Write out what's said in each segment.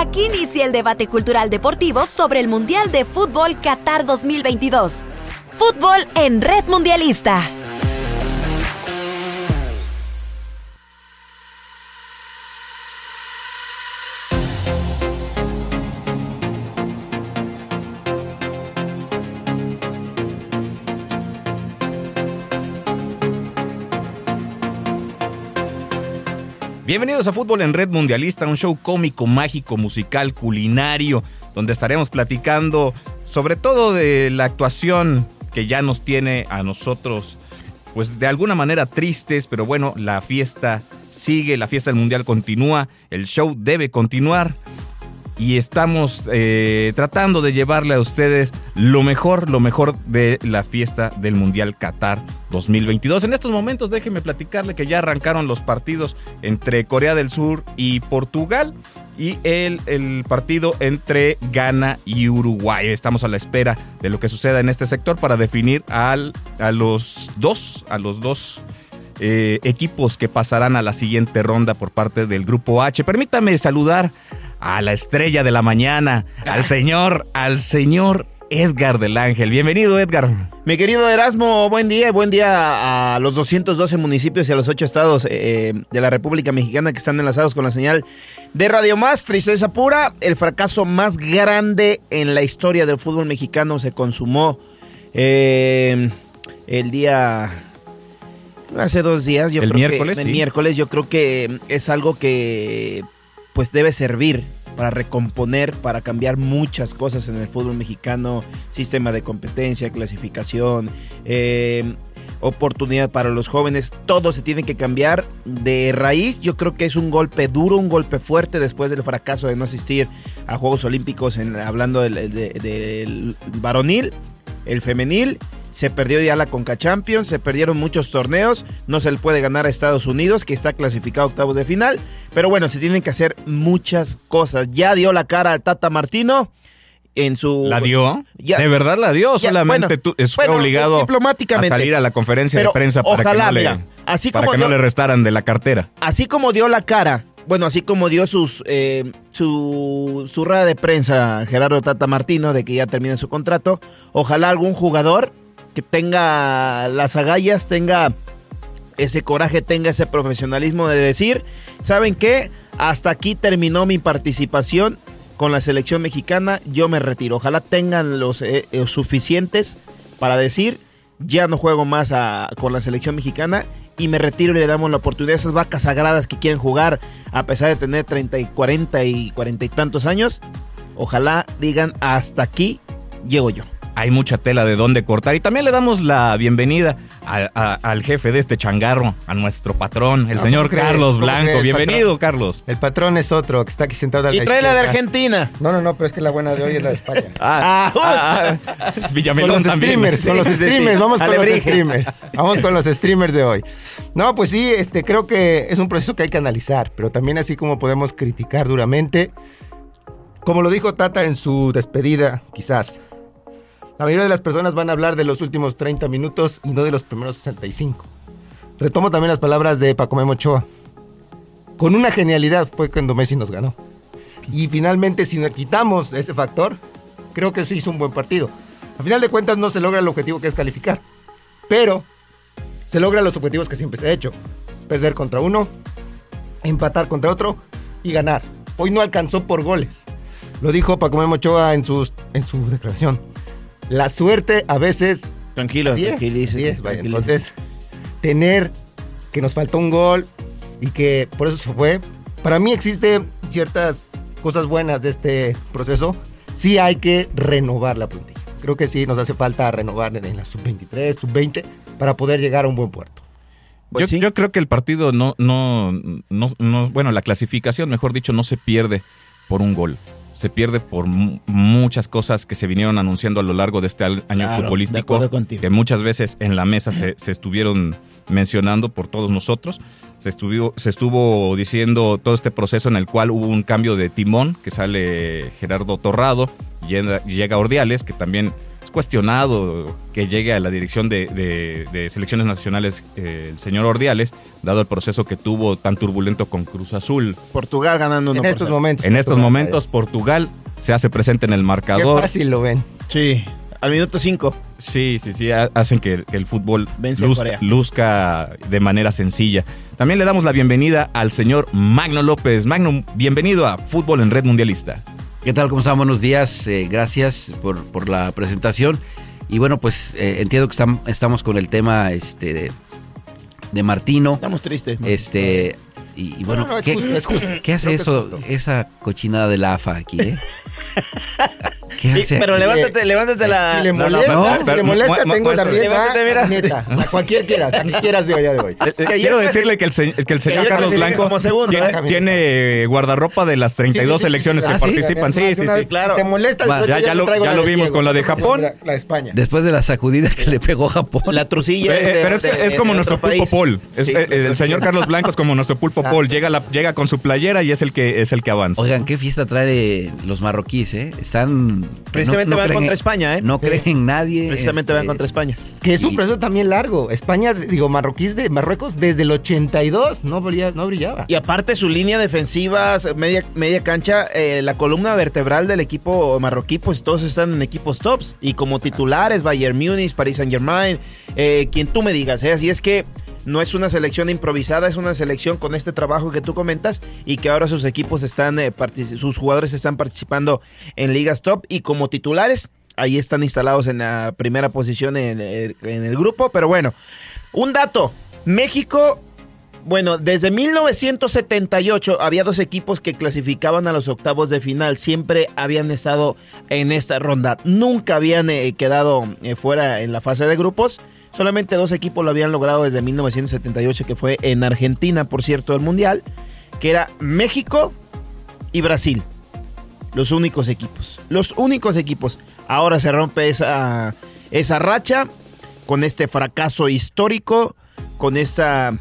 Aquí inicia el debate cultural deportivo sobre el Mundial de Fútbol Qatar 2022. Fútbol en Red Mundialista. Bienvenidos a Fútbol en Red Mundialista, un show cómico, mágico, musical, culinario, donde estaremos platicando sobre todo de la actuación que ya nos tiene a nosotros, pues de alguna manera tristes, pero bueno, la fiesta sigue, la fiesta del Mundial continúa, el show debe continuar y estamos eh, tratando de llevarle a ustedes lo mejor, lo mejor de la fiesta del Mundial Qatar 2022. En estos momentos déjenme platicarle que ya arrancaron los partidos entre Corea del Sur y Portugal y el, el partido entre Ghana y Uruguay. Estamos a la espera de lo que suceda en este sector para definir al, a los dos, a los dos eh, equipos que pasarán a la siguiente ronda por parte del Grupo H. Permítame saludar a la estrella de la mañana, al señor, al señor Edgar del Ángel. Bienvenido, Edgar. Mi querido Erasmo, buen día, buen día a los 212 municipios y a los 8 estados eh, de la República Mexicana que están enlazados con la señal de Radio Más. Tristeza pura, el fracaso más grande en la historia del fútbol mexicano se consumó eh, el día hace dos días. Yo el miércoles. el miércoles, yo creo que es algo que pues debe servir para recomponer, para cambiar muchas cosas en el fútbol mexicano, sistema de competencia, clasificación, eh, oportunidad para los jóvenes, todo se tiene que cambiar de raíz. Yo creo que es un golpe duro, un golpe fuerte después del fracaso de no asistir a Juegos Olímpicos, en, hablando del varonil, el femenil se perdió ya la Conca Champions, se perdieron muchos torneos, no se le puede ganar a Estados Unidos, que está clasificado a octavos de final, pero bueno, se tienen que hacer muchas cosas. Ya dio la cara al Tata Martino en su... ¿La dio? ¿De verdad la dio? solamente tú es obligado diplomáticamente, a salir a la conferencia de prensa para que, no, le, así para que no le restaran de la cartera. Así como dio la cara bueno, así como dio sus eh, su, su rueda de prensa Gerardo Tata Martino de que ya termina su contrato, ojalá algún jugador que tenga las agallas, tenga ese coraje, tenga ese profesionalismo de decir, ¿saben qué? Hasta aquí terminó mi participación con la selección mexicana, yo me retiro. Ojalá tengan los, eh, eh, suficientes para decir, ya no juego más con la selección mexicana y me retiro y le damos la oportunidad a esas vacas sagradas que quieren jugar a pesar de tener 30 y 40 y 40 y tantos años. Ojalá digan, hasta aquí llego yo hay mucha tela de dónde cortar. Y también le damos la bienvenida al jefe de este changarro, a nuestro patrón, el señor Carlos Blanco. Bienvenido, Carlos. El patrón es otro, que está aquí sentado a la Y trae la de Argentina. No, no, no, pero es que la buena de hoy es la de España. ah, ah, ah Villamelón con los Streamers, con los streamers, vamos con los streamers. Vamos con los streamers de hoy. No, pues sí, este, creo que es un proceso que hay que analizar, pero también así como podemos criticar duramente, como lo dijo Tata en su despedida, quizás, la mayoría de las personas van a hablar de los últimos 30 minutos y no de los primeros 65. Retomo también las palabras de Paco Memo Ochoa. Con una genialidad fue cuando Messi nos ganó. Y finalmente, si quitamos ese factor, creo que se hizo un buen partido. A final de cuentas, no se logra el objetivo que es calificar. Pero se logran los objetivos que siempre se ha hecho: perder contra uno, empatar contra otro y ganar. Hoy no alcanzó por goles. Lo dijo Paco Memo Ochoa en, sus, en su declaración la suerte a veces... Tranquilo, Entonces, tener que nos faltó un gol y que por eso se fue. Para mí existen ciertas cosas buenas de este proceso. Sí hay que renovar la plantilla. Creo que sí nos hace falta renovar en la sub-23, sub-20 para poder llegar a un buen puerto. Pues yo, yo, creo que el partido no, no, no, no, bueno, la clasificación, mejor dicho, no se pierde por un gol se pierde por muchas cosas que se vinieron anunciando a lo largo de este año futbolístico, que muchas veces en la mesa se, estuvieron mencionando por todos nosotros. Se estuvo, se estuvo diciendo todo este proceso en el cual hubo un cambio de timón, que sale Gerardo Torrado, llega, llega Ordiales, que también es cuestionado que llegue a la dirección de, selecciones nacionales eh, el señor Ordiales, dado el proceso que tuvo tan turbulento con Cruz Azul. Portugal ganando En estos momentos. En estos momentos, Portugal se hace presente en el marcador. Qué fácil lo ven. Sí. Al minuto 5. Sí, sí, sí, hacen que, el fútbol luzca, de manera sencilla. También le damos la bienvenida al señor Magno López. Magno, bienvenido a Fútbol en Red Mundialista. ¿Qué tal? ¿Cómo están? Buenos días. Eh, gracias por, la presentación. Y bueno, pues eh, entiendo que estamos con el tema este, de, Martino. Estamos tristes. Este, y, bueno, ¿qué, hace eso, esa cochinada de la AFA aquí? Eh? Pero levántate, levántate la. Si le molesta, no, no, si le molesta, tengo también levántate, mira. neta. A cualquier quieras, a quieras de hoy, de hoy. Eh, eh, quiero decirle que el, que el señor Carlos Blanco tiene, ¿eh? tiene, guardarropa de las 32 selecciones que ¿Ah, participan. Sí, sí, sí. Claro. ¿Te molesta? Ya, ya, lo, ya lo vimos con la de Japón. La, de España. Después de la sacudida que le pegó Japón. La trucilla. Pero es como nuestro pulpo Paul. El señor Carlos Blanco es como nuestro pulpo Paul. Llega con su playera y es que es el que avanza. Oigan, qué fiesta trae los marroquíes, ¿eh? Están Precisamente van contra España, ¿eh? No creen en nadie. Precisamente van este, contra España. Que es un proceso también largo. España, digo, marroquíes de Marruecos desde el 82 no brillaba. No brillaba. Y aparte su línea defensiva, media, media cancha, eh, la columna vertebral del equipo marroquí, pues todos están en equipos tops. Y como titulares, Bayern Múnich, Paris Saint Germain, eh, quien tú me digas, ¿eh? Así es que no es una selección improvisada, es una selección con este trabajo que tú comentas y que ahora sus equipos están, eh, sus jugadores están participando en ligas top y como titulares, ahí están instalados en la primera posición en, en el grupo. Pero bueno, un dato, México bueno, desde 1978 había dos equipos que clasificaban a los octavos de final. Siempre habían estado en esta ronda. Nunca habían eh, quedado eh, fuera en la fase de grupos. Solamente dos equipos lo habían logrado desde 1978, que fue en Argentina, por cierto, el Mundial, que era México y Brasil. Los únicos equipos. Los únicos equipos. Ahora se rompe esa, esa racha con este fracaso histórico, con esta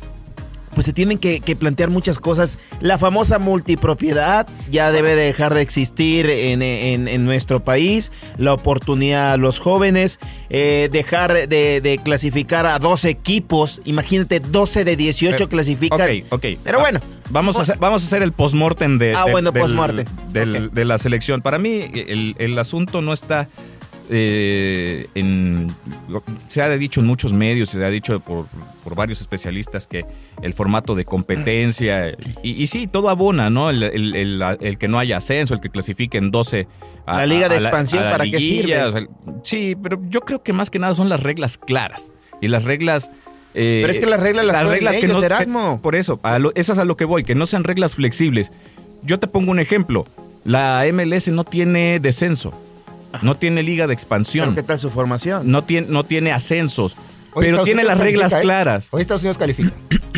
pues se tienen que, plantear muchas cosas. La famosa multipropiedad ya debe dejar de existir en, nuestro país. La oportunidad a los jóvenes. Eh, dejar de, clasificar a 12 equipos. Imagínate, 12 de 18 eh, clasifican. Ok, ok. Pero bueno. Vamos a, hacer, vamos a hacer el postmortem de, ah, bueno, de la selección. Para mí, el, el asunto no está eh, en, se ha dicho en muchos medios, se ha dicho por, varios especialistas que el formato de competencia, y, sí, todo abona, ¿no? El, que no haya ascenso, el que clasifiquen 12 a la liga de expansión, ¿para qué sirve? sí, pero yo creo que más que nada son las reglas claras y las reglas... Eh, pero es que las reglas las, reglas que no, por eso, a esas a lo que voy, que no sean reglas flexibles. Yo te pongo un ejemplo. La MLS no tiene descenso. No tiene liga de expansión. ¿Qué tal su formación? No tiene, no tiene ascensos. pero tiene las reglas ¿eh? claras. Hoy Estados Unidos califica.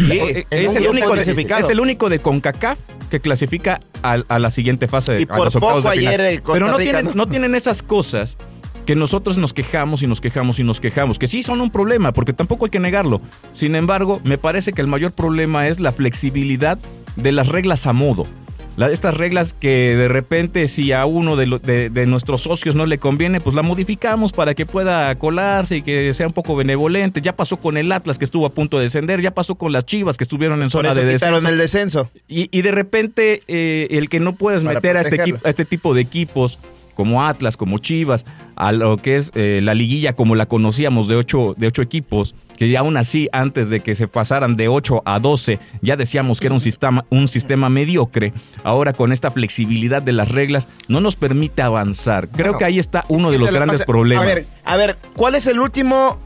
es, el único de, es, el único de, CONCACAF que clasifica a, la siguiente fase de y por poco ayer Pero no tienen, no tienen esas cosas que nosotros nos quejamos y nos quejamos y nos quejamos, que sí son un problema, porque tampoco hay que negarlo. Sin embargo, me parece que el mayor problema es la flexibilidad de las reglas a modo estas reglas que de repente si a uno de, de, nuestros socios no le conviene, pues la modificamos para que pueda colarse y que sea un poco benevolente. Ya pasó con el Atlas que estuvo a punto de descender, ya pasó con las Chivas que estuvieron en zona de descenso. el descenso. Y, y de repente eh, el que no puedes meter a este, a este tipo de equipos como Atlas, como Chivas, a lo que es eh, la liguilla como la conocíamos de ocho, de ocho equipos, que aún así antes de que se pasaran de 8 a 12 ya decíamos que era un sistema, un sistema mediocre, ahora con esta flexibilidad de las reglas no nos permite avanzar. Creo que ahí está uno de los grandes problemas. A ver, a ver, ¿cuál es el último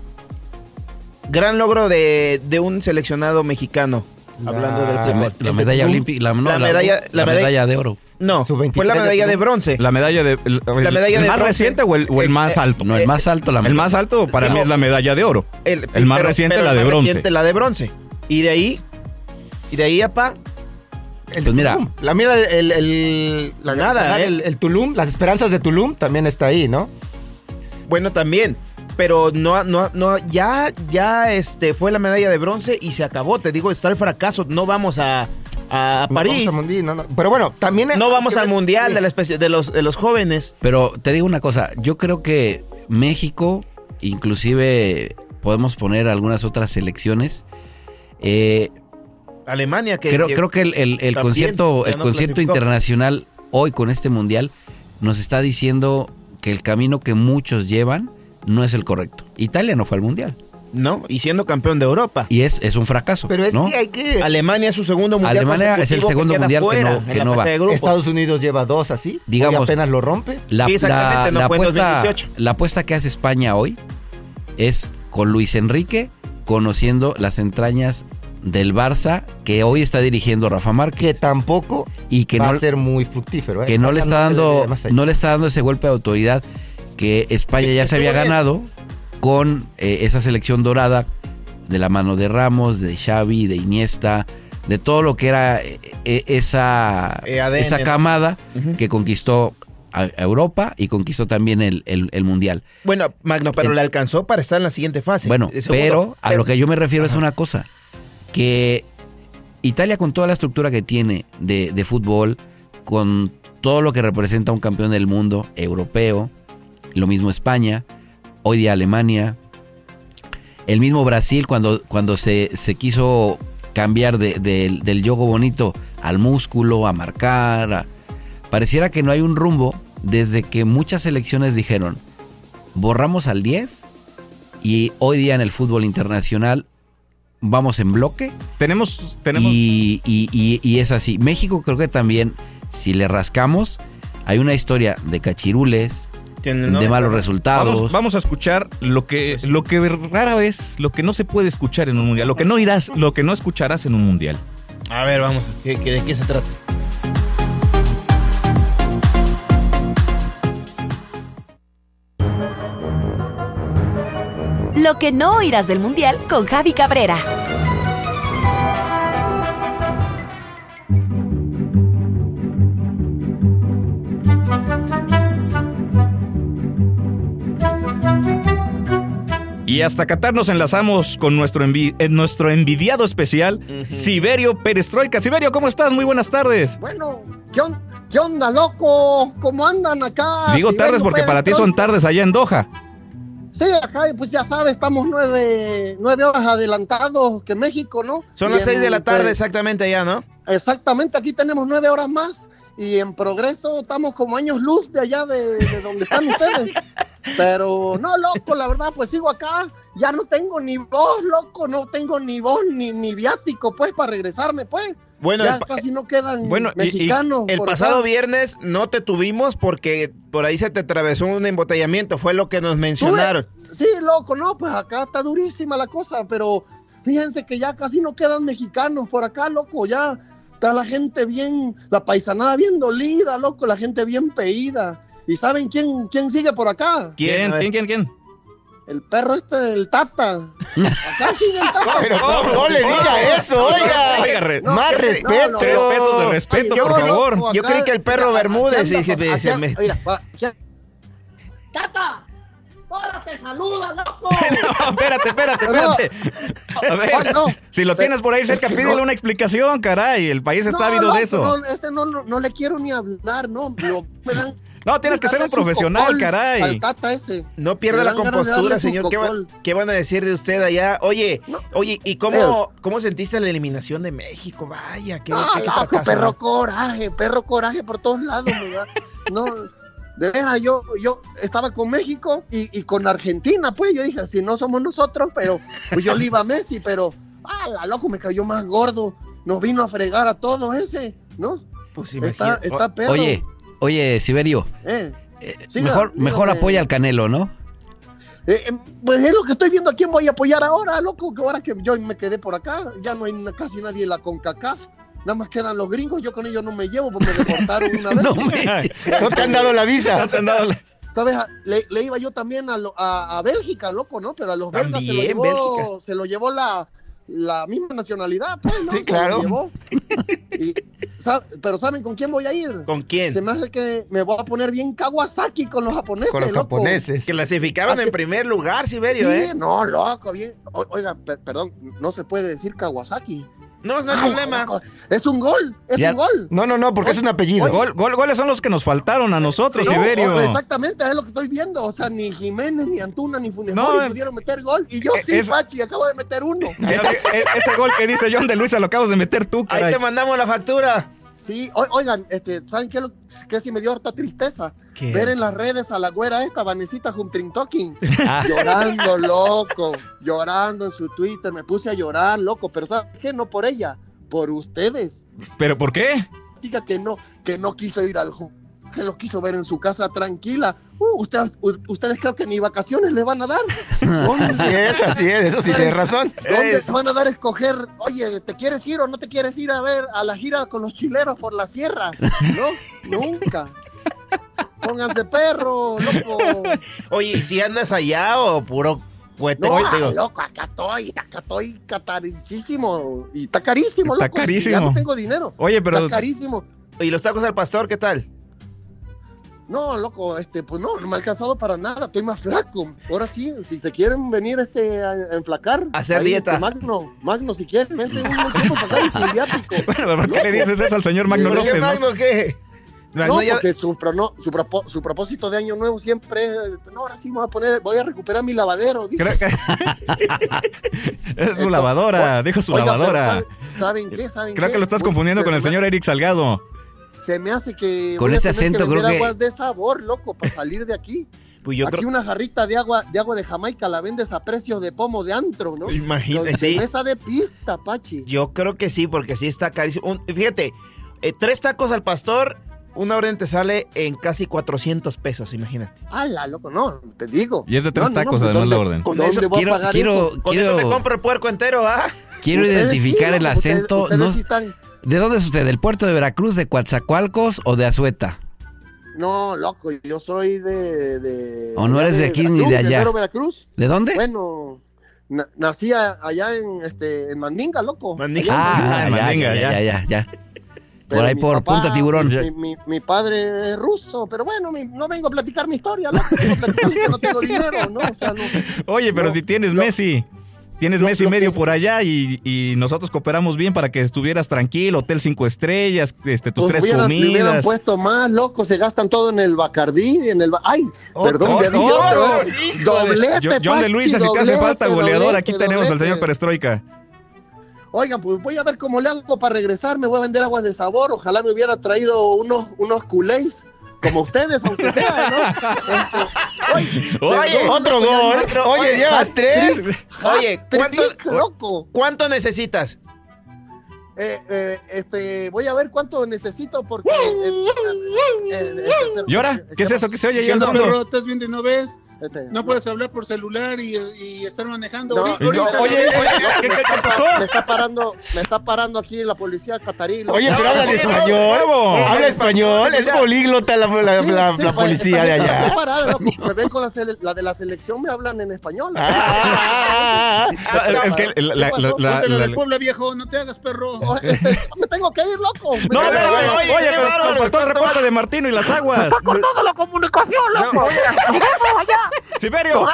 gran logro de, de un seleccionado mexicano? hablando del fútbol. La, medalla olímpica, la, medalla, la, medalla, de oro. No, fue la medalla de bronce. La medalla de. El, la medalla ¿el más reciente o el, o el más alto? No, el más alto. La el más alto para mí es la medalla de oro. El, más reciente, la de bronce. Reciente, la de bronce. Y de ahí. Y de ahí, apa. El pues mira, la mira, el, el la nada, ¿eh? el, el Tulum, las esperanzas de Tulum también está ahí, ¿no? Bueno, también pero no, no, no, ya, ya este, fue la medalla de bronce y se acabó. Te digo, está el fracaso. No vamos a, a París. Pero bueno, también. No vamos al mundial de, la especie, de, los, de los jóvenes. Pero te digo una cosa, yo creo que México, inclusive podemos poner algunas otras selecciones. Eh, Alemania, que creo, creo que el, el, el concierto, el concierto internacional hoy con este mundial nos está diciendo que el camino que muchos llevan no es el correcto. Italia no fue al mundial. No, y siendo campeón de Europa. Y es, es un fracaso. Pero es ¿no? que hay que. Alemania es su segundo mundial. Alemania es el segundo que mundial que no, que no va. Estados Unidos lleva dos así. Digamos, y apenas lo rompe. La, Sí, exactamente, no la fue en apuesta, 2018. la apuesta que hace España hoy es con Luis Enrique conociendo las entrañas del Barça que hoy está dirigiendo Rafa Márquez Que tampoco y que va no, a ser muy fructífero. ¿eh? que no le está dando no le está dando ese golpe de autoridad que España ya se había ganado con eh, esa selección dorada de la mano de Ramos, de Xavi, de Iniesta, de todo lo que era eh, eh, esa esa camada que conquistó a Europa y conquistó también el, el- el mundial. Bueno, Magno, pero le alcanzó para estar en la siguiente fase. Bueno, segundo. pero a lo que yo me refiero es una cosa, que Italia con toda la estructura que tiene de, de fútbol, con todo lo que representa un campeón del mundo europeo, lo mismo España, hoy día Alemania, el mismo Brasil cuando, cuando se, se quiso cambiar de- del- del yogo bonito al músculo, a marcar, a- pareciera que no hay un rumbo desde que muchas selecciones dijeron, borramos al 10 y hoy día en el fútbol internacional vamos en bloque Tenemos, tenemos. y, y- y- y es así. México creo que también, si le rascamos, hay una historia de cachirules, De malos resultados. Vamos, vamos a escuchar lo que, lo que rara vez, lo que no se puede escuchar en un mundial, lo que no irás, lo que no escucharás en un mundial. A ver, vamos. ¿qué- qué- ¿De qué se trata? Lo que no oirás del Mundial con Javi Cabrera. Y hasta Qatar nos enlazamos con nuestro, envi- eh, nuestro envidiado especial, Siberio Perestroika. Siberio, ¿cómo estás? Muy buenas tardes. Bueno, ¿qué, on- qué onda, loco? ¿Cómo andan acá? Digo Siberio tardes porque para ti son tardes allá en Doha. Sí, acá, pues ya sabes, estamos nueve, nueve horas adelantados que México, ¿no? Son Y las en- 6 de la tarde pues, exactamente allá, ¿no? Exactamente, aquí tenemos nueve horas más y en progreso estamos como años luz de allá de, de donde están ustedes. Pero no, loco, la verdad, pues sigo acá, ya no tengo ni voz, loco, no tengo ni voz ni, ni viático, pues, para regresarme, pues. Bueno, ya el, casi no quedan Bueno, y- y mexicanos. el pasado acá. viernes no te tuvimos porque por ahí se te atravesó un embotellamiento, fue lo que nos mencionaron. Sí, loco, no, pues acá está durísima la cosa, pero fíjense que ya casi no quedan mexicanos por acá, loco, ya está la gente bien, la paisanada bien dolida, loco, la gente bien peída. ¿Y saben quién, quién sigue por acá? ¿Quién? ¿Quién? ¿Quién? ¿Quién? El perro este, el Tata. Acá sigue el Tata. Pero no, no le diga eso, oiga. Oiga, re- No, Más no, respeto. no, Tres pesos de respeto, por yo, favor. Yo creí que el perro Bermúdez, Mira. ¡Tata! ¡Ahora te saluda, loco! No, espérate, espérate, espérate. A ver, Ay, no. si lo tienes por ahí cerca, pídele una explicación, caray. El país está No, ávido de eso. No, este no, no, no le quiero ni hablar, no. lo- me dan- No, tienes que ser un profesional, caray. Al tata ese. No pierda la compostura, señor. ¿Qué, va- qué van a decir de usted allá? Oye, No. oye, ¿y cómo, cómo sentiste la eliminación de México? Vaya, qué, No, qué- qué loco, perro ¿no? coraje, perro coraje por todos lados, ¿verdad? No, de veras, yo, yo estaba con México y, y con Argentina, pues yo dije, si no somos nosotros, pero pues yo le iba a Messi, pero, ah, la loco, me cayó más gordo, nos vino a fregar a todos ese, ¿no? Pues Está, imagínate. está perro. Oye, oye, Siberio, Eh, eh, Siga, mejor, dígame. mejor apoya al Canelo, ¿no? eh, eh, pues es lo que estoy viendo a quién voy a apoyar ahora, loco, que ahora que yo me quedé por acá, ya no hay casi nadie en la CONCACAF, nada más quedan los gringos, yo con ellos no me llevo, porque me deportaron una vez. No me- No te han dado la visa. No te han dado la- ¿Sabes? Le, le iba yo también a, lo- a, a Bélgica, loco, ¿no? Pero a los belgas se lo llevó, Bélgica. se lo llevó la, la misma nacionalidad, pues, ¿no? Sí, Se lo claro. llevó. Y, pero ¿saben con quién voy a ir? ¿Con quién? Se me hace que me voy a poner bien Kawasaki con los japoneses, Con los loco. japoneses. Clasificaron Ah, en que- primer lugar, Sí, Siberio, ¿eh? no, loco, bien. O- oiga, per- perdón, no se puede decir Kawasaki. No, no hay problema. Es un gol, es un gol. No, no, no, porque es un apellido. Gol, gol, goles son los que nos faltaron a nosotros, Siberio. exactamente, es lo que estoy viendo. O sea, ni Jiménez, ni Antuna, ni Funes no, pudieron meter gol. Y yo sí, Pachi, acabo de meter uno. Ese, gol que dice John de Luisa lo acabas de meter tú, caray. Ahí te mandamos la factura. Sí, oigan, este, ¿saben qué, qué sí me dio harta tristeza? Ver en las redes a la güera esta, Vanesita Humtring Talking, ah. llorando, loco, llorando en su Twitter. Me puse a llorar, loco, pero ¿sabes qué? No por ella, por ustedes. ¿Pero por qué? Diga que no, que no quiso ir al que lo quiso ver en su casa tranquila. Uh, usted, ustedes creo que ni vacaciones le van a dar. así es, así es, eso sí tiene razón. ¿Dónde te van a dar a escoger? Oye, ¿te quieres ir o no te quieres ir a ver a la gira con los chileros por la sierra? No, nunca. Pónganse perro, loco. Oye, si andas allá o puro Puete, no, loco, acá estoy, acá estoy cataricísimo. Y está carísimo, está carísimo. Ya no tengo dinero. Oye, pero. Está carísimo. ¿Y los tacos al pastor qué tal? No, loco, este, pues no, no me ha alcanzado para nada, estoy más flaco. Ahora sí, si se quieren venir este, a, enflacar, hacer dieta. Este, Magno, Magno, si quieren, vente un tiempo para acá y. Bueno, ¿por qué le dices eso al señor Magno López? Magno qué? No, porque su, su, propósito de año nuevo siempre es, no, ahora sí voy a poner, voy a recuperar mi lavadero. Dice. es su lavadora, dijo su lavadora. ¿saben, qué? ¿Saben Creo que lo estás confundiendo con el señor Eric Salgado. Se me hace que con ese acento que aguas de sabor, loco, para salir de aquí. Pues yo Aquí una jarrita de agua, de agua de Jamaica la vendes a precios de pomo de antro, ¿no? Imagínate. Mesa de pista, Pachi. Yo creo que sí, porque sí está carísimo. fíjate, eh, tres tacos al pastor una orden te sale en casi 400 pesos, imagínate. ¡Hala, loco! No, te digo. Y es de tres tacos, pues, además, la orden. ¿Con dónde voy a pagar quiero, eso? Con eso me compro el puerco entero, ¿ah? Quiero identificar el acento. ¿De dónde es usted? ¿Del puerto de Veracruz, de Coatzacoalcos o de Azueta? No, loco, yo soy de... de ¿O no eres de, aquí ni de allá? De Veracruz. ¿De dónde? Bueno, nací allá en, este, en Mandinga, loco. Mandinga. Ah, en Mandinga, ya, ya, ya. ya por ahí por Punta Tiburón. Mi, padre es ruso, pero bueno, no vengo a platicar mi historia, no, no tengo dinero, ¿no? O sea, no Oye, pero si tienes Messi. Tienes Messi y medio por allá y, nosotros cooperamos bien para que estuvieras tranquilo, hotel cinco estrellas, este, tus pues tres hubieran, comidas. hubieran puesto más, loco, se gastan todo en el Bacardí, en el... Ay, oh, perdón, oh, oh, doblete, John de Luisa, si te hace falta goleador, aquí tenemos al señor Perestroika. Oigan, pues voy a ver cómo le hago para regresar, me voy a vender aguas de sabor, ojalá me hubiera traído unos, unos culés como ustedes, aunque sea, ¿no? Este, oye, otro gol. oye, llevas tres. Oye, ¿cuánto, loco. ¿cuánto necesitas? Eh, eh, este, voy a ver cuánto necesito porque. Eh, eh, ¿Y ahora? ¿Qué es eso? ¿Qué se oye ahí ¿Estás viendo y no ves? Este, no puedes hablar por celular y, y estar manejando. oye, oye, ¿qué, pasó? Me está parando, me está parando aquí la policía catarí. Oye, pero habla español. Habla español, es políglota la, la, la, policía de allá. Parada, me ven con la, de la selección, me hablan en español. Ah, es que la, la, del pueblo viejo, no te hagas perro. Este, me tengo que ir, loco. No, no, no, oye, pero nos faltó el reporte de Martino y las aguas. Está cortando la comunicación, loco. allá. ¡Siberio!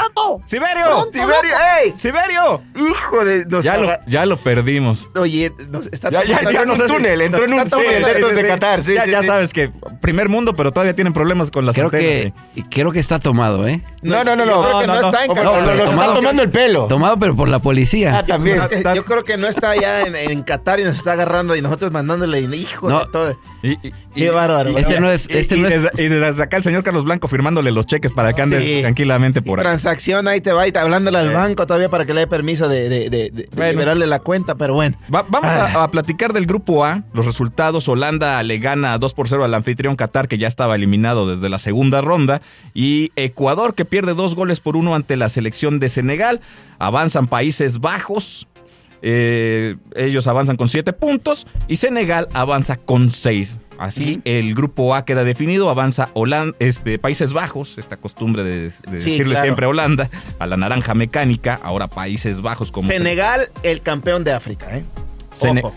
¡Siberio! ¡Siberio! ¡Ey! ¡Siberio! ¡Hijo de.! ya, lo, ya lo perdimos. Oye, está ya, ya, ya no un túnel, entró en un túnel de Qatar. Sí, ya, ya sabes que primer mundo, pero todavía tienen problemas con las creo Que, creo que está tomado, ¿eh? No, no, no, no. Creo que no, está en Qatar. Lo está tomando el pelo. Tomado, pero por la policía. Ah, también. Yo creo que no está allá en, Qatar y nos está agarrando y nosotros mandándole, hijo de todo. Qué bárbaro. Este no es. Este y, desde, acá el señor Carlos Blanco firmándole los cheques para que ande tranquilamente por ahí. Transacción, ahí te va y hablándole al banco todavía para que le dé permiso de, de, liberarle la cuenta, pero bueno. vamos a, platicar del grupo A, los resultados. Holanda le gana 2 por 0 al anfitrión Qatar, que ya estaba eliminado desde la segunda ronda. Y Ecuador, que pierde dos goles por uno ante la selección de Senegal. Avanzan Países Bajos, eh, ellos avanzan con 7 puntos y Senegal avanza con 6. Así el grupo A queda definido, avanza Holanda, este, Países Bajos, esta costumbre de, decirle siempre Holanda, a la naranja mecánica, ahora Países Bajos como... Senegal, el campeón de África, ¿eh?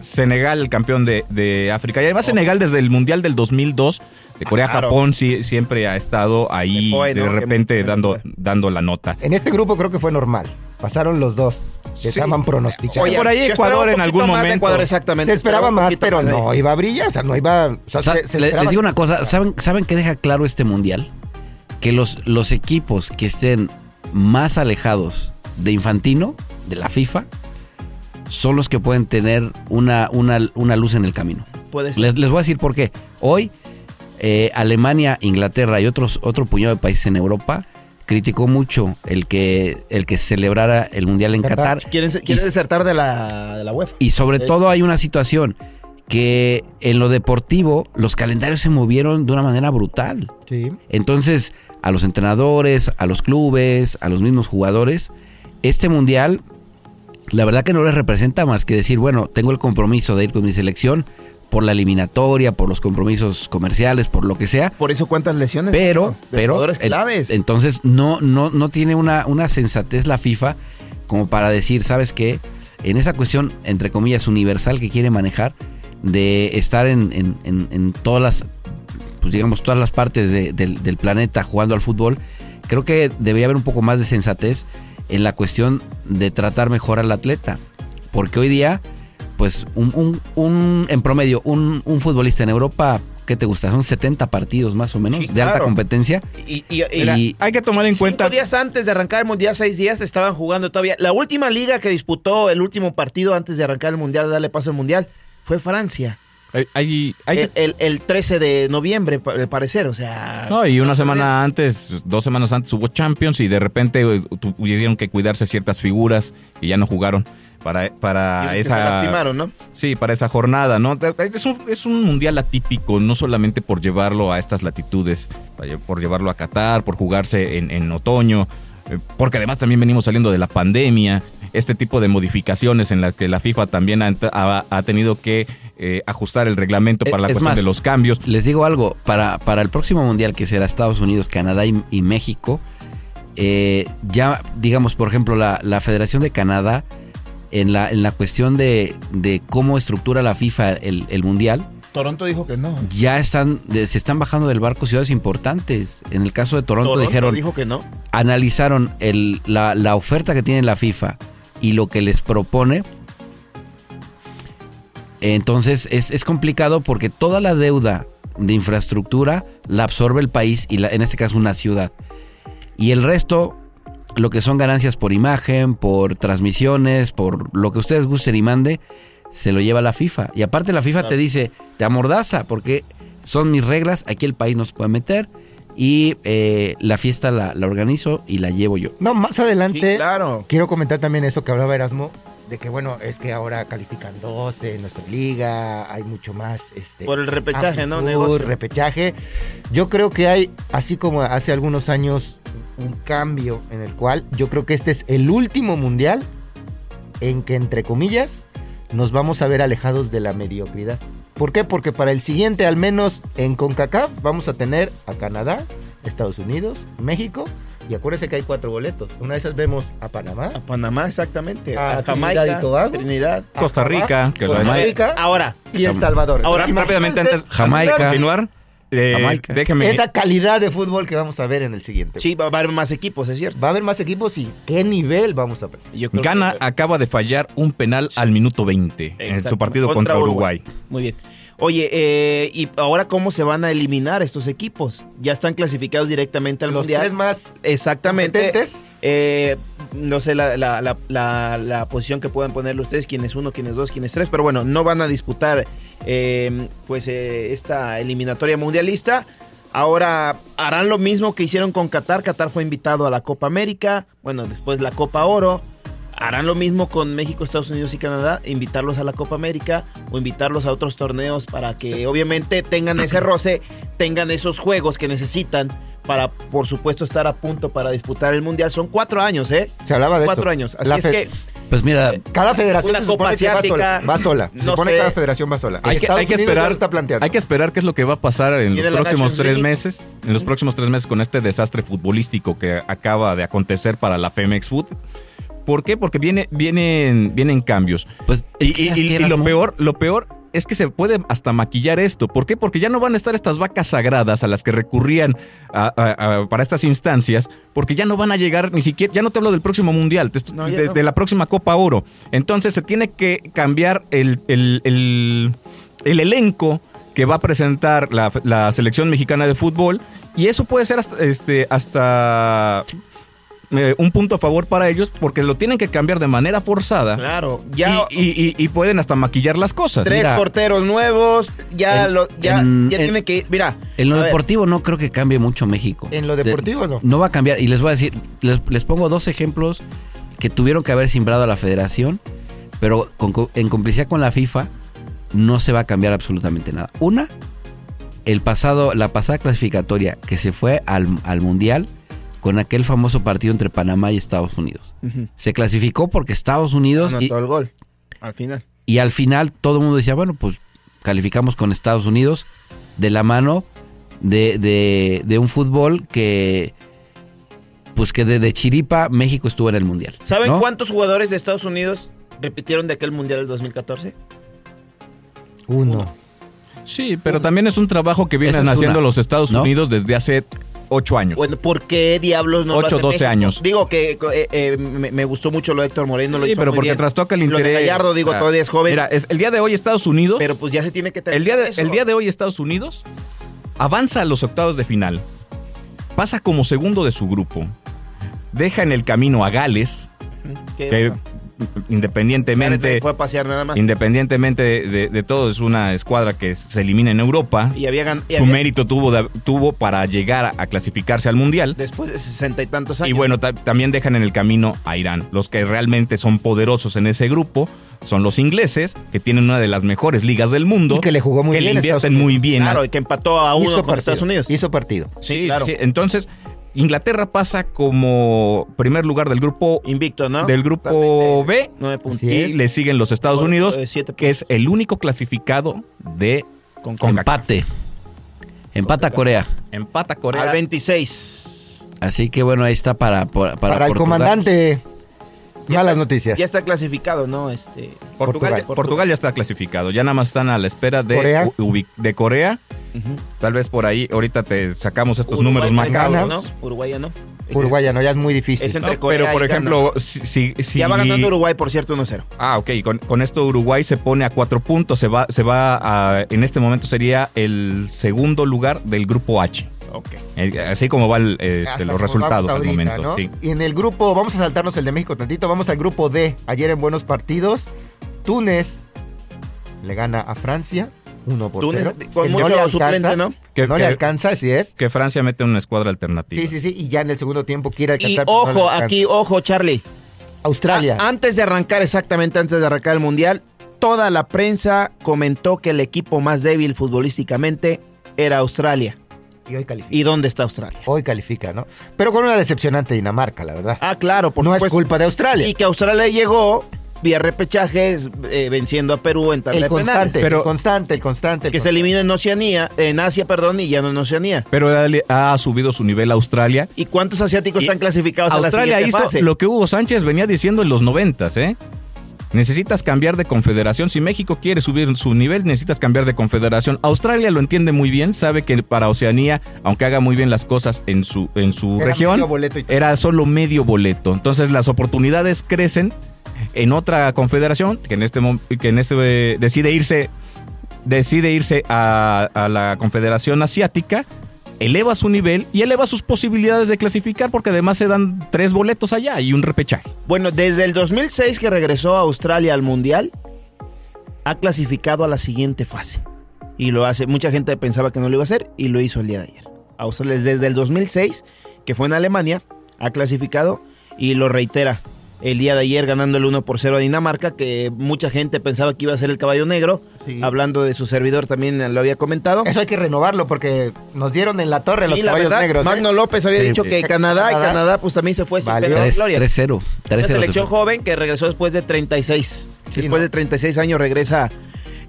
Senegal, el campeón de, África. Y además Senegal desde el Mundial del 2002, de Corea-Japón, sí, siempre ha estado ahí de repente dando, dando la nota. En este grupo creo que fue normal. Pasaron los dos. que estaban pronosticados. Oye, por ahí Ecuador en algún momento. Ecuador, exactamente. Se esperaba, más, pero no iba a brillar, o sea, no iba... O sea, Sa- se- se le- esperaba- les digo una cosa, ¿saben, ¿saben qué deja claro este mundial? Que los, los equipos que estén más alejados de Infantino, de la FIFA, son los que pueden tener una, una, una luz en el camino. Puede ser. Les, les voy a decir por qué. Hoy, eh, Alemania, Inglaterra y otros otro puñado de países en Europa criticó mucho el que, el que se celebrara el mundial en Qatar. Qatar. Quieren, quieren Y- desertar de la, de la UEFA. y sobre Eh. todo hay una situación que en lo deportivo los calendarios se movieron de una manera brutal. Sí. Entonces, a los entrenadores, a los clubes, a los mismos jugadores, este mundial, la verdad que no les representa más que decir, bueno, tengo el compromiso de ir con mi selección por la eliminatoria, por los compromisos comerciales, por lo que sea. Por eso cuántas lesiones. Pero, pero, claves. entonces no, no, no tiene una, una sensatez la FIFA como para decir, ¿sabes qué? En esa cuestión, entre comillas, universal que quiere manejar, de estar en, en- en- en todas las, pues digamos, todas las partes de- del, del planeta jugando al fútbol, creo que debería haber un poco más de sensatez en la cuestión de tratar mejor al atleta. Porque hoy día, pues, un, un- un- en promedio, un, un futbolista en Europa, ¿qué te gusta? Son 70 partidos más o menos Sí, de alta competencia. y, y- y- Mira, Y- hay que tomar en cuenta. Cinco días antes de arrancar el Mundial, seis días, estaban jugando todavía. La última liga que disputó el último partido antes de arrancar el Mundial, darle paso al Mundial, fue Francia. Hay, hay- hay- El, el- el 13 de noviembre, al parecer, o sea... no, y una semana antes, dos semanas antes hubo Champions y de repente eh, tuvieron que cuidarse ciertas figuras y ya no jugaron para, para esa se lastimaron, ¿no? Sí, para esa jornada, ¿no? Es un, es un mundial atípico, no solamente por llevarlo a estas latitudes, por llevarlo a Qatar, por jugarse en, en otoño, eh, porque además también venimos saliendo de la pandemia, este tipo de modificaciones en las que la FIFA también ha, ha- ha tenido que eh, ajustar el reglamento para la Es cuestión más, de los cambios. Les digo algo, para, para el próximo mundial que será Estados Unidos, Canadá y, y México, eh, ya digamos, por ejemplo, la, la Federación de Canadá, en la, en la cuestión de, de cómo estructura la FIFA el, el mundial, Toronto dijo que no. ya están, se están bajando del barco ciudades importantes. En el caso de Toronto, dijeron, dijo que no. analizaron el, la, la oferta que tiene la FIFA y lo que les propone. Entonces es, es complicado porque toda la deuda de infraestructura la absorbe el país y la- en este caso una ciudad. Y el resto, lo que son ganancias por imagen, por transmisiones, por lo que ustedes gusten y mande, se lo lleva la FIFA. Y aparte la FIFA te dice, te amordaza porque son mis reglas, aquí el país no se puede meter y eh, la fiesta la, la organizo y la llevo yo. No, más Sí, adelante claro. quiero comentar también eso que hablaba Erasmo, de que bueno, es que ahora califican 12 en nuestra liga, hay mucho más este Por el repechaje, ¿no? amplitud, Negocio. repechaje. Yo creo que hay, así como hace algunos años, un cambio en el cual yo creo que este es el último mundial en que, entre comillas, nos vamos a ver alejados de la mediocridad. ¿Por qué? Porque para el siguiente, al menos en CONCACAF, vamos a tener a Canadá, Estados Unidos, México. Y acuérdense que hay cuatro boletos. Una de esas vemos a Panamá, A Panamá, exactamente. A A, Trinidad Jamaica, y Tobago. Trinidad. Costa Rica, que lo Costa Rica Ahora, y El Salvador. Ahora, Imagínense Rápidamente antes Jamaica. continuar, eh, Jamaica. déjeme Esa calidad de fútbol que vamos a ver en el siguiente. sí, va a haber más equipos, es cierto. Va a haber más equipos y qué nivel vamos a creo Ghana que- acaba de fallar un penal al minuto 20 en su partido contra, Uruguay. Muy bien. Oye, eh, ¿y ahora cómo se van a eliminar estos equipos? Ya están clasificados directamente al Los Mundial. tres más Exactamente. Eh, no sé la, la- la- la- la posición que puedan ponerle ustedes, quién es uno, quién es dos, quién es tres, pero bueno, no van a disputar eh, pues eh, esta eliminatoria mundialista. Ahora harán lo mismo que hicieron con Qatar. Qatar fue invitado a la Copa América, bueno, después la Copa Oro. Harán lo mismo con México, Estados Unidos y Canadá, invitarlos a la Copa América o invitarlos a otros torneos para que obviamente tengan ese roce, tengan esos juegos que necesitan para, por supuesto, estar a punto para disputar el Mundial. Son cuatro años, ¿eh? Se hablaba de Cuatro años. Así La es que Pues mira, Cada federación Una se Copa que va Asiática, sola. Va sola. Se no supone sé. que cada federación va sola. Hay que, hay esperar, está planteando. hay que esperar qué es lo que va a pasar en los próximos tres League. meses, en los próximos tres meses con este desastre futbolístico que acaba de acontecer para la Femex Food. ¿Por qué? Porque viene, vienen, vienen cambios. pues es Y, lo no- peor, lo peor es que se puede hasta maquillar esto. ¿Por qué? Porque ya no van a estar estas vacas sagradas a las que recurrían para estas instancias, porque ya no van a llegar ni siquiera, ya no te hablo del próximo mundial, de, la próxima Copa Oro. Entonces se tiene que cambiar el, el, elenco que va a presentar la, la, selección mexicana de fútbol y eso puede ser hasta, este, hasta eh, un punto a favor para ellos porque lo tienen que cambiar de manera forzada. Claro, ya. Y, pueden hasta maquillar las cosas. Tres porteros nuevos, ya, lo, ya, tiene que. Mira. En lo deportivo no creo que cambie mucho México. En lo deportivo no. No va a cambiar. Y les voy a decir, les, pongo dos ejemplos que tuvieron que haber simbrado a la federación, pero en complicidad con la FIFA no se va a cambiar absolutamente nada. Una, el pasado, la pasada clasificatoria que se fue al, al Mundial con aquel famoso partido entre Panamá y Estados Unidos. Se clasificó porque Estados Unidos... y, el gol, al final. Y al final todo el mundo decía, bueno, pues calificamos con Estados Unidos de la mano de, de, un fútbol que... Pues que desde Chiripa México estuvo en el Mundial. ¿Saben cuántos jugadores de Estados Unidos repitieron de aquel Mundial del 2014? Uno. Sí, pero también es un trabajo que vienen haciendo los Estados Unidos desde hace Ocho años. Bueno, ¿por qué diablos no 8, 12 años. Digo que eh, eh, me, gustó mucho lo de Héctor Moreno. Lo sí, pero porque trastoca el interés. Lo de Gallardo, digo, todavía es joven. Mira, es, el día de hoy Estados Unidos... Pero pues ya se tiene que tener el día de, El día de hoy Estados Unidos avanza a los octavos de final. Pasa como segundo de su grupo. Deja en el camino a Gales. Que, independientemente independientemente de, todo es una escuadra que se elimina en Europa. Y había su mérito tuvo tuvo para llegar a, clasificarse al mundial. Después de sesenta y tantos años. y bueno también dejan en el camino a Irán. Los que realmente son poderosos en ese grupo son los ingleses que tienen una de las mejores ligas del mundo y que le jugó muy que bien le invierten muy bien claro y que empató a uno con Estados Unidos. hizo partido. Sí, claro. entonces Inglaterra pasa como primer lugar del grupo invicto, ¿no? Del grupo B y le siguen los Estados Unidos, que es el único clasificado de con, empate. Empata Corea. Empata Corea. Al 26. Así que bueno, ahí está para para, para, el comandante. Malas noticias. Ya está clasificado, ¿no? Este Portugal, Portugal, ya está clasificado. Ya nada más están a la espera de Corea. de Corea Tal vez por ahí ahorita te sacamos estos números más ¿no? Uruguay no. Uruguay no, ya es muy difícil. pero por ejemplo, si, si, Ya va ganando Uruguay, por cierto, 1-0. Ah, ok. Con, esto Uruguay se pone a cuatro puntos. Se va, se va a, en este momento sería el segundo lugar del grupo H. Okay. Así como van este, los resultados al momento. Y en el grupo, vamos a saltarnos el de México tantito, vamos al grupo D. Ayer en buenos partidos, Túnez le gana a Francia 1 por Túnez, Con mucho no suplente, ¿no? Que, no le alcanza, así es. Que Francia mete una escuadra alternativa. Sí, sí, sí. Y ya en el segundo tiempo quiere alcanzar. Y ojo, aquí, ojo, Charlie. Australia. antes de arrancar, exactamente antes de arrancar el Mundial, toda la prensa comentó que el equipo más débil futbolísticamente era Australia. Y hoy califica. ¿Y dónde está Australia? Hoy califica, ¿no? Pero con una decepcionante Dinamarca, la verdad. Ah, claro, por No es culpa de Australia. Y que Australia llegó vía repechajes eh, venciendo a Perú en tal el constante, pero, el constante, el constante. que se elimina en Oceanía, en Asia, perdón, y ya no en Oceanía. Pero ha, subido su nivel Australia. ¿Y cuántos asiáticos están clasificados Australia a la hizo lo que Hugo Sánchez venía diciendo en los noventas, ¿eh? Necesitas cambiar de confederación. Si México quiere subir su nivel, necesitas cambiar de confederación. Australia lo entiende muy bien, sabe que para Oceanía, aunque haga muy bien las cosas en su, en su región, era solo medio boleto. Entonces las oportunidades crecen en otra confederación que en este que en este eh, decide irse decide irse a, la Confederación Asiática eleva su nivel y eleva sus posibilidades de clasificar porque además se dan tres boletos allá y un repechaje. Bueno, desde el 2006 que regresó a Australia al Mundial, ha clasificado a la siguiente fase. Y lo hace, mucha gente pensaba que no lo iba a hacer y lo hizo el día de ayer. Australia desde el 2006, que fue en Alemania, ha clasificado y lo reitera el día de ayer ganando el 1 por 0 a Dinamarca, que mucha gente pensaba que iba a ser el caballo negro. Hablando de su servidor también lo había comentado. Eso hay que renovarlo porque nos dieron en la torre los caballos negros. ¿eh? Magno López había dicho que Canadá, y Canadá pues también se fue sin vale. 3-0. Una selección joven que regresó después de 36. después de 36 años regresa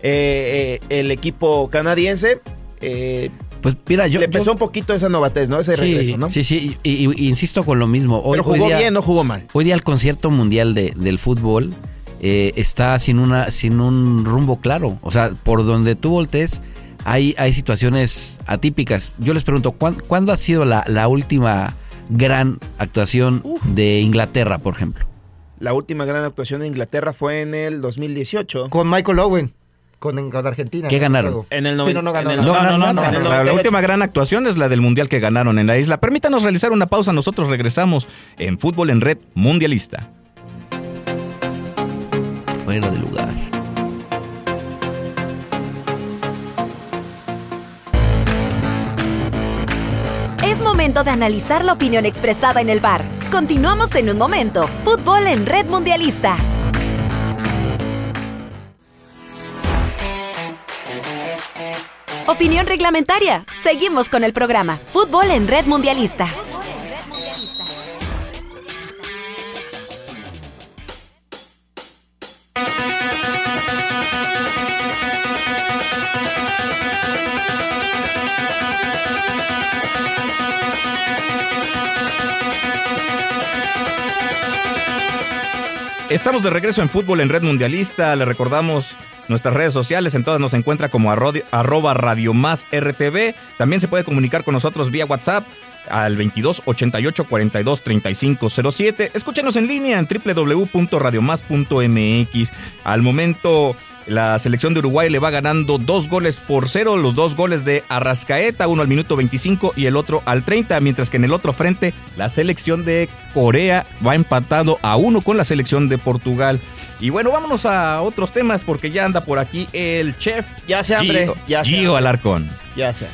eh, eh, el equipo canadiense. Eh, pues mira, yo. Le pesó un poquito esa novatez, ¿no? Ese regreso, ¿no? Sí, sí, y, insisto con lo mismo. Hoy, Pero jugó bien, no jugó mal. Hoy día el concierto mundial de, del fútbol eh, está sin, una, sin un rumbo claro. O sea, por donde tú voltees, hay, hay situaciones atípicas. Yo les pregunto, ¿cuándo, ha sido la, la última gran actuación de Inglaterra, por ejemplo? La última gran actuación de Inglaterra fue en el 2018. Con Michael Owen. Con, Argentina. ¿Qué ganaron? En el, no, no, no, no, La última gran actuación es la del Mundial que ganaron en la isla. Permítanos realizar una pausa. Nosotros regresamos en Fútbol en Red Mundialista. Fuera de lugar. Es momento de analizar la opinión expresada en el bar. Continuamos en un momento. Fútbol en Red Mundialista. Opinión reglamentaria. Seguimos con el programa. Fútbol en Red Mundialista. Estamos de regreso en Fútbol en Red Mundialista. Le recordamos nuestras redes sociales. En todas nos encuentra como arroba Radio Más RTV. También se puede comunicar con nosotros vía WhatsApp al 22 88 42 35 07. Escúchenos en línea en www.radiomás.mx. Al momento la selección de Uruguay le va ganando dos goles por cero, los dos goles de Arrascaeta, uno al minuto 25 y el otro al 30, mientras que en el otro frente la selección de Corea va empatado a uno con la selección de Portugal. Y bueno, vámonos a otros temas porque ya anda por aquí el chef. Ya se hambre, ya Gio Alarcón. Ya se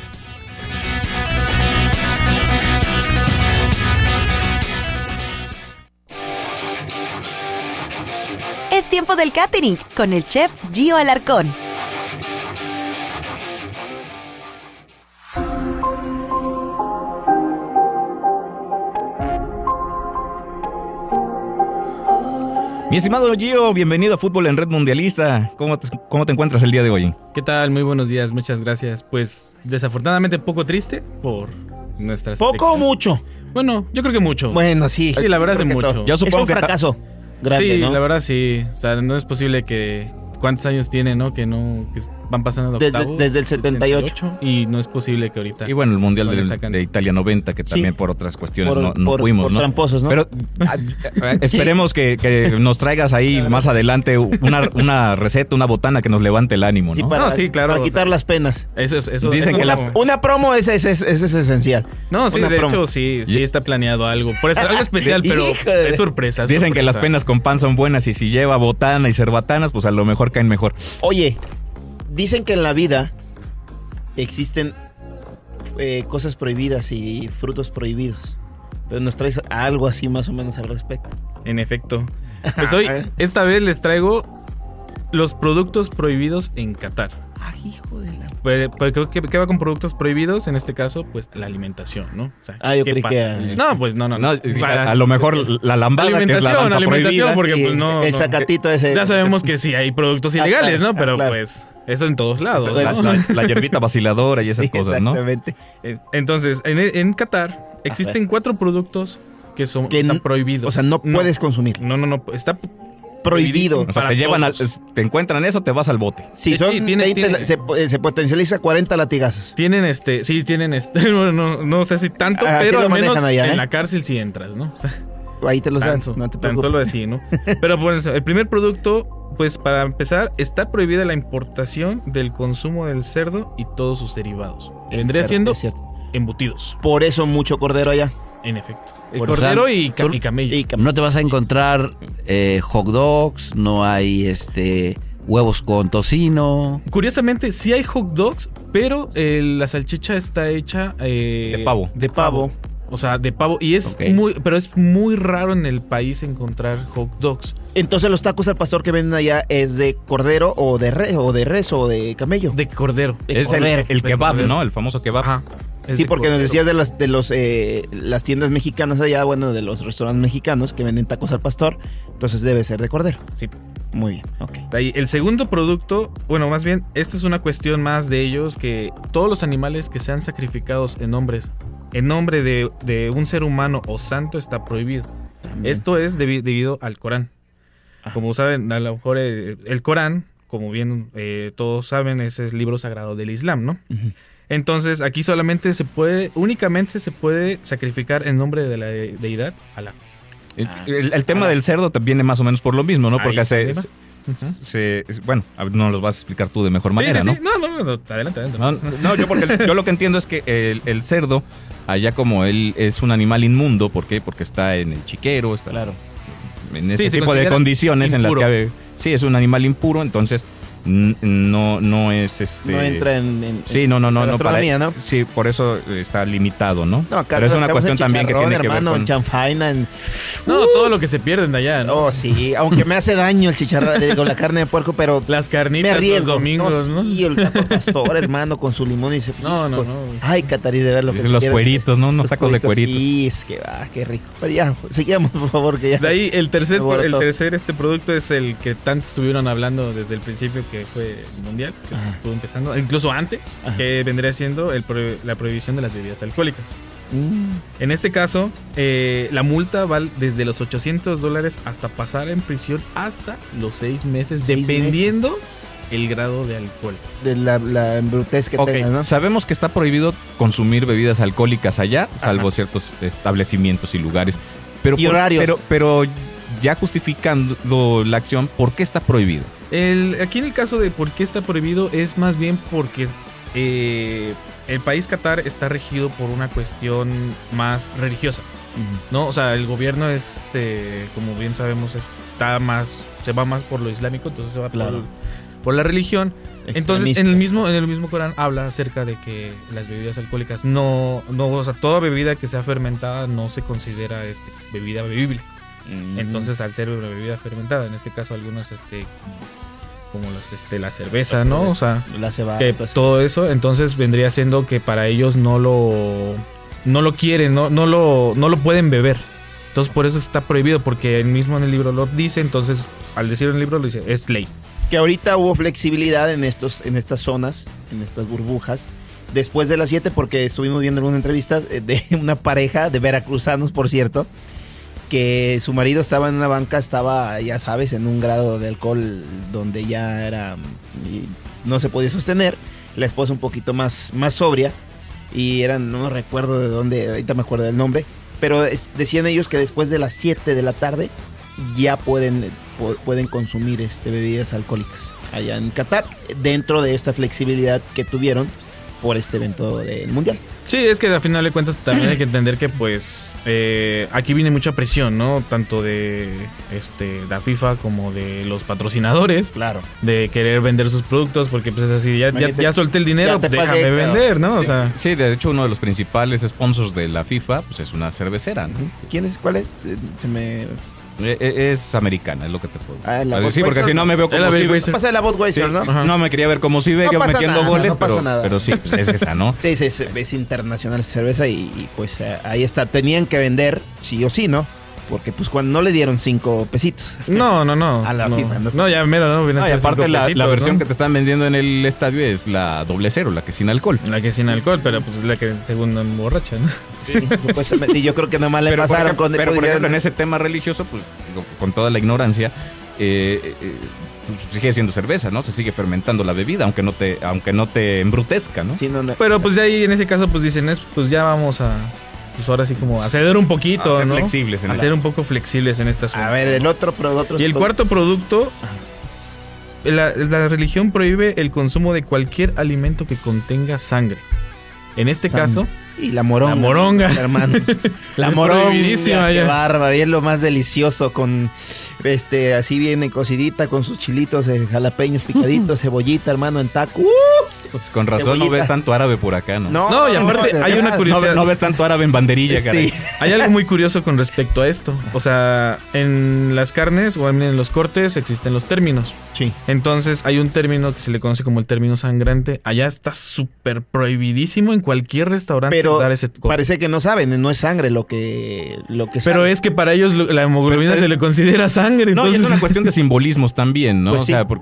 tiempo del catering con el chef Gio Alarcón. Mi estimado Gio, bienvenido a Fútbol en Red Mundialista. ¿Cómo te, ¿Cómo te encuentras el día de hoy? ¿Qué tal? Muy buenos días, muchas gracias. Pues desafortunadamente poco triste por nuestras... ¿Poco o mucho? Bueno, yo creo que mucho. Bueno, sí. Sí, la verdad es mucho. Yo supongo es un fracaso sí, la verdad sí. O sea, no es posible que... ¿Cuántos años tiene, no? Que no... Que van pasando desde, desde el 78. Y no es posible que ahorita... Y bueno, el Mundial de, Italia 90, que también por otras cuestiones no, no fuimos, por tramposos, ¿no? Pero ah, esperemos que, nos traigas ahí más adelante una, una, receta, una botana que nos levante el ánimo, ¿no? Sí, para, sí, claro, para quitar las penas. Eso, eso, Dicen que las, una promo es, es, es, es esencial. No, sí, de hecho sí, sí está planeado algo. Por eso algo especial, pero es sorpresa. Dicen que las penas con pan son buenas y si lleva botana y cerbatanas, pues a lo mejor caen mejor. Oye, dicen que en la vida existen eh, cosas prohibidas y frutos prohibidos. Entonces nos traes algo así más o menos al respecto. En efecto. Pues hoy, esta vez les traigo los productos prohibidos en Qatar. Ah, hijo de la... Pero, pero ¿qué, va con productos prohibidos? En este caso, pues la alimentación, ¿no? ah, yo creí que... No, pues no, no. no. a, lo mejor la lambada que es la danza alimentación, porque pues no... El sacatito ese. Ya sabemos que sí, hay productos ah, ilegales, ¿no? Pero pues... Eso en todos lados. La, hierbita vaciladora y esas cosas, ¿no? Exactamente. Entonces, en, en Qatar existen cuatro productos que son están prohibidos. O sea, no, puedes consumir. No, no, no. Está prohibido. O sea, te llevan te encuentran eso, te vas al bote. Sí, son se, potencializa 40 latigazos. Tienen este, sí, tienen este, no, no, sé si tanto, ah, pero al menos en ¿eh? la cárcel sí entras, ¿no? Ahí te los dan, no te Tan solo así, ¿no? pero pues el primer producto pues para empezar, está prohibida la importación del consumo del cerdo y todos sus derivados. Vendría siendo embutidos. Por eso mucho cordero allá. En efecto. El cordero y, camello. No te vas a encontrar eh, hot dogs, no hay este huevos con tocino. Curiosamente, sí hay hot dogs, pero eh, la salchicha está hecha eh, de pavo. De pavo. O sea, de pavo. Y es muy, pero es muy raro en el país encontrar hot dogs. Entonces los tacos al pastor que venden allá es de cordero o de res o de res o de camello. De cordero. es el, kebab, ¿no? El famoso kebab. Ajá. Sí, porque nos decías de las de los eh, las tiendas mexicanas allá, bueno, de los restaurantes mexicanos que venden tacos al pastor, entonces debe ser de cordero. Sí. Muy bien, ok. Ahí, el segundo producto, bueno, más bien, esta es una cuestión más de ellos que todos los animales que sean sacrificados en nombres en nombre de, un ser humano o santo está prohibido. Esto es debido al Corán. Como saben, a lo mejor el, el Corán, como bien eh, todos saben, es el libro sagrado del Islam, ¿no? Entonces, aquí solamente se puede, únicamente se puede sacrificar en nombre de la de- deidad Alá. El, el- el tema del cerdo viene más o menos por lo mismo, ¿no? Porque está se, bueno, no los vas a explicar tú de mejor manera, sí, ¿no? sí. No, no, no, adelante, adelante. No, no, yo porque yo lo que entiendo es que el, el cerdo, allá como él es un animal inmundo, ¿por qué? Porque está en el chiquero, está Claro. en ese tipo de considera condiciones en las que sí es un animal impuro, entonces no no es este No entra en. en- Sí, no, no, no, no, para- ¿no? Sí, por eso está limitado, ¿no? No, acá Pero es una cuestión también que tiene que ver hermano, con en chanfaina, en... No, todo lo que se pierden de allá, ¿no? Oh, sí, aunque me hace daño el chicharrón, digo, la carne de puerco, pero Las me carnitas arriesgo. los domingos, ¿no? Sí, el taco pastor, hermano, con su limón y se... No, no, no. Ay, Catarí, de ver lo que se los quiere. cueritos, ¿no? Unos tacos de cueritos. Sí, es que va, qué rico. Pero ya, sigamos, por favor, que ya. De ahí el tercer, Me el tercer este producto es el que tanto estuvieron hablando desde el principio que fue el mundial, que Ajá. estuvo empezando, incluso antes, Ajá. que vendría siendo el pro- la prohibición de las bebidas alcohólicas. Mm, En este caso, eh, la multa va desde los 800 dólares hasta pasar en prisión hasta los seis meses, Seis dependiendo el grado de alcohol. de la, la embrutez que Ok, tengas, ¿no? sabemos que está prohibido consumir bebidas alcohólicas allá, salvo Ajá. ciertos establecimientos y lugares. Pero, Y por- horarios. pero, pero ya justificando la acción, ¿por qué está prohibido? El, aquí en el caso de por qué está prohibido es más bien porque eh, el país Qatar está regido por una cuestión más religiosa. ¿no? O sea, el gobierno, este, como bien sabemos, está más, se va más por lo islámico, entonces se va Claro. por, por la religión. Entonces, en el mismo, en el mismo Corán habla acerca de que las bebidas alcohólicas no, no, o sea, toda bebida que sea fermentada no se considera este, bebida bebible. Mm. Entonces, al ser una bebida fermentada, en este caso algunos, este, como las, este, la cerveza, ¿no? O sea, La cebada. que todo eso. entonces vendría siendo que para ellos no lo no lo quieren, no, no lo no lo pueden beber. Entonces por eso está prohibido porque el mismo en el libro lo dice, entonces al decir en el libro lo dice, es ley. que ahorita hubo flexibilidad en estos en estas zonas, en estas burbujas. Después de las 7, porque estuvimos viendo alguna entrevista eh, de una pareja de veracruzanos, por cierto, que su marido estaba en una banca, estaba, ya sabes, en un grado de alcohol donde ya era mm, no se podía sostener. La esposa un poquito más, más sobria y eran, no recuerdo de dónde, ahorita me acuerdo del nombre, pero decían ellos que después de las 7 de la tarde ya pueden, pu- pueden consumir este, bebidas alcohólicas allá en Qatar, dentro de esta flexibilidad que tuvieron por este evento del Mundial. Sí, es que al final de cuentas también hay que entender que pues eh, aquí viene mucha presión, ¿no? Tanto de este la FIFA como de los patrocinadores. Claro. De querer vender sus productos porque pues es así, ya, ya, ya solté el dinero, ya te déjame pagué, vender, ¿no? O sea, Sí, de hecho uno de los principales sponsors de la FIFA pues es una cervecera, ¿no? ¿Quién es? ¿Cuál es? Eh, Se me... Eh, eh, Es americana, es lo que te puedo Ah, decir. Sí, porque si no me veo como si Budweiser. Pasa de la Budweiser, ¿no? Ajá. No me quería ver como Siberia No pasa metiendo nada, goles, no pasa pero, nada. pero sí, pues es esa, ¿no? Sí, sí, es, es internacional cerveza y, y, pues eh, ahí está. Tenían que vender sí o sí, ¿no? Porque pues cuando no le dieron cinco pesitos. no, no, no. A la no. FIFA, no ya mero, ¿no? Viene No, y aparte la, la versión ¿no? que te están vendiendo en el estadio es la doble cero, la que sin alcohol. La que sin alcohol, pero pues es la que según emborracha, ¿no? Sí, supuestamente. Y yo creo que nomás le Pero, pasaron ejemplo, con... pero, por ejemplo, en ese tema religioso, pues con toda la ignorancia, eh, eh, pues, sigue siendo cerveza, ¿no? Se sigue fermentando la bebida, aunque no te, aunque no te embrutezca, ¿no? Sí, no, no. Pero pues de ahí en ese caso pues dicen, es, pues ya vamos a pues ahora sí como a ceder un poquito, A ser ¿no? flexibles en a el- ser un poco flexibles en esta zona. A ver, el otro... Otro y el cuarto producto la, la religión prohíbe el consumo de cualquier alimento que contenga sangre. En este Sangre. caso, Y la moronga. La moronga. Hermano. La Es moronga. Qué bárbaro. Y es lo más delicioso con, este, así viene cocidita con sus chilitos, eh, jalapeños picaditos, cebollita, hermano, en taco. ¡Uh! Pues con razón no ves tanto árabe por acá, ¿no? No, No, y aparte hay una curiosidad. No, no ves tanto árabe en banderilla, caray. Sí. hay algo muy curioso con respecto a esto. O sea, en las carnes o en los cortes existen los términos. Sí. Entonces hay un término que se le conoce como el término sangrante. Allá está súper prohibidísimo en cualquier restaurante Pero dar ese corte. parece que no saben, no es sangre lo que, lo que Pero es que para ellos lo- la hemoglobina Pero- se le considera sangre. No, y entonces, es una cuestión de simbolismos también, ¿no? Pues o sí. sea, por-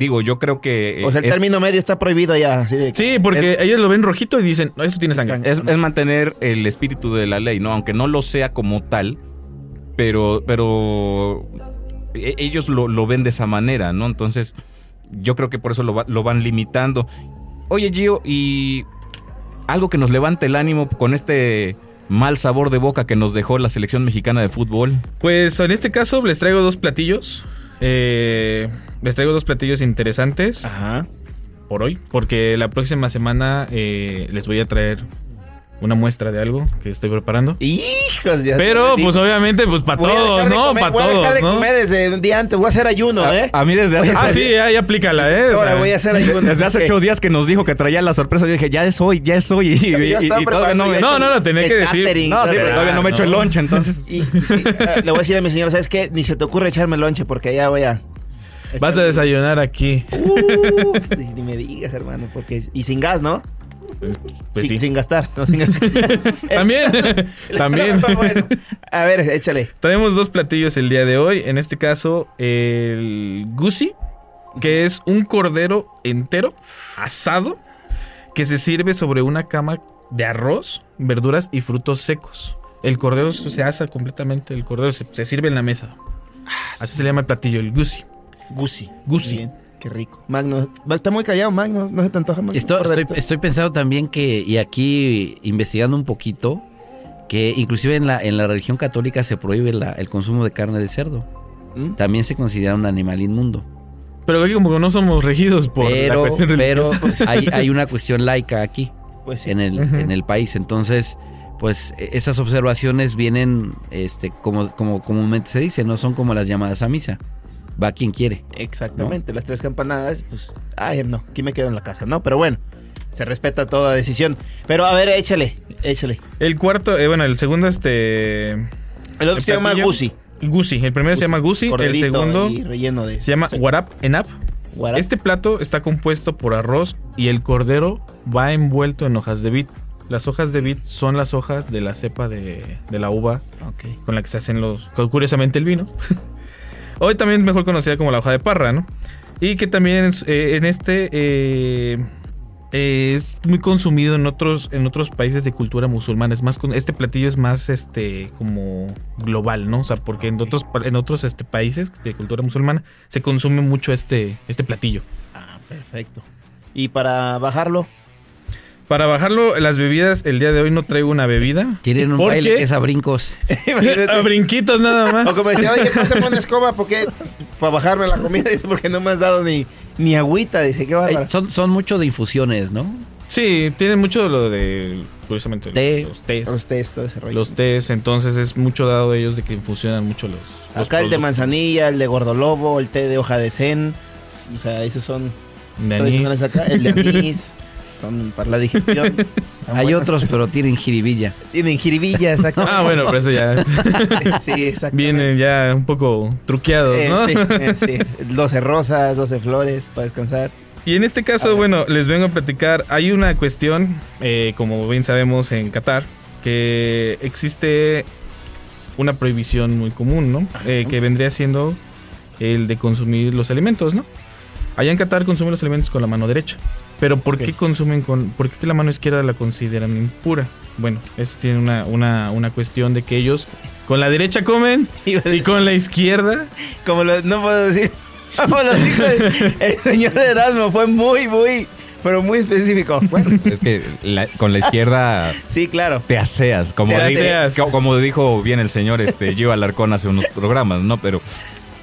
digo, yo creo que... O sea, el es- término medio está prohibido ya. así de que- Sí, porque ellos lo ven rojito y dicen, no, eso tiene sangre. Es, es mantener el espíritu de la ley, ¿no? Aunque no lo sea como tal, pero, pero e- ellos lo, lo ven de esa manera, ¿no? Entonces, yo creo que por eso lo, va- lo van limitando. Oye, Gio, y algo que nos levante el ánimo con este mal sabor de boca que nos dejó la selección mexicana de fútbol. Pues en este caso les traigo dos platillos. Eh, les traigo dos platillos interesantes Ajá. por hoy. Porque la próxima semana eh, les voy a traer una muestra de algo que estoy preparando. Hijos de Pero, pues obviamente, pues para Voy a todos, dejar de ¿no? comer- Para voy a dejar todos, de ¿no? comer desde un día antes. Voy a hacer ayuno, ¿eh? A mí desde hace, Ah, sí, ahí aplícala, ¿eh? Ahora voy a hacer ayuno. desde hace ocho días que nos dijo que traía la sorpresa, yo dije, ya es hoy, ya es hoy. Y, y- Ya y- todavía no me... No, no, no, tenía el que decir- catering, No, sí, pero todavía no me he hecho el lunch, entonces... Y, sí, ah, le voy a decir a mi señor, ¿sabes qué? Ni se te ocurre echarme lonche porque ya voy a... Vas a desayunar aquí. Uh, ni me digas, hermano, porque... Y sin gas, ¿no? Pues sin, sí. sin gastar. No, sin gastar. También, también. Bueno, a ver, échale. Traemos dos platillos el día de hoy. En este caso, el gusi, que es un cordero entero, asado, que se sirve sobre una cama de arroz, verduras y frutos secos. El cordero se asa completamente, el cordero se, se sirve en la mesa. Así se le llama el platillo, el gusi. Gusi. Gusi. Qué rico. Magno, está muy callado, Magno. No se te antoja, Magno. Estoy, estoy, pensando también que, y aquí investigando un poquito, que inclusive en la, en la religión católica se prohíbe la- el consumo de carne de cerdo. ¿Mm? También se considera un animal inmundo. Pero aquí como que no somos regidos por la Pero, cuestión pero religiosa. hay, hay una cuestión laica aquí, Pues sí. en el, en el país. Entonces, pues e- esas observaciones vienen, este, como, como comúnmente se dice, no son como las llamadas a misa. Va quien quiere. Exactamente, las tres campanadas, pues, ay, no, aquí me quedo en la casa, ¿no? Pero bueno, se respeta toda decisión. Pero a ver, échale, échale. El cuarto, eh, bueno, el segundo, este... El otro ¿El se llama? Gusi. Gusi. El primero se llama Gusi, el segundo ahí relleno de... se llama Warap Enap. Guarap. Este plato está compuesto por arroz y el cordero va envuelto en hojas de vid. Las hojas de vid son las hojas de la cepa de, de la uva Ok. con la que se hacen los, curiosamente el vino. Hoy también mejor conocida como la hoja de parra, ¿no? Y que también eh, en este eh, eh, es muy consumido en otros en otros países de cultura musulmana. Es más este platillo es más este como global, ¿no? O sea, porque en otros en otros este países de cultura musulmana se consume mucho este este platillo. Ah, perfecto. Y para bajarlo, Para bajarlo las bebidas el día de hoy no traigo una bebida. Tienen un ¿Por baile qué? que es a brincos. A brinquitos nada o más. como decía, oye, no se pone escoba porque para bajarme la comida, dice, porque no me has dado ni, ni agüita, dice, qué bárbaro. son, son mucho de infusiones, ¿no? Sí, tienen mucho lo de curiosamente Té. los tés. Los tés, todo ese rollo. Los tés, entonces es mucho dado de ellos de que infusionan mucho los. los Acá el de productos. manzanilla, el de gordolobo, el té de hoja de zen. O sea, esos son De anís. acá. El de anís. Son para la digestión. Están Hay buenos. otros, pero tienen jiribilla. Tienen jiribilla, exacto. Ah, bueno, pero eso ya sí, exacto. vienen ya un poco truqueados, ¿no? sí, eh, sí. 12 rosas, 12 flores para descansar. Y en este caso, bueno, les vengo a platicar. Hay una cuestión, eh, como bien sabemos en Qatar, que existe una prohibición muy común, ¿no? Eh, que vendría siendo el de consumir los alimentos, ¿no? Allá en Qatar consumen los alimentos con la mano derecha. Pero ¿por qué consumen con... ¿Por qué la mano izquierda la consideran impura? Bueno, esto tiene una, una, una cuestión de que ellos con la derecha comen y decir, con la izquierda... Como lo, no puedo decir. Como lo dijo el, el señor Erasmo, fue muy, muy, pero muy específico. Bueno, Es que la- con la izquierda sí, claro. te aseas, como, Te aseas. co- como dijo bien el señor este, Gio Alarcón hace unos programas, ¿no? Pero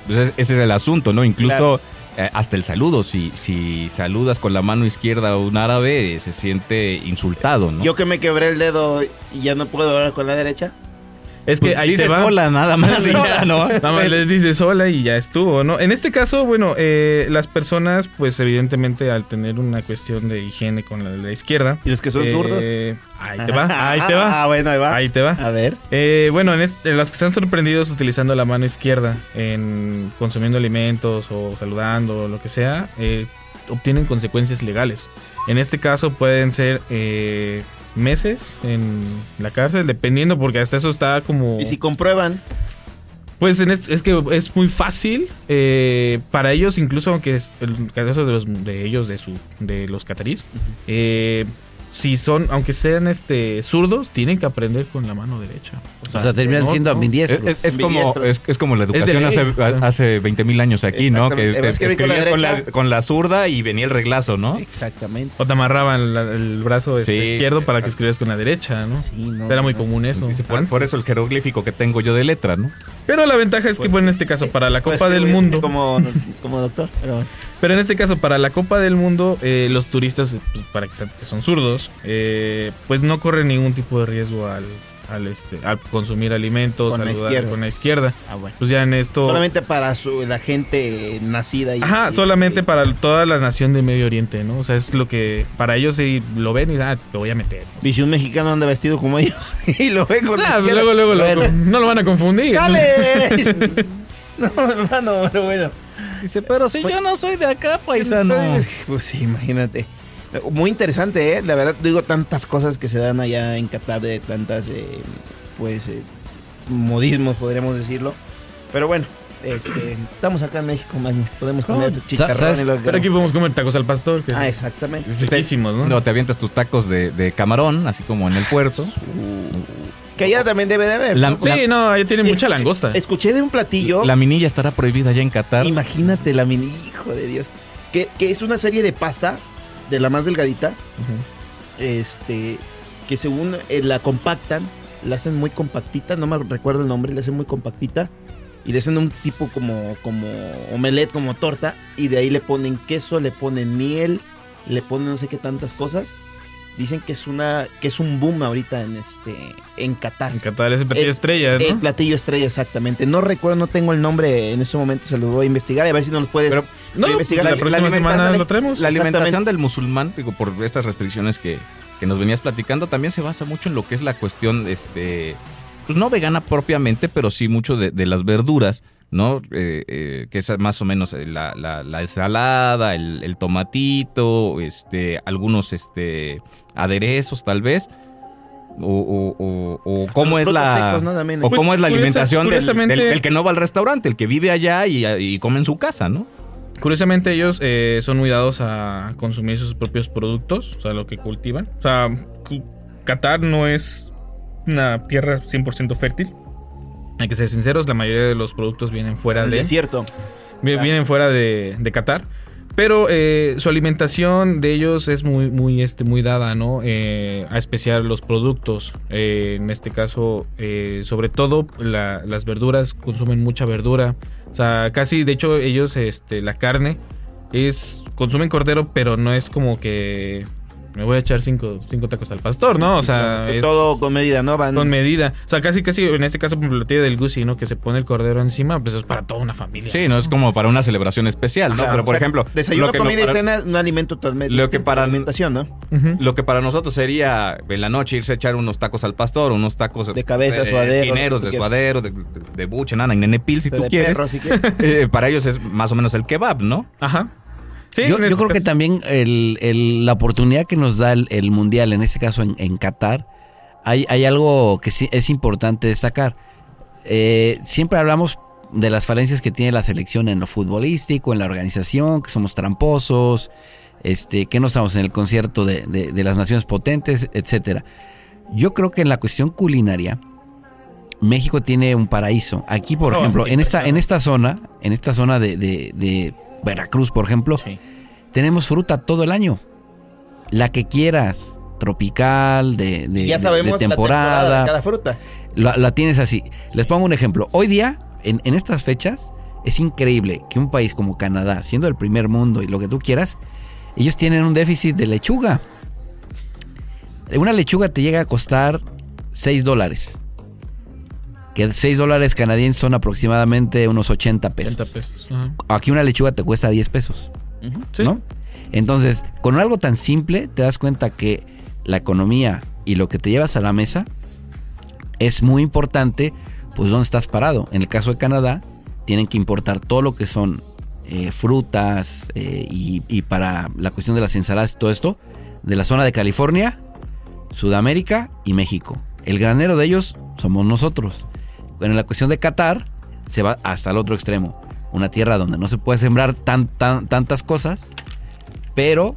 pues, es- ese es el asunto, ¿no? Incluso eh, hasta el saludo, si, si saludas con la mano izquierda a un árabe, eh, se siente insultado. Yo que me quebré el dedo y ya no puedo hablar con la derecha. Es que Pues ahí te dices va. hola nada más y ya, ¿no? Nada más les dices hola y ya estuvo, ¿no? En este caso, bueno, eh, las personas, pues evidentemente al tener una cuestión de higiene con la, la izquierda. ¿Y los que son eh, zurdos? Ahí te va, ahí te va. Ah, bueno, ahí va. Ahí te va. A ver. Eh, bueno, en, este- en los que están sorprendidos utilizando la mano izquierda en consumiendo alimentos o saludando o lo que sea, eh, obtienen consecuencias legales. En este caso pueden ser eh, meses en la cárcel, dependiendo, porque hasta eso está como... Y si comprueban, Pues en es, es que es muy fácil eh, para ellos, incluso aunque es el caso de, los, de ellos, de su de los catarís, eh, si son, aunque sean este zurdos, tienen que aprender con la mano derecha. O sea, terminan no, siendo no. ambidiestros. Es, es como, es, es como la educación hace, hace 20 mil años aquí, ¿no? Que te- con la escribías con la, con la zurda y venía el reglazo, ¿no? Exactamente. O te amarraban la- el brazo este, Sí. izquierdo para que escribieras con la derecha, ¿no? Sí, no, Era muy común eso. Dice, por, por eso el jeroglífico que tengo yo de letra, ¿no? Pero la ventaja es que, bueno, en este caso, para la Pues Copa del a Mundo. Como, como doctor. Pero bueno. Pero en este caso, para la Copa del Mundo, eh, los turistas, pues, para que, sean- que son zurdos, eh, pues no corren ningún tipo de riesgo al, al, este, al consumir alimentos, Con la al dudar- izquierda. con la izquierda. Ah, bueno. Pues ya en esto... Solamente para su, la gente nacida y. Ajá, y- solamente y- para toda la nación de Medio Oriente, ¿no? O sea, es lo que para ellos sí lo ven y ah, lo voy a meter. Y si un mexicano anda vestido como ellos y lo ve con la Ah, izquierda, luego, luego, luego, no lo van a confundir. ¡Chale! no, hermano, pero bueno. Dice, pero si yo no soy de acá, paisano. Pues sí, imagínate. Muy interesante, ¿eh? La verdad, digo, tantas cosas que se dan allá en Qatar, de tantas, eh, pues, eh, modismos, podríamos decirlo. Pero bueno, este, estamos acá en México, man. Podemos comer chicharrón ¿sabes? y lo que Pero aquí podemos comer tacos al pastor. Que Ah, exactamente. riquísimos, ¿no? No, te avientas tus tacos de, de camarón, así como en el puerto. Que allá también debe de haber. La- ¿no? Sí, no, ahí tiene mucha langosta. Escuché de un platillo. La minilla estará prohibida ya en Qatar. Imagínate la mini, hijo de Dios. Que, que es una serie de pasta, de la más delgadita, este, que según eh, la compactan, la hacen muy compactita, no me recuerdo el nombre, la hacen muy compactita, y le hacen un tipo como, como omelette, como torta, y de ahí le ponen queso, le ponen miel, le ponen no sé qué tantas cosas. Dicen que es una, que es un boom ahorita en este, en Qatar. En Qatar ese platillo Eh, estrella, El ¿no? platillo estrella, exactamente. No recuerdo, no tengo el nombre en ese momento, se lo voy a investigar y a ver si nos lo puedes. Pero No, investigar. la, La- próxima la semana alimentación- lo traemos. La alimentación del musulmán, digo, por estas restricciones que, que nos venías platicando, también se basa mucho en lo que es la cuestión, este, pues no vegana propiamente, pero sí mucho de, de las verduras, ¿no? Eh, eh, que es más o menos eh, la, la- la ensalada, el, el tomatito, este, algunos este, aderezos tal vez. O, o- o- o cómo es la secos, ¿no? También. o Pues, cómo es la curiosa- alimentación del- del, curiosamente- del que no va al restaurante, el que vive allá y, y come en su casa, ¿no? Curiosamente ellos eh, son muy dados a consumir sus propios productos, o sea, lo que cultivan. O sea, Qatar no es una tierra 100% fértil. Hay que ser sinceros, la mayoría de los productos vienen fuera el de... desierto. Claro. Vienen fuera de, de Qatar. Pero eh, su alimentación de ellos es muy, muy, este, muy dada, ¿no? Eh, a especiar los productos. Eh, en este caso, sobre todo la- las verduras, consumen mucha verdura. O sea, casi, de hecho, ellos, este, la carne es. consumen cordero, pero no es como que. Me voy a echar cinco, cinco tacos al pastor, ¿no? O sea, es- todo con medida, ¿no? Van con medida. O sea, casi, casi, en este caso, por ejemplo, la tía del Gucci, ¿no? Que se pone el cordero encima, pues es para toda una familia. Sí, no es como para una celebración especial, ¿no? Ajá, Pero por o sea, ejemplo, desayuno, lo que, comida y para, cena, un alimento totalmente lo que para- alimentación, ¿no? Lo que para nosotros sería en la noche irse a echar unos tacos al pastor, unos tacos De cabeza, eh, suadero, esquineros, de suadero, de, buche, nana, y nenepil si De tú quieres. perro, si quieres. Eh, para ellos es más o menos el kebab, ¿no? Ajá. Sí, yo, este creo que también el- el- la oportunidad que nos da el, el Mundial, en este caso en, en Qatar, hay, hay algo que sí es importante destacar. Eh, siempre hablamos de las falencias que tiene la selección en lo futbolístico, en la organización, que somos tramposos, este, que no estamos en el concierto de, de- de las naciones potentes, etcétera. Yo creo que en la cuestión culinaria, México tiene un paraíso. Aquí, por ejemplo, sí, en esta, en esta zona, en esta zona de, de- de Veracruz, por ejemplo, Sí. tenemos fruta todo el año. La que quieras. Tropical, de, de- ya de- sabemos de la temporada temporada. de cada fruta. La, la tienes así. Les pongo un ejemplo. Hoy día, en, en estas fechas, es increíble que un país como Canadá, siendo el primer mundo y lo que tú quieras, ellos tienen un déficit de lechuga. Una lechuga te llega a costar 6 dólares. Que 6 dólares canadienses son aproximadamente unos 80 pesos. 80 pesos. Ajá. Aquí una lechuga te cuesta 10 pesos. Ujú. Sí. ¿no? Entonces, con algo tan simple, te das cuenta que la economía y lo que te llevas a la mesa es muy importante, pues dónde estás parado. En el caso de Canadá, tienen que importar todo lo que son eh, frutas eh, y, y para la cuestión de las ensaladas y todo esto, de la zona de California, Sudamérica y México. El granero de ellos somos nosotros. En la cuestión de Qatar, se va hasta el otro extremo. Una tierra donde no se puede sembrar tan, tan- tantas cosas, pero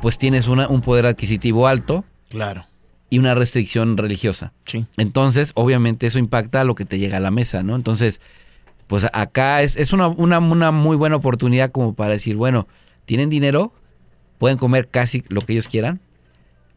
pues tienes una, un poder adquisitivo alto Claro. y una restricción religiosa. Sí. Entonces, obviamente, eso impacta a lo que te llega a la mesa, ¿no? Entonces, pues acá es, es una, una, una muy buena oportunidad como para decir, bueno, tienen dinero, pueden comer casi lo que ellos quieran,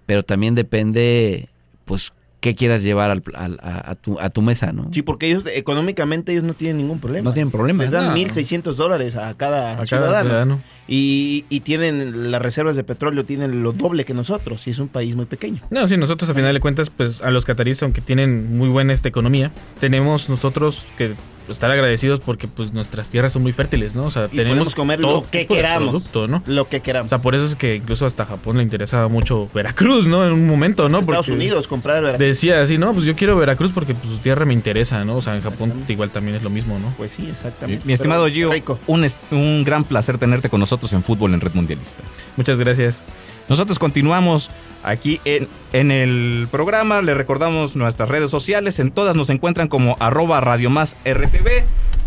pero también depende, pues, qué quieras llevar al- al- a, a tu, a tu mesa, ¿no? Sí, porque ellos económicamente ellos no tienen ningún problema. No tienen problema. Les dan No. 1.600 dólares a cada A cada ciudadano. ciudadano. Y, y tienen las reservas de petróleo, tienen lo doble que nosotros. Y es un país muy pequeño. No, sí, nosotros a final de cuentas, pues a los cataríes, aunque tienen muy buena esta economía, tenemos nosotros que estar agradecidos porque pues nuestras tierras son muy fértiles, ¿no? O sea, Y tenemos comer lo que queramos. producto, ¿no? Lo que O queramos. sea, por eso es que incluso hasta Japón le interesaba mucho Veracruz, ¿no? En un momento, ¿no? Estados Porque Unidos, comprar Veracruz. Decía así, no, pues yo quiero Veracruz porque pues, su tierra me interesa, ¿no? O sea, en Japón igual también es lo mismo, ¿no? Pues sí, exactamente. Mi estimado Gio, Rico. un, est- un gran placer tenerte con nosotros en Fútbol en Red Mundialista. Muchas gracias. Nosotros continuamos aquí en, en el programa. Le recordamos nuestras redes sociales. En todas nos encuentran como arroba Radio.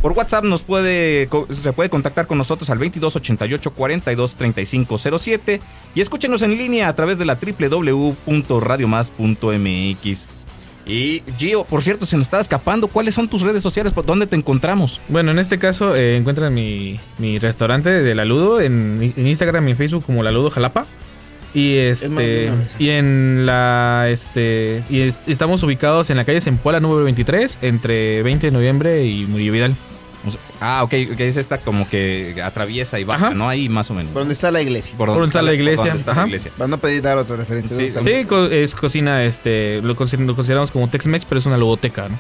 Por WhatsApp nos puede, se puede contactar con nosotros al 2288 42 3507 y escúchenos en línea a través de la www.radiomás.mx. Y Gio, por cierto, se nos estaba escapando. ¿Cuáles son tus redes sociales? ¿Por dónde te encontramos? Bueno, en este caso eh, encuentran mi, mi restaurante de Laludo en, Instagram y en Facebook como Laludo Jalapa. Y este y en la este y es- estamos ubicados en la calle Zempoala número 23 entre 20 de noviembre y Murillo Vidal. Ah, ok, que es esta como que atraviesa y baja, Ajá. ¿no? Ahí más o menos. ¿Por dónde está la iglesia? Por dónde está la iglesia, por dónde está la ajá. iglesia. Para no pedir dar otra referencia. Sí, ¿Dónde está? Sí, co- es cocina este lo, consider- lo consideramos como Tex-Mex, pero es una ludoteca, ¿no?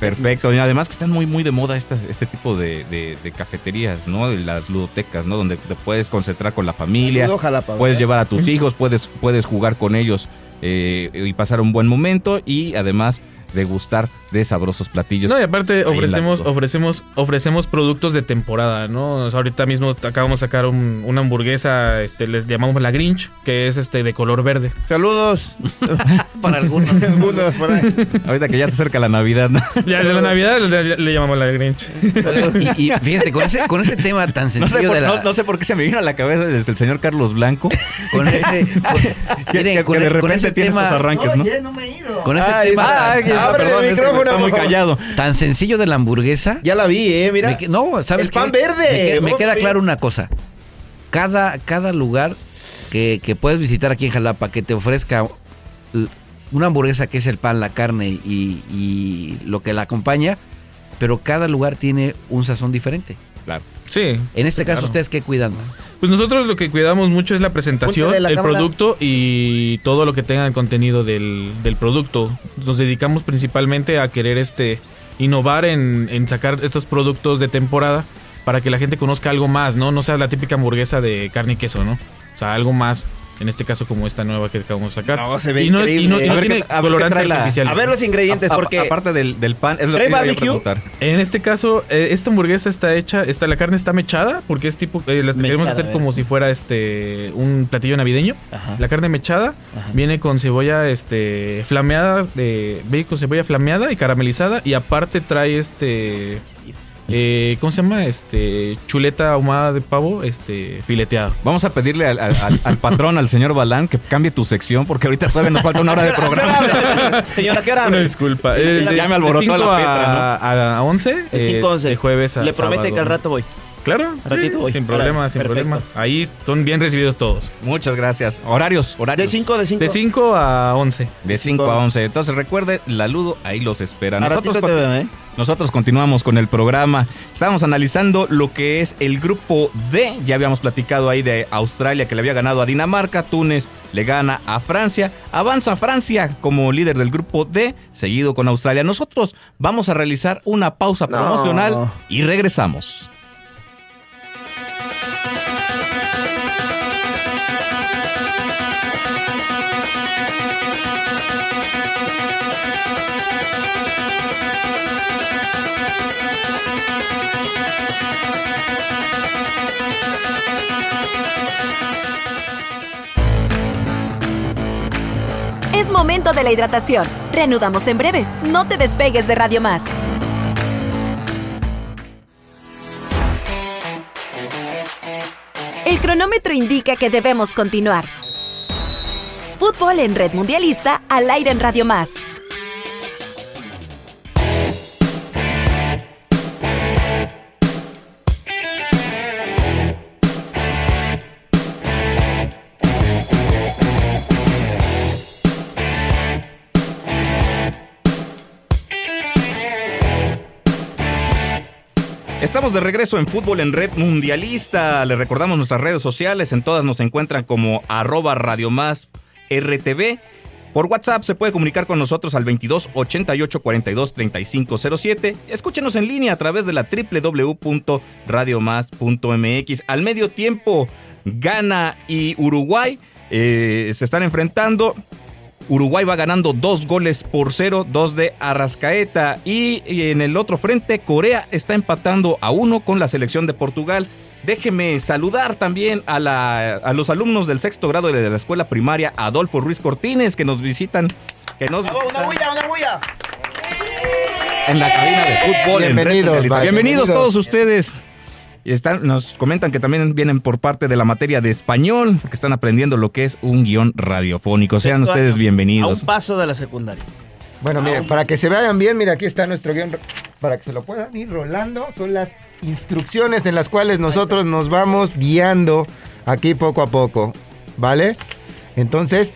Perfecto. Y además que están muy, muy de moda estas- este tipo de, de- de cafeterías, ¿no? De las ludotecas, ¿no? Donde te puedes concentrar con la familia, Jalapa, puedes llevar a tus hijos, puedes, puedes jugar con ellos eh, y pasar un buen momento y además degustar de sabrosos platillos. No, y aparte ofrecemos, ofrecemos, ofrecemos productos de temporada, ¿no? O sea, ahorita mismo acabamos de sacar un- una hamburguesa, este, les llamamos la Grinch, que es este de color verde. Saludos. Para algunos. Algunos por ahí. Ahorita que ya se acerca la Navidad, ¿no? Ya de la Navidad le, le llamamos la Grinch. Y, y fíjense, con ese, con ese tema tan No sé, sencillo por, de la... no- no sé por qué se me vino a la cabeza desde el señor Carlos Blanco. Con ese... con- Que, miren, que- con que de con repente ese tiene tema- estos arranques, ¿no? Con ese Ay, tema ah, Abre el es que micrófono, está muy callado. tan sencillo de la hamburguesa... Ya la vi, eh, mira. me no, ¿sabes El qué? pan verde. Me, queda claro una cosa. Cada, cada lugar que, que puedes visitar aquí en Jalapa que te ofrezca una hamburguesa que es el pan, la carne y, y lo que la acompaña, pero cada lugar tiene un sazón diferente. Claro. Sí. En este caso, claro. ¿ustedes qué cuidan? Pues nosotros lo que cuidamos mucho es la presentación, la el cámara. producto y todo lo que tenga el contenido del, del producto. Nos dedicamos principalmente a querer este innovar en, en sacar estos productos de temporada para que la gente conozca algo más, ¿no? No sea la típica hamburguesa de carne y queso, ¿no? O sea, algo más. En este caso, como esta nueva que acabamos de sacar. No, se ve y no, es- y no- y increíble. no A ver tiene qué- a ver qué colorantes trae la- artificiales. A ver los ingredientes, A- a- porque aparte del, del pan, es lo ¿Trae que iba a barbecue? preguntar. En este caso, eh, esta hamburguesa está hecha, está, la carne está mechada, porque es tipo, eh, las Mechada, queremos a hacer ver. como si fuera este un platillo navideño. Ajá. La carne mechada Ajá. viene con cebolla este flameada, de, viene con cebolla flameada y caramelizada y aparte trae este eh, ¿cómo se llama? Este chuleta ahumada de pavo, este fileteado. Vamos a pedirle al, al- al- al patrón, al señor Balán, que cambie tu sección, porque ahorita todavía nos falta una hora de programa. Señora, ¿qué hora Una disculpa. Ya Eh, me de- alborotó de la Petra, a, a 11. De cinco a once. De jueves a Le promete sábado. que al rato voy. Claro, ratito sí, voy. sin problema, sin perfecto. problema. Ahí son bien recibidos todos. Muchas gracias. Horarios, De horarios. 5 de 5. De 5 a 11. De 5 a 11. Entonces recuerde, la Ludo ahí los espera. Nosotros, con- veo, ¿eh? nosotros continuamos con el programa. Estábamos analizando lo que es el grupo D. Ya habíamos platicado ahí de Australia que le había ganado a Dinamarca. Túnez le gana a Francia. Avanza Francia como líder del grupo D, seguido con Australia. Nosotros vamos a realizar una pausa No. promocional y regresamos. Momento de la hidratación. Reanudamos en breve. No te despegues de Radio Más. El cronómetro indica que debemos continuar. Fútbol en Red Mundialista al aire en Radio Más. Estamos de regreso en Fútbol en Red Mundialista. Les recordamos nuestras redes sociales. En todas nos encuentran como arroba Radio Más RTV. Por WhatsApp se puede comunicar con nosotros al 22 88 42 35 07. Escúchenos en línea a través de la www.radiomás.mx. Al medio tiempo, Ghana y Uruguay eh, se están enfrentando. Uruguay va ganando dos goles por cero, dos de Arrascaeta. Y en el otro frente, Corea está empatando a uno con la selección de Portugal. Déjeme saludar también a, la, a los alumnos del sexto grado de la escuela primaria Adolfo Ruiz Cortines que nos visitan. Que nos ¡Una bulla, una bulla! En la cabina de fútbol. Bienvenidos, Bienvenidos, bienvenidos todos ustedes. Y están, nos comentan que también vienen por parte de la materia de español, porque están aprendiendo lo que es un guion radiofónico. Sean Sexto ustedes año, bienvenidos. A un paso de la secundaria. Bueno, miren, para que se vean bien, mira, aquí está nuestro guion, para que se lo puedan ir rolando, son las instrucciones en las cuales nosotros nos vamos guiando aquí poco a poco, ¿vale? Entonces,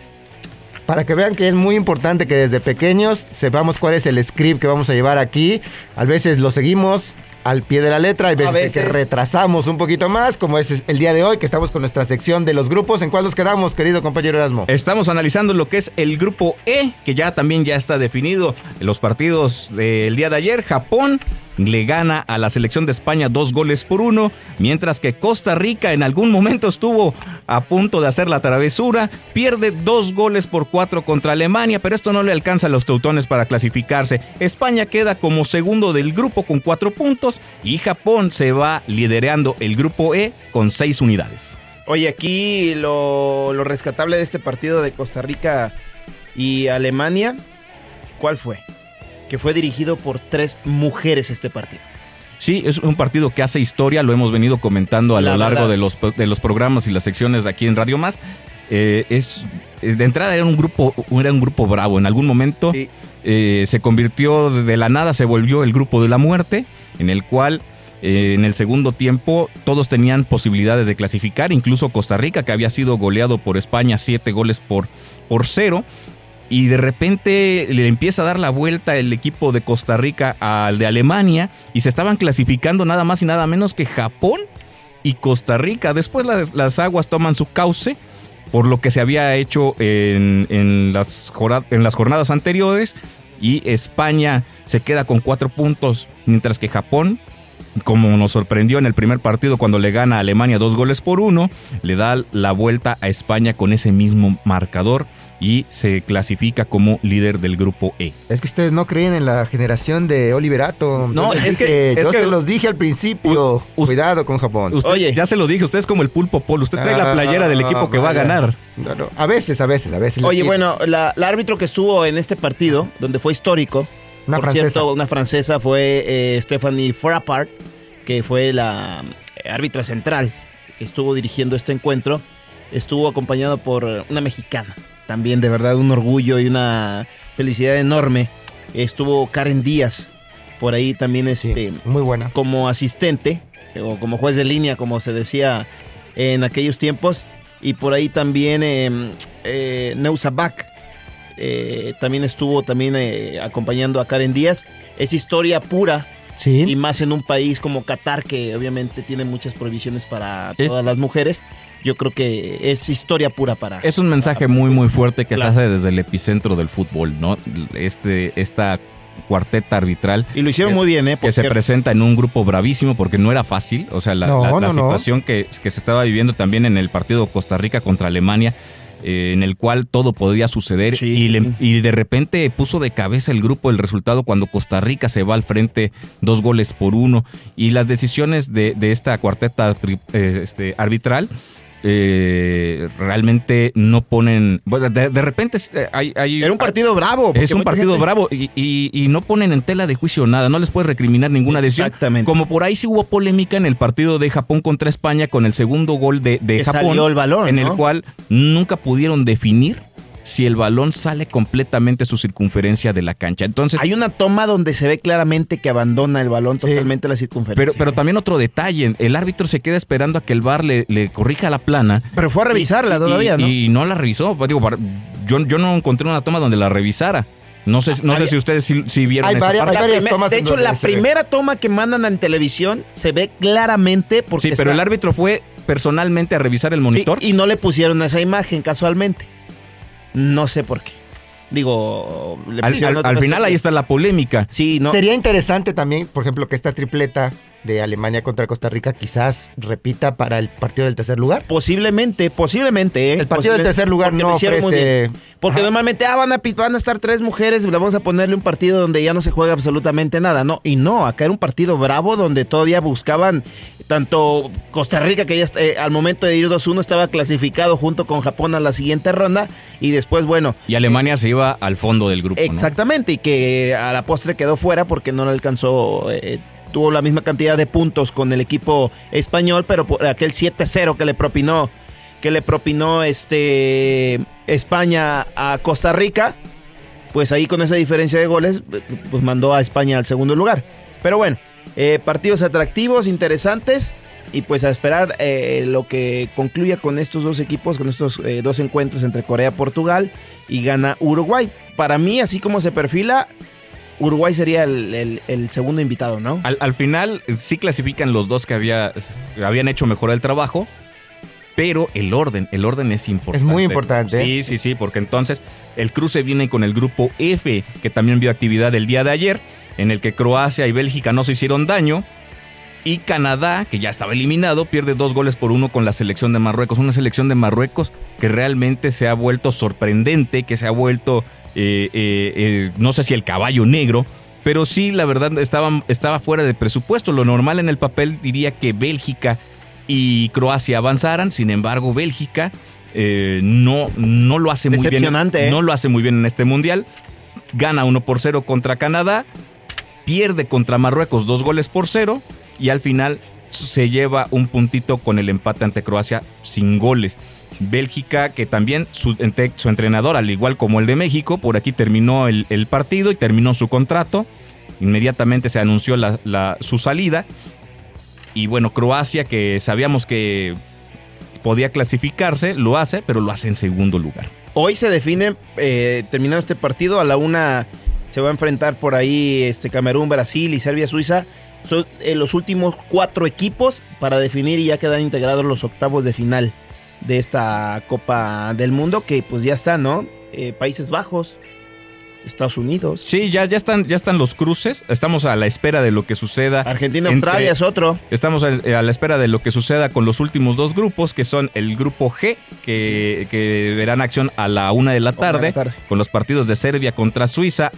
para que vean que es muy importante que desde pequeños sepamos cuál es el script que vamos a llevar aquí, a veces lo seguimos al pie de la letra, hay veces, veces. que retrasamos un poquito más, como es el día de hoy, que estamos con nuestra sección de los grupos. ¿En cuál nos quedamos, querido compañero Erasmo? Estamos analizando lo que es el grupo E, que ya también ya está definido. Los partidos del día de ayer, Japón le gana a la selección de España dos goles por uno, mientras que Costa Rica en algún momento estuvo a punto de hacer la travesura, pierde dos goles por cuatro contra Alemania, pero esto no le alcanza a los teutones para clasificarse. España queda como segundo del grupo con cuatro puntos y Japón se va liderando el grupo E con seis unidades. Oye, aquí lo, lo rescatable de este partido de Costa Rica y Alemania, ¿cuál fue? Que fue dirigido por tres mujeres este partido. Sí, es un partido que hace historia, lo hemos venido comentando a La lo largo verdad. de los, de los programas y las secciones de aquí en Radio Más. Eh, es de entrada era un grupo era un grupo bravo. En algún momento Sí. eh, se convirtió de la nada, se volvió el grupo de la muerte, en el cual eh, en el segundo tiempo todos tenían posibilidades de clasificar, incluso Costa Rica, que había sido goleado por España siete goles por, por cero. Y de repente le empieza a dar la vuelta el equipo de Costa Rica al de Alemania y se estaban clasificando nada más y nada menos que Japón y Costa Rica. Después las, las aguas toman su cauce por lo que se había hecho en, en las, en las jornadas anteriores y España se queda con cuatro puntos mientras que Japón como nos sorprendió en el primer partido cuando le gana a Alemania dos goles por uno, le da la vuelta a España con ese mismo marcador y se clasifica como líder del grupo E. Es que ustedes no creen en la generación de Oliverato. No, es que- es yo que- se los dije al principio. U- Cuidado con Japón. Usted, Oye. ya se lo dije, usted es como el pulpo polo, usted trae la playera del equipo que va a Ah, ganar. No, no, A veces, a veces, a veces. Oye, bueno, la, la árbitro que estuvo en este partido, donde fue histórico, Una por francesa. cierto, una francesa fue eh, Stephanie Forapart, que fue la eh, árbitra central que estuvo dirigiendo este encuentro. Estuvo acompañado por una mexicana. También, de verdad, un orgullo y una felicidad enorme. Estuvo Karen Díaz por ahí también Sí, este, muy buena. como asistente o como juez de línea, como se decía en aquellos tiempos. Y por ahí también eh, eh, Neusa Bach eh, también estuvo también eh, acompañando a Karen Díaz. Es historia pura Sí. y más en un país como Qatar que obviamente tiene muchas prohibiciones para Es- todas las mujeres. Yo creo que es historia pura para... Es un mensaje muy muy fuerte que Claro. se hace desde el epicentro del fútbol, ¿no? Este, esta cuarteta arbitral y lo hicieron que- muy bien, ¿eh? Por que se presenta en un grupo bravísimo porque no era fácil. O sea, la, No, la- la no, no. situación que, que se estaba viviendo también en el partido Costa Rica contra Alemania, eh, en el cual todo podía suceder Sí. y, le- y de repente puso de cabeza el grupo el resultado cuando Costa Rica se va al frente dos goles por uno y las decisiones de, de esta cuarteta tri- eh, este, arbitral eh, realmente no ponen. De, de repente eh, hay, hay- Era un partido bravo. Es un partido gente- bravo y, y- y no ponen en tela de juicio nada, no les puede recriminar ninguna decisión. Exactamente. Como por ahí sí hubo polémica en el partido de Japón contra España con el segundo gol de, de Japón, salió el balón, en ¿no? el cual nunca pudieron definir si el balón sale completamente su circunferencia de la cancha. Entonces, Hay una toma donde se ve claramente que abandona el balón totalmente la circunferencia. pero, pero también otro detalle, el árbitro se queda esperando a que el VAR le, le corrija la plana. Pero fue a revisarla Y- todavía, y, ¿no? Y no la revisó. Digo, yo, yo no encontré una toma donde la revisara. No sé, no sé si ustedes sí, sí vieron Hay esa varias- parte. Varias tomas de hecho, la ve. primera toma que mandan en televisión se ve claramente porque Sí, pero está- el árbitro fue personalmente a revisar el Sí, monitor. y no le pusieron esa imagen casualmente. No sé por qué. Digo, le al, al- final ahí está la polémica. Sí, no. Sería interesante también, por ejemplo, que esta tripleta de Alemania contra Costa Rica quizás repita para el partido del tercer lugar. Posiblemente, posiblemente. ¿eh? El partido del tercer lugar no lo hicieron muy ofrece- bien. Porque Ajá. normalmente, ah, van a, van a estar tres mujeres y le vamos a ponerle un partido donde ya no se juega absolutamente nada, ¿no? Y no, acá era un partido bravo donde todavía buscaban tanto Costa Rica, que ya está- eh, al momento de ir 2-1 estaba clasificado junto con Japón a la siguiente ronda y después, bueno, Y Alemania se iba al fondo del grupo. ¿no? Exactamente, y que a la postre quedó fuera porque no le alcanzó, eh, tuvo la misma cantidad de puntos con el equipo español, pero por aquel 7-0 que le propinó, que le propinó este España a Costa Rica, pues ahí con esa diferencia de goles, pues mandó a España al segundo lugar. Pero bueno, eh, partidos atractivos, interesantes. Y pues a esperar eh, lo que concluya con estos dos equipos, con estos eh, dos encuentros entre Corea y Portugal y gana Uruguay. Para mí, así como se perfila, Uruguay sería el, el- el segundo invitado, ¿no? Al, al final sí clasifican los dos que había, habían hecho mejor el trabajo, pero el orden, el orden es importante. Es muy importante. Sí, sí, sí, porque entonces el cruce viene con el grupo F, que también vio actividad el día de ayer, en el que Croacia y Bélgica no se hicieron daño. Y Canadá, que ya estaba eliminado, pierde dos goles por uno con la selección de Marruecos. Una selección de Marruecos que realmente se ha vuelto sorprendente, que se ha vuelto, eh, eh, eh, no sé si el caballo negro, pero sí, la verdad, estaba, estaba fuera de presupuesto. Lo normal en el papel diría que Bélgica y Croacia avanzaran, sin embargo, Bélgica eh, no, no lo hace muy bien. ¿eh? No lo hace muy bien en este mundial. Gana 1 por 0 contra Canadá, pierde contra Marruecos dos goles por cero y al final se lleva un puntito con el empate ante Croacia sin goles. Bélgica, que también su, entrenador, al igual como el de México, por aquí terminó el, partido y terminó su contrato. Inmediatamente se anunció su salida. Y bueno, Croacia, que sabíamos que podía clasificarse, lo hace, pero lo hace en segundo lugar. Hoy se define, eh, terminado este partido, a la una se va a enfrentar por ahí este Camerún, Brasil y Serbia, Suiza. Son eh, los últimos cuatro equipos para definir y ya quedan integrados los octavos de final de esta Copa del Mundo, que pues ya está, ¿no? Eh, Países Bajos, Estados Unidos, Sí, ya, ya, están, ya están los cruces. Estamos a la espera de lo que suceda. Argentina, entre- Australia es otro. Estamos a, a la espera de lo que suceda con los últimos dos grupos, que son el grupo G, que, que verán acción a la una de la Una de la tarde, con los partidos de Serbia contra Suiza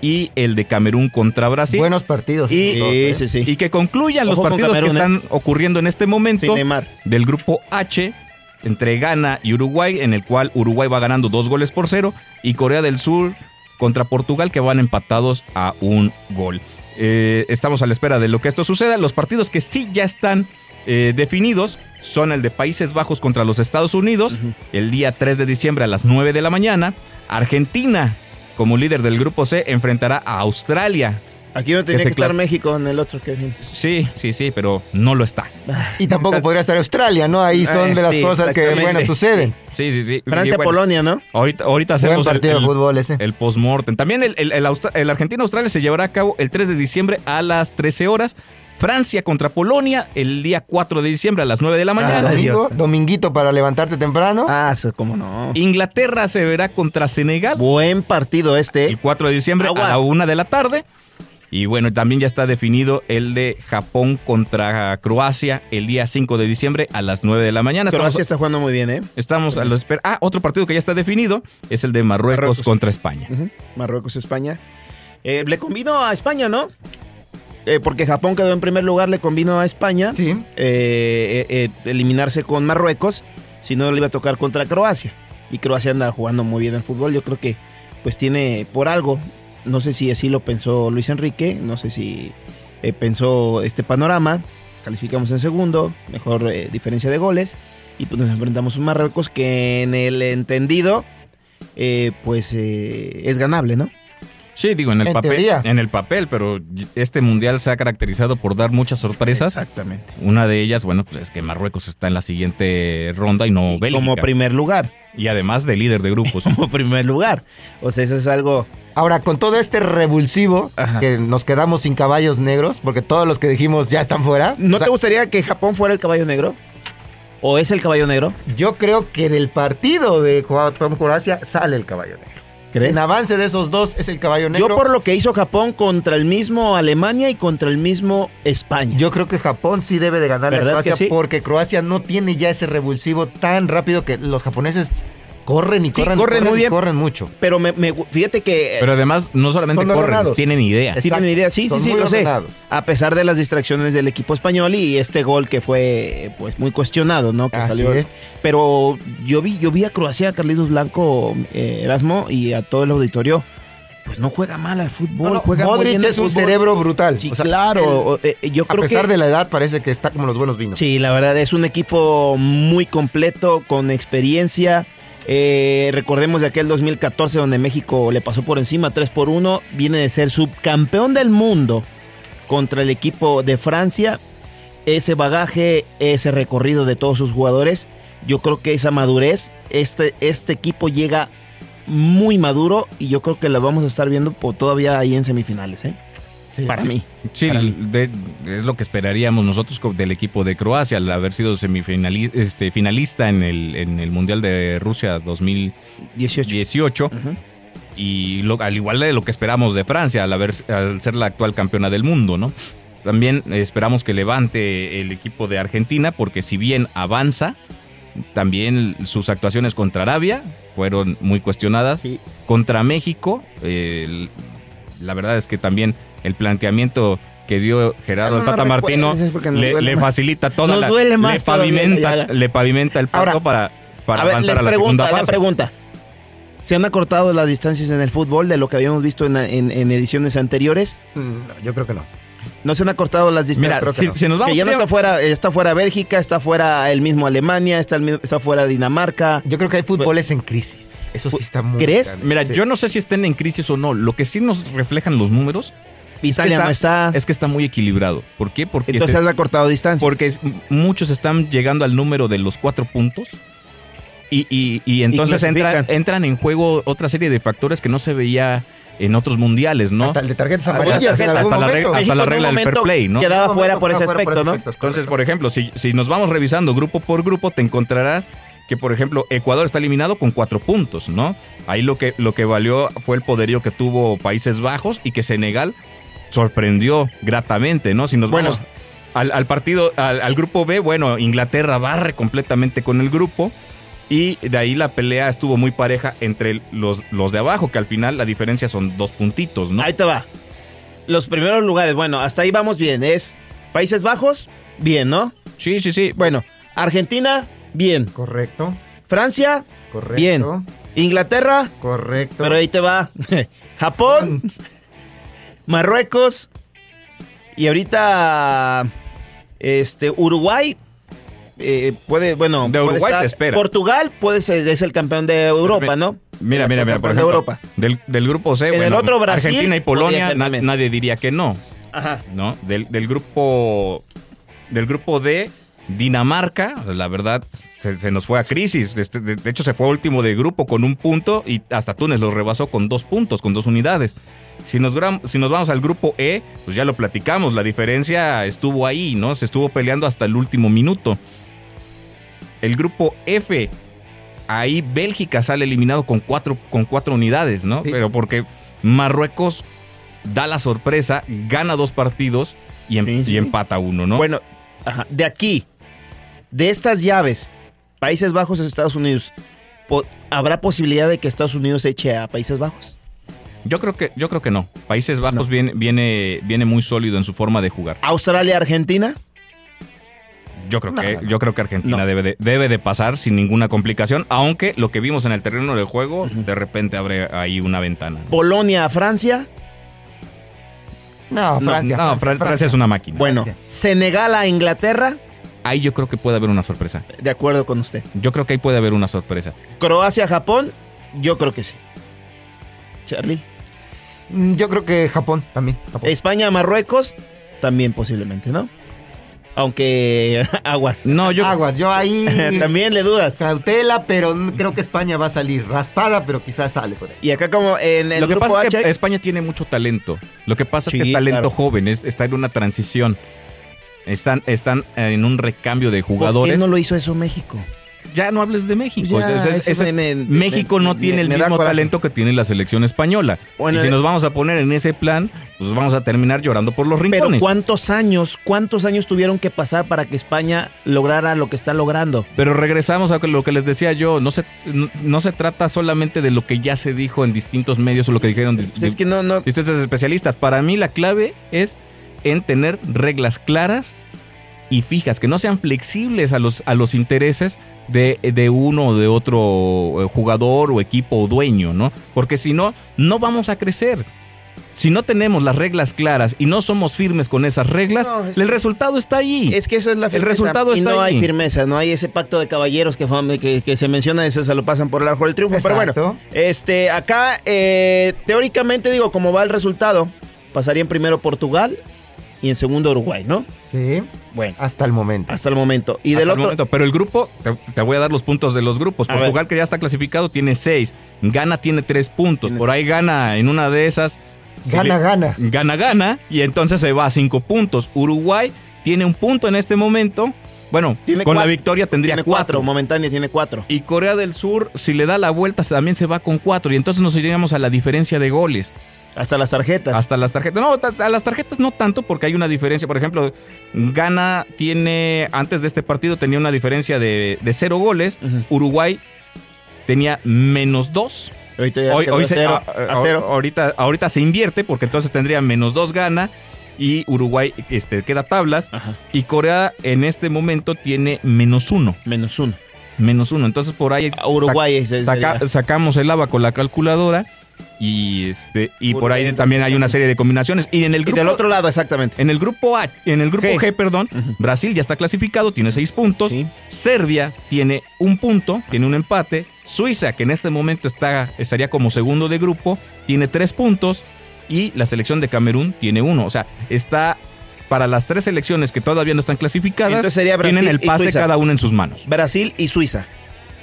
y el de Camerún contra Brasil. Buenos partidos. Y- los dos, Sí, ¿eh? sí, sí. Y que concluyan los Ojo partidos que ¿eh? están ocurriendo en este momento Sin Neymar. del grupo H entre Ghana y Uruguay, en el cual Uruguay va ganando dos goles por cero, y Corea del Sur contra Portugal, que van empatados a un gol. Eh, estamos a la espera de lo que esto suceda. Los partidos que sí ya están eh, definidos son el de Países Bajos contra los Estados Unidos, el día 3 de diciembre a las 9 de la mañana. Argentina, como líder del grupo C, enfrentará a Australia. Aquí no tenía que estar. México en el otro, Kevin. Sí, sí, sí, pero no lo está. Y tampoco podría estar Australia, ¿no? Ahí son Eh, de las sí, cosas que, bueno, suceden. Sí, sí, sí. Y Francia, bueno, Polonia, ¿no? Ahorita, ahorita Buen hacemos el, partido de el- fútbol ese. el post-mortem. También el, el, el Austra- el Argentina-Australia se llevará a cabo el 3 de diciembre a las 13 horas. Francia contra Polonia el día 4 de diciembre a las 9 de la mañana. Ay, Domingo, Dios. dominguito para levantarte temprano. Ah, eso, cómo no. Inglaterra se verá contra Senegal Buen partido este. el 4 de diciembre Aguas. a la 1 de la tarde. Y bueno, también ya está definido el de Japón contra Croacia el día 5 de diciembre a las 9 de la mañana. Estamos, Croacia está jugando muy bien, ¿eh? estamos a la espera. Ah, otro partido que ya está definido es el de Marruecos, Marruecos. contra España. Ujú. Marruecos, España. Eh, le convino a España, ¿no? Eh, porque Japón quedó en primer lugar, le convino a España Sí. eh, eliminarse con Marruecos. si no le iba a tocar contra Croacia. Y Croacia anda jugando muy bien el fútbol. Yo creo que pues tiene por algo, no sé si así lo pensó Luis Enrique, no sé si eh, pensó este panorama. Calificamos en segundo, mejor eh, diferencia de goles. Y pues nos enfrentamos a un Marruecos que en el entendido, eh, pues es ganable, ¿no? Sí, digo, en el papel. En el papel, pero este mundial se ha caracterizado por dar muchas sorpresas. Exactamente. Una de ellas, bueno, pues es que Marruecos está en la siguiente ronda y no Bélgica. Como primer lugar. Y además de líder de grupos. como primer lugar. O sea, eso es algo. Ahora, con todo este revulsivo, que nos quedamos sin caballos negros, porque todos los que dijimos ya están fuera. ¿No te gustaría que Japón fuera el caballo negro? ¿O es el caballo negro? Yo creo que del partido de Croacia sale el caballo negro. En avance de esos dos es el caballo negro. Yo por lo que hizo Japón contra el mismo Alemania y contra el mismo España. Yo creo que Japón sí debe de ganar a Croacia porque Croacia no tiene ya ese revulsivo tan rápido que los japoneses Corren y corren, corren, muy bien. Corren mucho. Pero me, fíjate que. Pero además, no solamente corren, tienen idea. Tienen idea, sí, sí, sí, lo sé. A pesar de las distracciones del equipo español y este gol que fue pues muy cuestionado, ¿no? Que salió. Pero yo vi, yo vi a Croacia, a Carlitos Blanco, eh, Erasmo y a todo el auditorio pues no juega mal al fútbol. juega Modric es un cerebro brutal. Sí, claro. Eh, yo creo a pesar de la edad parece que está como los buenos vinos. Sí, la verdad es un equipo muy completo, con experiencia. Eh, recordemos de aquel 2014 donde México le pasó por encima 3 por 1. Viene de ser subcampeón del mundo contra el equipo de Francia. Ese bagaje, ese recorrido de todos sus jugadores, yo creo que esa madurez, este, este equipo llega muy maduro y yo creo que lo vamos a estar viendo todavía ahí en semifinales. ¿eh? Para mí. Sí, es lo que esperaríamos nosotros del equipo de Croacia, al haber sido semifinalista este, finalista en el, en el Mundial de Rusia 2018. Y al igual de lo que esperamos de Francia, al, haber, al ser la actual campeona del mundo, ¿no? También esperamos que levante el equipo de Argentina, porque si bien avanza, también sus actuaciones contra Arabia fueron muy cuestionadas. Contra México, la verdad es que también el planteamiento que dio Gerardo ah, Tata Martino le, facilita toda la, le pavimenta, le pavimenta el paso para, para avanzar a la segunda fase. La pregunta. ¿Se han acortado las distancias en el fútbol de lo que habíamos visto en, ediciones anteriores? Mm, yo creo que no. No se han acortado las distancias. Mira, si, nos vamos que ya no está fuera, está fuera Bélgica, está fuera el mismo Alemania, está, está fuera Dinamarca. Yo creo que hay fútboles en crisis. Eso sí está muy. ¿Crees? Mira, yo no sé si estén en crisis o no. Lo que sí nos reflejan los números Italia está, no está. Es que está muy equilibrado. ¿Por qué? Porque Entonces se, ha cortado distancia. Porque muchos están llegando al número de los cuatro puntos. Y, y, entonces entran en juego otra serie de factores que no se veía en otros mundiales, ¿no? Hasta el de tarjetas amarillas. Hasta, la, regla, hasta la regla del fair play, ¿no? Quedaba fuera por ese aspecto, ¿no? Entonces, por ejemplo, si, si nos vamos revisando grupo por grupo, te encontrarás que, por ejemplo, Ecuador está eliminado con cuatro puntos, ¿no? Ahí lo que, lo que valió fue el poderío que tuvo Países Bajos y que Senegal sorprendió gratamente, ¿no? Si nos vamos al, partido, al, grupo B, bueno, Inglaterra barre completamente con el grupo. Y de ahí la pelea estuvo muy pareja entre los, los de abajo, que al final la diferencia son dos puntitos, ¿no? Ahí te va. Los primeros lugares, bueno, hasta ahí vamos bien. Es Países Bajos, bien, ¿no? Sí, sí, sí. Bueno, Argentina, bien. Correcto. Francia, Correcto. bien. Inglaterra, correcto. Pero ahí te va. Japón, Marruecos y ahorita este Uruguay eh, puede, bueno, de Uruguay se espera. Portugal puede ser es el campeón de Europa, ¿no? Mira, mira, mira, por ejemplo, de Europa. Del, grupo C, en el otro Brasil, Argentina y Polonia, nadie diría que no. Ajá. ¿No? Del, del grupo del grupo D, Dinamarca, la verdad, se, nos fue a crisis. Este, de, hecho, se fue último de grupo con un punto y hasta Túnez lo rebasó con dos puntos, con dos unidades. Si nos, si nos vamos al grupo E, pues ya lo platicamos, la diferencia estuvo ahí, ¿no? Se estuvo peleando hasta el último minuto. El grupo F, ahí Bélgica sale eliminado con cuatro, con cuatro unidades, ¿no? Pero porque Marruecos da la sorpresa, gana dos partidos y, em, empata uno, ¿no? Bueno, de aquí, de estas llaves, Países Bajos y Estados Unidos, ¿habrá posibilidad de que Estados Unidos eche a Países Bajos? Yo creo que, yo creo que no. Países Bajos Viene, viene, viene muy sólido en su forma de jugar. ¿Australia, Argentina? Yo creo que, yo creo que Argentina debe, de, debe de pasar sin ninguna complicación, aunque lo que vimos en el terreno del juego, de repente abre ahí una ventana. Polonia, Francia. No, Francia. No, Francia, es una máquina. Bueno, Senegal a Inglaterra. Ahí yo creo que puede haber una sorpresa. De acuerdo con usted. Yo creo que ahí puede haber una sorpresa. Croacia, Japón. Yo creo que sí. Charlie. Mm, yo creo que Japón también. España, Marruecos. También posiblemente, ¿no? Aunque aguas. No, yo. Aguas, yo ahí. También le dudas. Cautela, pero creo que España va a salir raspada, pero quizás sale por ahí. Y acá, como en el Lo que grupo pasa es que España tiene mucho talento. Lo que pasa Sí, es que es talento claro. joven, es- está en una transición. Están, están en un recambio de ¿Por jugadores. qué no lo hizo eso México? Ya no hables de México. Ya, Es- es- eso es- me- me- México no me- tiene el mismo talento que tiene la selección española. Bueno, y si eh, nos vamos a poner en ese plan, pues vamos a terminar llorando por los Pero rincones. ¿cuántos años, cuántos años tuvieron que pasar para que España lograra lo que está logrando? Pero regresamos a lo que les decía yo, no se, no, no se trata solamente de lo que ya se dijo en distintos medios o lo que dijeron Es que no, no. distintos especialistas. Para mí la clave es en tener reglas claras y fijas, que no sean flexibles a los, a los intereses de, de uno o de otro eh, jugador o equipo o dueño, ¿no? Porque si no, no vamos a crecer. Si no tenemos las reglas claras y no somos firmes con esas reglas, No, es- el resultado está ahí. Es que eso es la El firmeza. resultado y está no ahí. hay firmeza, no hay ese pacto de caballeros que, que, que se menciona, eso se lo pasan por el arco del triunfo. Pero bueno, este, acá, eh, teóricamente digo, como va el resultado, pasaría en primero Portugal y en segundo Uruguay, ¿no? Sí, Bueno, hasta el momento. hasta el momento. Y Hasta del el otro, momento. Pero el grupo, te, te voy a dar los puntos de los grupos. A Portugal, que ya está clasificado, tiene seis. Gana tiene tres puntos. Tiene- Por ahí gana en una de esas. Gana, le- gana. Gana, gana. Y entonces se va a cinco puntos. Uruguay tiene un punto en este momento. Bueno, Tiene con la victoria tendría tiene cuatro. cuatro, momentánea tiene cuatro. Y Corea del Sur, si le da la vuelta, también se va con cuatro. Y entonces nos iríamos a la diferencia de goles. Hasta las tarjetas. Hasta las tarjetas. No, a las tarjetas no tanto porque hay una diferencia. Por ejemplo, Ghana tiene, antes de este partido tenía una diferencia de, de cero goles. Uruguay tenía menos dos. Ahorita ya Hoy, se- cero, a- a- a cero. ahorita, ahorita se invierte porque entonces tendría menos dos Ghana y Uruguay este, queda tablas. Ajá, Y Corea en este momento tiene menos uno. menos uno. Menos uno. Entonces por ahí A Uruguay es- es- saca- sería- sacamos el ABA con la calculadora. Y este y por ahí también hay una serie de combinaciones. Y en el Y grupo del otro lado, exactamente. en el grupo A, en el grupo G. G, perdón. Brasil ya está clasificado, tiene seis puntos. Sí. Serbia tiene un punto, tiene un empate. Suiza, que en este momento está, estaría como segundo de grupo, tiene tres puntos. Y la selección de Camerún tiene uno. O sea, está para las tres selecciones que todavía no están clasificadas. Tienen el pase cada uno en sus manos. Brasil y Suiza.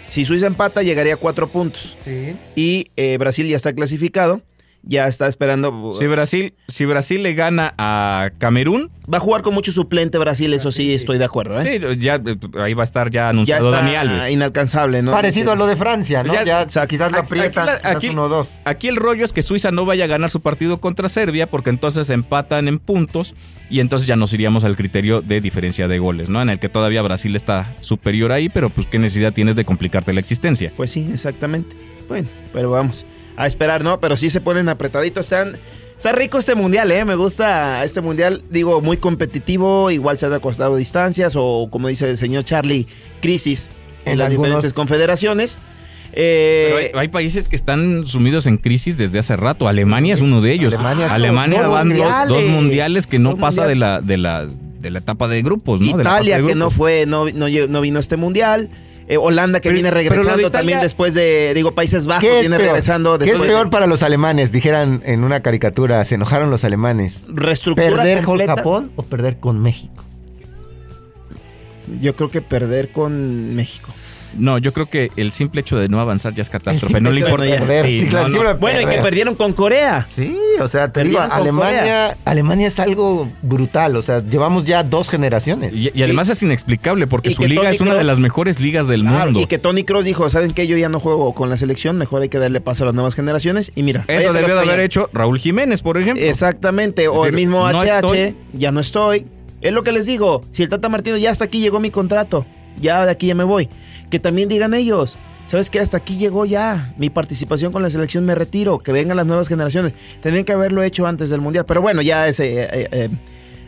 Si Suiza empata, llegaría a cuatro puntos. Sí. Y eh, Brasil ya está clasificado. Ya está esperando. Si Brasil, si Brasil le gana a Camerún, Va a jugar con mucho suplente Brasil, eso sí, estoy de acuerdo. ¿eh? sí, ya eh, ahí va a estar ya ya anunciado está Dani Alves. inalcanzable, ¿no? Parecido a lo de Francia, ¿no? Ya- Ya, exacto. quizás aquí la- quizás aquí- uno o dos. Aquí el rollo es que Suiza no vaya a ganar su partido contra Serbia porque entonces empatan en puntos y entonces ya nos iríamos al criterio de diferencia de goles, ¿no? En el que todavía Brasil está superior ahí, pero pues qué necesidad tienes de complicarte la existencia. Pues sí, exactamente. Bueno, pero vamos a esperar, ¿no? Pero sí se ponen apretaditos. Están, está rico este mundial, ¿eh? Me gusta este mundial, digo, muy competitivo. Igual se han acostado distancias o, como dice el señor Charlie, crisis en, En las algunos- diferentes confederaciones. Eh, Pero hay, hay países que están sumidos en crisis desde hace rato. Alemania es uno de ellos. Alemania Alemania, dos van dos, mundiales. dos mundiales que no Dos pasa de la, de la de la etapa de grupos, ¿no? de la Italia, de que no fue, no, no, vino a este mundial. Eh, Holanda, que Pero- viene de regresando Italia- también después de, digo, Países Bajos, ¿Qué es viene peor? regresando ¿Qué es después de peor para los alemanes? Dijeran en una caricatura, se enojaron los alemanes. reestructura ¿Perder con. Japón o perder con México? Yo creo que perder con México. No, yo creo que el simple hecho de no avanzar ya es catástrofe. No le Bueno, importa. Perder, Sí, sí, no, claro, no. sí me- Bueno, y que perder. perdieron con Corea. Sí, o sea, te digo, Alemania, Alemania es algo brutal, o sea, llevamos ya dos generaciones. Y, y además es inexplicable porque su liga es una de las mejores ligas del mundo. y que Tony Cross dijo, ¿saben qué? Yo ya no juego con la selección, mejor hay que darle paso a las nuevas generaciones. Y mira. Eso debió de haber hecho Raúl Jiménez, por ejemplo. Exactamente, o el mismo no HH, estoy. ya no estoy. Es lo que les digo, si el Tata Martino ya hasta aquí llegó mi contrato, ya de aquí ya me voy. Que también digan ellos, ¿sabes qué? Hasta aquí llegó ya mi participación con la selección, me retiro, que vengan las nuevas generaciones. Tenían que haberlo hecho antes del Mundial, pero bueno, ya ese... eh, eh,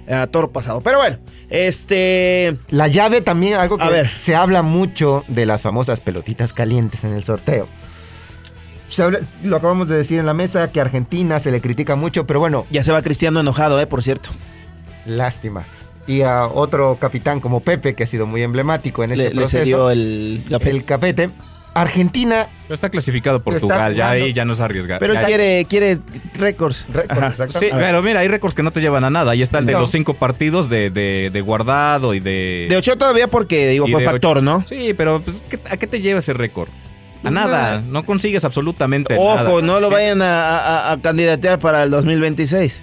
a toro pasado. Pero bueno, este... La llave también, algo que a ver. se habla mucho de las famosas pelotitas calientes en el sorteo. lo acabamos de decir en la mesa, que Argentina se le critica mucho, pero bueno... Ya se va Cristiano enojado, ¿eh? Por cierto. Lástima. Y a otro capitán como Pepe, que ha sido muy emblemático en este le, proceso. Le cedió el, el cafete. Argentina. Pero está clasificado Portugal, ya ahí ya no es arriesgar. Pero quiere, quiere récords. sí, pero mira, hay récords que no te llevan a nada. Ahí está el de los cinco partidos de, de, guardado y de. De ocho todavía porque, digo, fue factor, ¿no? Sí, pero pues, ¿a qué te lleva ese récord? A nada, no consigues absolutamente nada. Ojo, no lo vayan a, candidatear para el 2026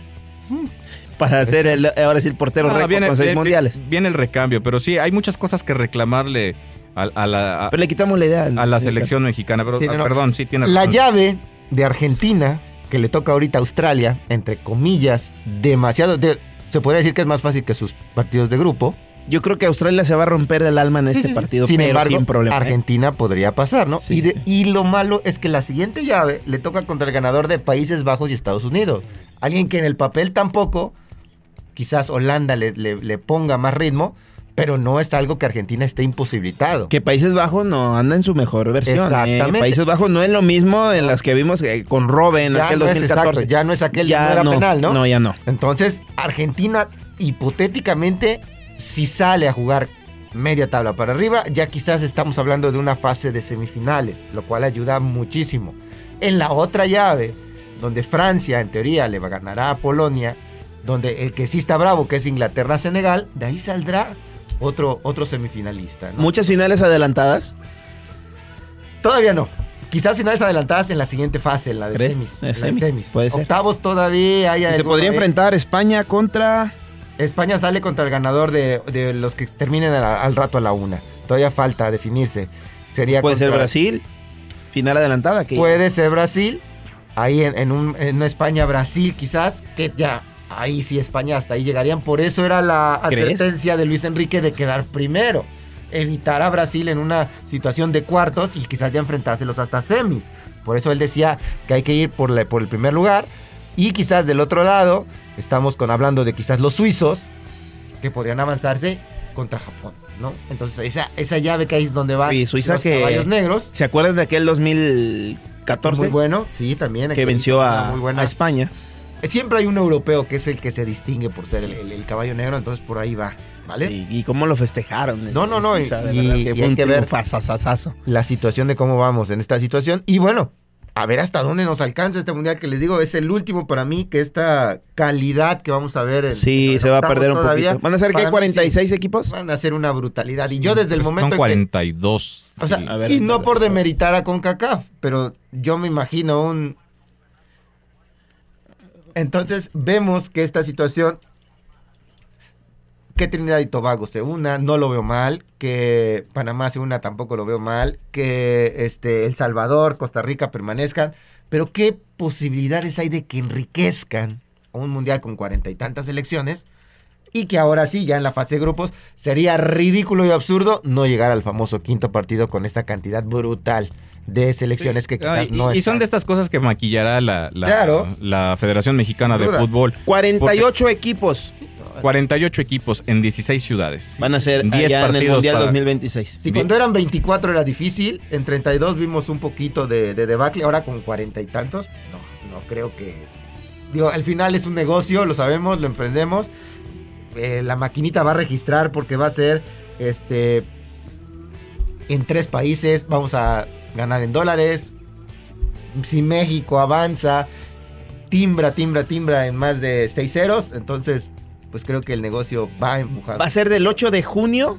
para ser el, ahora sí el portero récord con seis mundiales. Viene el recambio, pero sí, hay muchas cosas que reclamarle a, la, pero le quitamos la idea a la selección mexicana. Pero, ah, perdón, sí tiene La llave de Argentina, que le toca ahorita a Australia, entre comillas, demasiado. se podría decir que es más fácil que sus partidos de grupo. Yo creo que Australia se va a romper el alma en este partido, sin embargo, sin problema. ¿eh? Argentina podría pasar, ¿no? y, y, lo malo es que la siguiente llave le toca contra el ganador de Países Bajos y Estados Unidos. Alguien que en el papel tampoco, quizás Holanda le, le ponga más ritmo, pero no es algo que Argentina esté imposibilitado. Que Países Bajos no anda en su mejor versión. ¿eh? Exactamente. Países Bajos no es lo mismo en las que vimos eh, con Robben en aquel 2014. ya no es aquel ya no era penal, ¿no? No, ya no. Entonces, Argentina hipotéticamente si sale a jugar media tabla para arriba, ya quizás estamos hablando de una fase de semifinales, lo cual ayuda muchísimo. En la otra llave, donde Francia en teoría le va a ganar a Polonia, donde el que sí está bravo, que es Inglaterra-Senegal, de ahí saldrá otro, otro semifinalista. ¿Muchas finales adelantadas? Todavía no. Quizás finales adelantadas en la siguiente fase, en la de semis. Puede ser. Octavos todavía hay. Se podría enfrentar España contra. España sale contra el ganador de, los que terminen al, rato a la una. Todavía falta definirse. Sería puede ser Brasil. Final adelantada. Puede ser Brasil. Ahí en, un, en una España-Brasil quizás, que ya ahí sí España hasta ahí llegarían. Por eso era la advertencia de Luis Enrique de quedar primero. Evitar a Brasil en una situación de cuartos y quizás ya enfrentárselos hasta semis. Por eso él decía que hay que ir por, por el primer lugar. Y quizás del otro lado, estamos con, hablando de quizás los suizos, que podrían avanzarse contra Japón, ¿no? Entonces esa, esa llave que ahí es donde va y Suiza los que, caballos negros. ¿Se acuerdan de aquel 2014? Muy bueno, sí, también. Que venció a, a España. Siempre hay un europeo que es el que se distingue por ser el, caballo negro, entonces por ahí va, ¿vale? Sí, y cómo lo festejaron. No, no, no. y, hay que ver la situación de cómo vamos en esta situación. Y bueno, a ver hasta dónde nos alcanza este mundial que les digo, es el último para mí que esta calidad que vamos a ver. En, sí, se va a perder un poquito. ¿Van a ser que hay 46 equipos? Van a ser una brutalidad. Y yo desde el momento. Son 42. o sea, y no por demeritar a CONCACAF, pero yo me imagino un entonces vemos que esta situación, que Trinidad y Tobago se una, no lo veo mal, que Panamá se una, tampoco lo veo mal, que este, El Salvador, Costa Rica permanezcan, pero qué posibilidades hay de que enriquezcan un mundial con cuarenta y tantas elecciones y que ahora sí, ya en la fase de grupos, sería ridículo y absurdo no llegar al famoso quinto partido con esta cantidad brutal de selecciones que quizás no Y son de estas cosas que maquillará la, la, Federación Mexicana de Fútbol. 48 equipos. 48 equipos en 16 ciudades. Van a ser 10 partidos en el Mundial 2026. Si cuando eran 24 era difícil, en 32 vimos un poquito de, de debacle, ahora con 40 y tantos, no, no creo que... Digo, al final es un negocio, lo sabemos, lo emprendemos. Eh, la maquinita va a registrar porque va a ser este en tres países. Vamos a ganar en dólares. Si México avanza, timbra, timbra, timbra en más de seis ceros, entonces pues creo que el negocio va a empujar. Va a ser del 8 de junio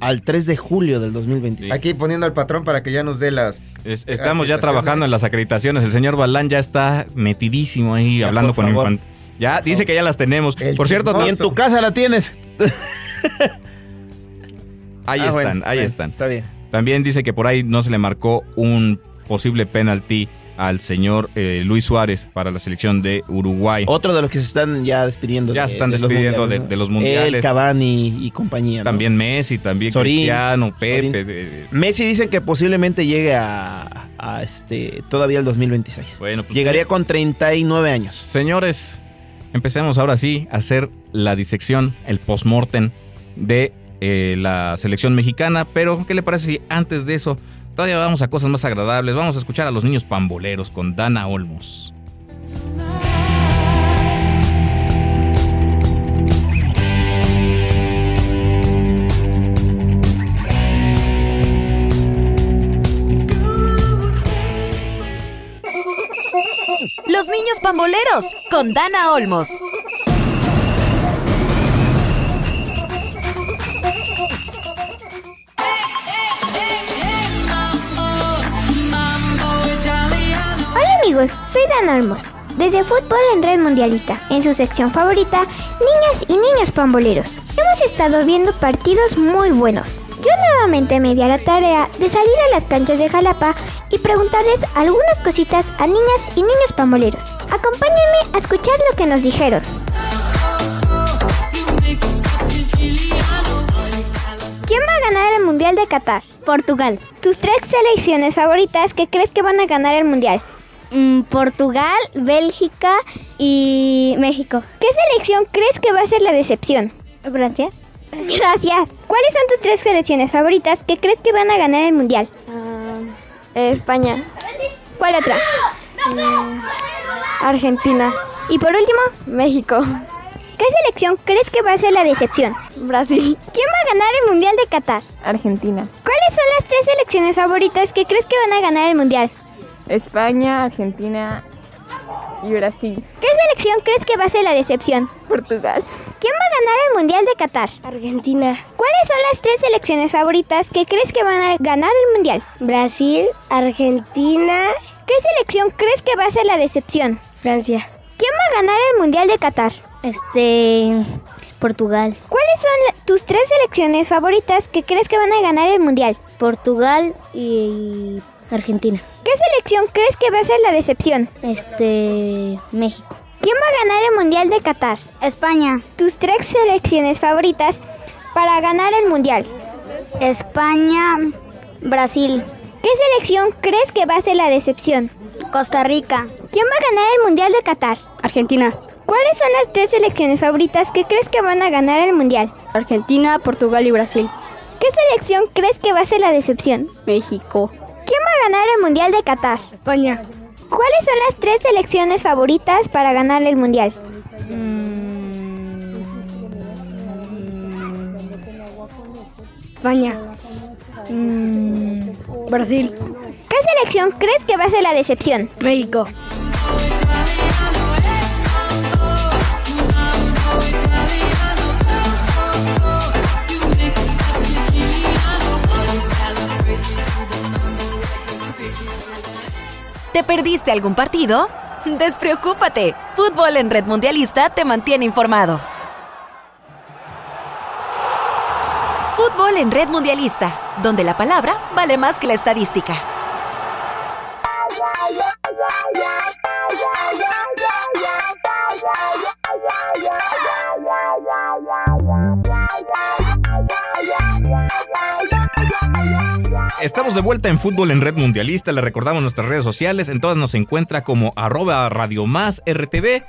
al 3 de julio del 2026. Aquí poniendo al patrón para que ya nos dé las... estamos ya trabajando en las acreditaciones. El señor Balán ya está metidísimo ahí hablando con el Ya dice que ya las tenemos. por cierto, y en tu casa la tienes. ahí ah, están, ahí están. Está bien. También dice que por ahí no se le marcó un posible penalti al señor eh, Luis Suárez para la selección de Uruguay. Otro de los que se están ya despidiendo. Ya se están despidiendo de, los mundiales. El Cavani y compañía. También Messi, también Cristiano, Pepe. Messi dicen que posiblemente llegue a, este todavía el 2026. Bueno, pues, Llegaría con 39 años. Señores, empecemos ahora sí a hacer la disección, el postmortem de eh, la selección mexicana. Pero, ¿qué le parece si antes de eso todavía vamos a cosas más agradables? Vamos a escuchar a los niños pamboleros con Dana Olmos. Los niños pamboleros con Dana Olmos. Amigos, soy Dana Olmos. Desde Fútbol en Red Mundialista, en su sección favorita, Niñas y Niños Pamboleros. Hemos estado viendo partidos muy buenos. Yo nuevamente me di a la tarea de salir a las canchas de Jalapa y preguntarles algunas cositas a niñas y niños pamboleros. Acompáñenme a escuchar lo que nos dijeron. ¿Quién va a ganar el Mundial de Qatar? Portugal. ¿Tus tres selecciones favoritas que crees que van a ganar el Mundial? Mm, Portugal, Bélgica y México. ¿Qué selección crees que va a ser la decepción? Francia. Gracias. ¿Cuáles son tus tres selecciones favoritas que crees que van a ganar el Mundial? España. ¿Cuál otra? Argentina. Y por último, México. ¿Qué selección crees que va a ser la decepción? Brasil. ¿Quién va a ganar el Mundial de Qatar? Argentina. ¿Cuáles son las tres selecciones favoritas que crees que van a ganar el Mundial? España, Argentina y Brasil. ¿Qué selección crees que va a ser la decepción? Portugal. ¿Quién va a ganar el Mundial de Qatar? Argentina. ¿Cuáles son las tres selecciones favoritas que crees que van a ganar el Mundial? Brasil, Argentina. ¿Qué selección crees que va a ser la decepción? Francia. ¿Quién va a ganar el Mundial de Qatar? Este. Portugal. ¿Cuáles son tus tres selecciones favoritas que crees que van a ganar el Mundial? Portugal y Argentina. ¿Qué selección crees que va a ser la decepción? Este. México. ¿Quién va a ganar el Mundial de Qatar? España. Tus tres selecciones favoritas para ganar el Mundial. España. Brasil. ¿Qué selección crees que va a ser la decepción? Costa Rica. ¿Quién va a ganar el Mundial de Qatar? Argentina. ¿Cuáles son las tres selecciones favoritas que crees que van a ganar el Mundial? Argentina, Portugal y Brasil. ¿Qué selección crees que va a ser la decepción? México. ¿Quién va a ganar el Mundial de Qatar? España. ¿Cuáles son las tres selecciones favoritas para ganar el Mundial? España. Brasil. ¿Qué selección crees que va a ser la decepción? México. ¿Te perdiste algún partido? Despreocúpate. Fútbol en Red Mundialista te mantiene informado. Fútbol en Red Mundialista, donde la palabra vale más que la estadística. Estamos de vuelta en Fútbol en Red Mundialista. Le recordamos nuestras redes sociales. En todas nos encuentra como arroba Radio Más RTV.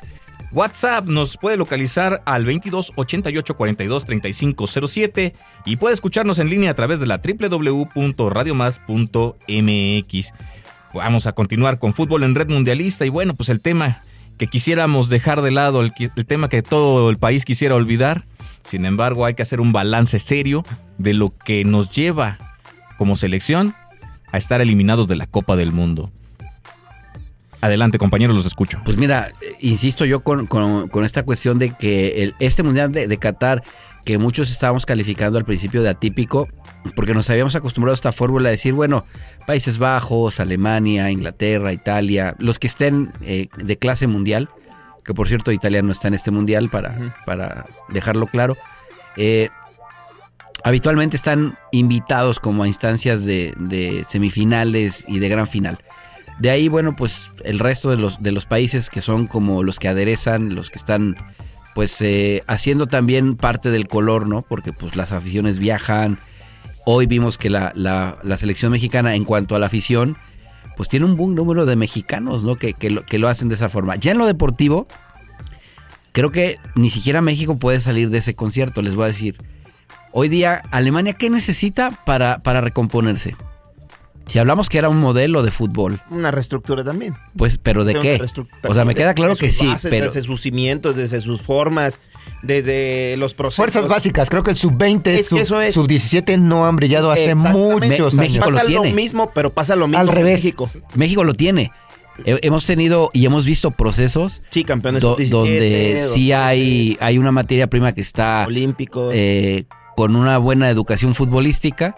WhatsApp nos puede localizar al 22 88 42 35 07 y puede escucharnos en línea a través de la www.radiomás.mx. Vamos a continuar con Fútbol en Red Mundialista y bueno, pues el tema que quisiéramos dejar de lado, el, el tema que todo el país quisiera olvidar. Sin embargo, hay que hacer un balance serio de lo que nos lleva como selección a estar eliminados de la Copa del Mundo. Adelante, compañeros, los escucho. Pues mira, insisto yo con, con- con esta cuestión de que el- este Mundial de, de Qatar, que muchos estábamos calificando al principio de atípico, porque nos habíamos acostumbrado a esta fórmula de decir, bueno, Países Bajos, Alemania, Inglaterra, Italia, los que estén eh, de clase mundial, que por cierto Italia no está en este Mundial para, para dejarlo claro, eh, habitualmente están invitados como a instancias de, semifinales y de gran final. De ahí, bueno, pues el resto de los, de los países que son como los que aderezan, los que están pues eh, haciendo también parte del color, ¿no? Porque pues las aficiones viajan. Hoy vimos que la, la- la selección mexicana en cuanto a la afición, pues tiene un buen número de mexicanos, ¿no? Que, que lo, que lo hacen de esa forma. Ya en lo deportivo, creo que ni siquiera México puede salir de ese concierto, les voy a decir. Hoy día, Alemania, ¿qué necesita para, para recomponerse? Si hablamos que era un modelo de fútbol, Una reestructura también. pues, ¿pero de Una qué? reestructura O sea, me de- queda claro de que sí, bases, pero Desde sus cimientos, desde sus formas, desde los procesos. Fuerzas básicas, creo que el sub-20, Es sub- es. sub-17 no han brillado hace muchos Me- años. México lo Pasa lo, tiene. mismo, pero pasa lo mismo Al revés. México. México lo tiene. He- hemos tenido y hemos visto procesos Sí, campeones do- sub-17, donde sí hay, hay una materia prima que está olímpicos. eh, con una buena educación futbolística,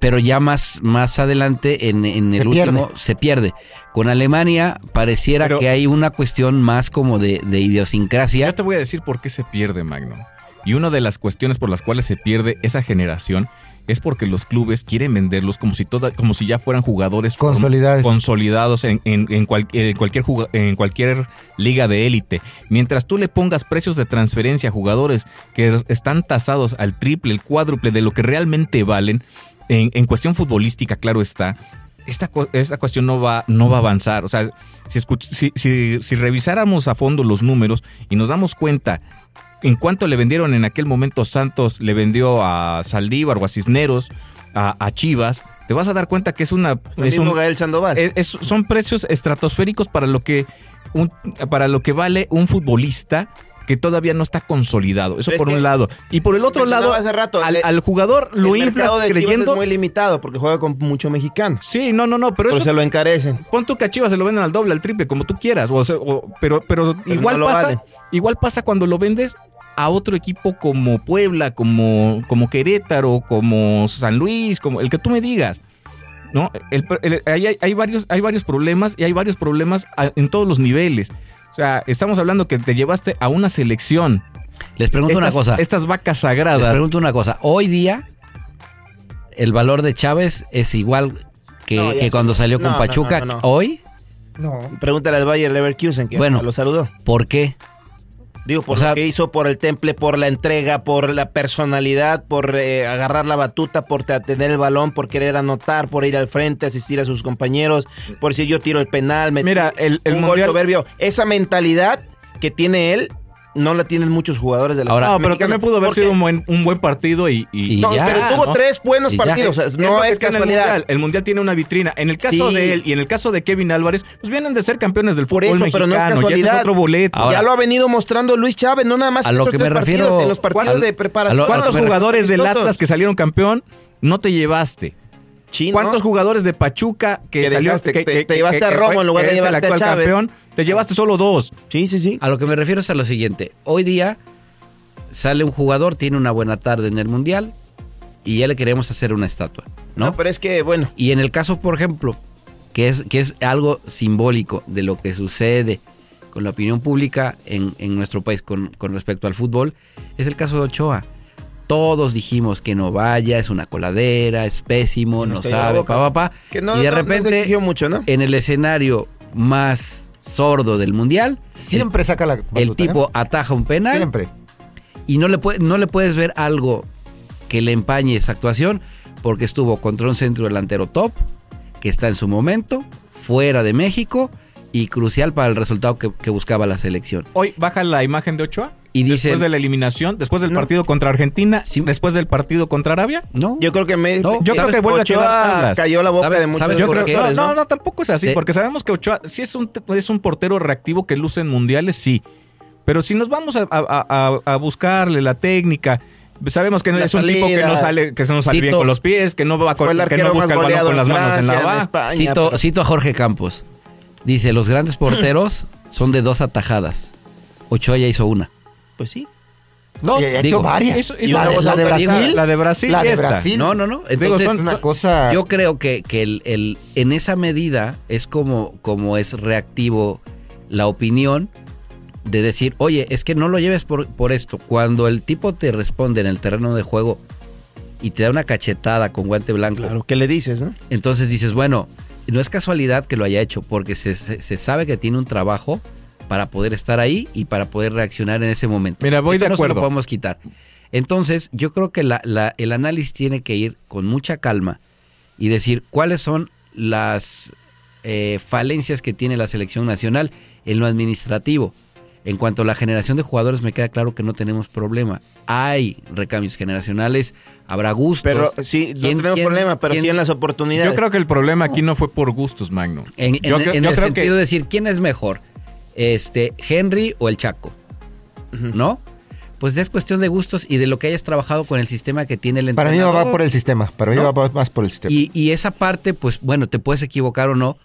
pero ya más, más adelante en, en el último se pierde. Con Alemania pareciera Pero- que hay una cuestión más como de, de idiosincrasia. Yo te voy a decir por qué se pierde, Magno. Y una de las cuestiones por las cuales se pierde esa generación es porque los clubes quieren venderlos como si toda, como si ya fueran jugadores Consolidados. consolidados en, en- en cual- en cualquier juga- en cualquier liga de élite. Mientras tú le pongas precios de transferencia a jugadores que están tasados al triple, el cuádruple de lo que realmente valen, en, en cuestión futbolística, claro está, esta, esta cuestión no va, no va a avanzar. O sea, si, si- si revisáramos a fondo los números y nos damos cuenta en cuánto le vendieron en aquel momento Santos, le vendió a Saldívar o a Cisneros, a, a Chivas, te vas a dar cuenta que es una... es un- Gael Sandoval. es- es- son precios estratosféricos para lo que un- para lo que vale un futbolista que todavía no está consolidado. Eso por un lado. Y por el otro lado, hace rato, al, jugador lo el infla de Chivas creyendo... es muy limitado porque juega con mucho mexicano. Sí, no, no, no, pero Pero eso se lo encarecen. pon tú que a Chivas se lo venden al doble, al triple, como tú quieras. O sea, o- pero, pero, Pero igual no pasa. vale. Igual pasa cuando lo vendes a otro equipo como Puebla, como, como Querétaro, como San Luis, como el que tú me digas. ¿No? El- el- hay, hay- varios, hay varios problemas y hay varios problemas a- en todos los niveles. O sea, estamos hablando que te llevaste a una selección. Les pregunto Estas, una cosa. estas vacas Les sagradas. pregunto una cosa. Hoy día, el valor de Chávez es igual que, No, cuando salió con No, no, Pachuca. no, no, no. Hoy, No. Pregúntale al Bayer Leverkusen que Bueno. lo saludó. ¿por qué? Digo, por O sea- lo que hizo, por el temple, por la entrega, por la personalidad, por eh, agarrar la batuta, por te- tener el balón, por querer anotar, por ir al frente, asistir a sus compañeros, por decir yo tiro el penal, me Mira, el, el un gol soberbio. Esa mentalidad que tiene él, no la tienen muchos jugadores de la Ahora- No, pero mexicana. también pudo haber sido un buen, un buen partido y, y- Y No, ya, pero tuvo ¿no? tres buenos Y ya. partidos, o sea, Es no es El casualidad. mundial. El mundial tiene una vitrina. En el caso Sí. de él y en el caso de Kevin Álvarez, pues vienen de ser campeones del Por fútbol eso, pero no es mexicano. y ese casualidad. es otro boleto. Ahora- ya lo ha venido mostrando Luis Chávez, no nada más A en lo que me tres refiero- partidos, en los partidos ¿Cuál- de preparación. lo- ¿Cuántos jugadores del? Atlas que salieron campeón no te llevaste? Chino. ¿Cuántos jugadores de Pachuca que, Que salió dejaste- que, te- que- te llevaste que- a Romo en lugar de llevarte a actual campeón? Te llevaste solo dos. Sí, sí, sí. A lo que me refiero es a lo siguiente. Hoy día sale un jugador, tiene una buena tarde en el Mundial y ya le queremos hacer una estatua, ¿no? No, pero es que, bueno, Y en el caso, por ejemplo, que es, que es algo simbólico de lo que sucede con la opinión pública en, en nuestro país con, con respecto al fútbol, es el caso de Ochoa. Todos dijimos que no vaya, es una coladera, es pésimo, no sabe, pa, pa, pa. que no, y de no- no se repente, exigió mucho, ¿no? en el escenario más sordo del mundial, Siempre saca la el, batuta, el ¿eh? tipo ataja un penal Siempre. y no le, puede- no le puedes ver algo que le empañe esa actuación porque estuvo contra un centro delantero top que está en su momento, fuera de México y crucial para el resultado que, que buscaba la selección. Hoy baja la imagen de Ochoa. Y dice, Después de la eliminación, después del No. partido contra Argentina, Sí. después del partido contra Arabia. no, Yo creo que me, No, yo creo que vuelve a quedar Ochoa tablas. cayó la boca ¿Sabe- de muchos Yo creo no, no, no, tampoco es así, De- porque sabemos que Ochoa sí es un, es un portero reactivo que luce en mundiales, sí. Pero si nos vamos a, a- a- a buscarle la técnica, sabemos que no es un tipo que no sale, que se nos sale Cito- bien con los pies, que no va con, que no busca el balón con las manos en la baja. España. cito, pero- cito a Jorge Campos. Dice, los grandes porteros son de dos atajadas. Ochoa ya hizo una. Pues sí. No, hecho digo, varias. eso- Y eso- la, de, la Brasil. la de Brasil La de esta. Brasil. No, no, no. Digo, Entonces, son- una cosa. Yo creo que, que el, el- en esa medida es como, como es reactivo la opinión de decir, oye, es que no lo lleves por, por esto. Cuando el tipo te responde en el terreno de juego y te da una cachetada con guante blanco, Claro, ¿qué le dices, no? entonces dices, bueno, no es casualidad que lo haya hecho, porque se, se- se sabe que tiene un trabajo para poder estar ahí y para poder reaccionar en ese momento. Mira, voy Eso de no se lo acuerdo. podemos quitar. Entonces, yo creo que la- la- el análisis tiene que ir con mucha calma y decir cuáles son las eh, falencias que tiene la selección nacional en lo administrativo. En cuanto a la generación de jugadores, me queda claro que no tenemos problema. Hay recambios generacionales, habrá gustos. Pero sí, no ¿Quién- tenemos quién- problema, pero quién- sí en las oportunidades. Yo creo que el problema aquí no fue por gustos, Magno. En, en- yo creo, en yo el creo sentido que de decir, ¿quién es mejor? Este, Henry o el Chaco, ¿no? Pues es cuestión de gustos y de lo que hayas trabajado con el sistema que tiene el Para mí entrenador. va por el sistema. Para mí ¿No? va más por el sistema. Y, y esa parte, pues bueno, te puedes equivocar o no,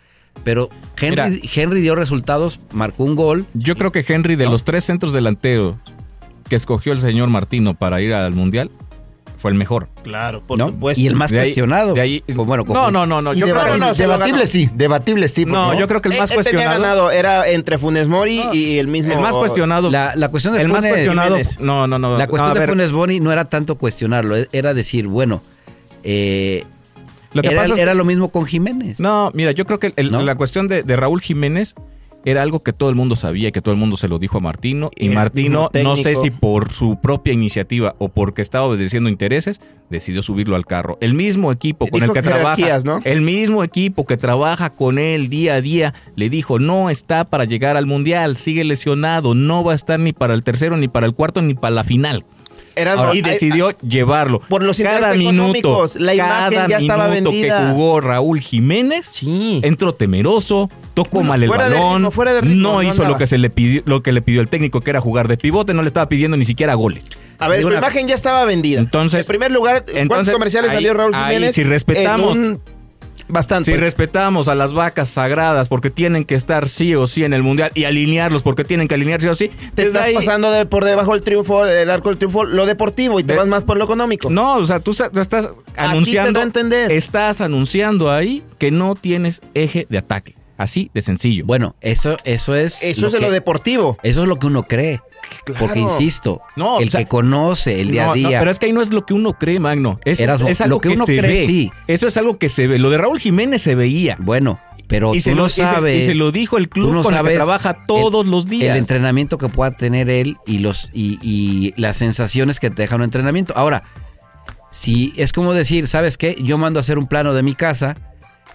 pero Henry, Henry dio resultados, marcó un gol. yo creo que Henry de No. los tres centros delanteros que escogió el señor Martino para ir al mundial fue el mejor. Claro, por ¿no? supuesto. Y el más De ahí- cuestionado. de ahí- Pues, bueno, no, no, no, no. Yo creo, debatible, no, se debatible sí, debatible sí. no, yo creo que el más Él- él tenía cuestionado. ganado, era entre Funes Mori y el mismo. El más cuestionado. La, la cuestión de el más Funes- cuestionado. Jiménez. No, no, no. La cuestión de ver, Funes Boni no era tanto cuestionarlo, e- era decir, bueno, eh, Lo que era, pasa es era lo mismo con Jiménez. No, mira, yo creo que el- ¿No? la cuestión de, de Raúl Jiménez era algo que todo el mundo sabía y que todo el mundo se lo dijo a Martino. Y el Martino, no sé si por su propia iniciativa o porque estaba obedeciendo intereses, decidió subirlo al carro. El mismo equipo con Dijo el que trabaja, el mismo equipo que trabaja con él día a día, le dijo, no está para llegar al Mundial, sigue lesionado, no va a estar ni para el tercero, ni para el cuarto, ni para la final. Era- y decidió llevarlo. por los cada intereses minuto, la imagen cada ya estaba minuto vendida. que jugó Raúl Jiménez, Sí. entró temeroso, tocó Bueno, mal el fuera de balón, ritmo, fuera de ritmo, no no hizo lo que se le pidió, lo que le pidió el técnico que era jugar de pivote, no le estaba pidiendo ni siquiera goles. A ver, su imagen ya estaba vendida. Entonces- en primer lugar, ¿cuántos entonces, comerciales ahí- salió Raúl ahí, Jiménez? si respetamos- En un- Bastante. Si respetamos a las vacas sagradas porque tienen que estar sí o sí en el mundial y alinearlos porque tienen que alinear sí o sí, te estás ahí- pasando de por debajo del triunfo, el arco del triunfo, lo deportivo y te De- vas más por lo económico. No, o sea, tú estás se anunciando. da a entender. Estás anunciando ahí que no tienes eje de ataque. Así de sencillo. Bueno, eso, eso es. Eso es de que- lo deportivo. Eso es lo que uno cree. Porque insisto, No, el o sea, que conoce el día No, a no, día. pero es que ahí no es lo que uno cree, Magno. Es, Erasmo, es algo lo que que, uno se cree, ve. sí. Eso es algo que se ve. Lo de Raúl Jiménez se veía. Bueno, pero y, tú se no lo, y se- sabes. y se lo dijo el club no con el que trabaja todos el- los días. El entrenamiento que pueda tener él y los y, y las sensaciones que te deja un entrenamiento. Ahora, si es como decir, ¿sabes qué? Yo mando a hacer un plano de mi casa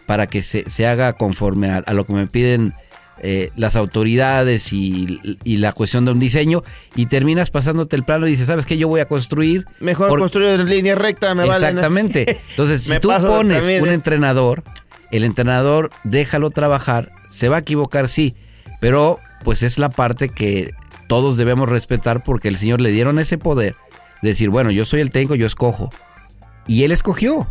para que se, se haga conforme a, a lo que me piden eh, las autoridades y, y la cuestión de un diseño y terminas pasándote el plano y dices, ¿sabes qué? Yo voy a construir. Mejor por- construir en línea recta, me vale. Exactamente. Entonces, si tú pones un es- entrenador, el entrenador déjalo trabajar, se va a equivocar, sí, pero pues es la parte que todos debemos respetar porque el Señor le dieron ese poder de decir, bueno, yo soy el técnico, yo escojo. Y él escogió.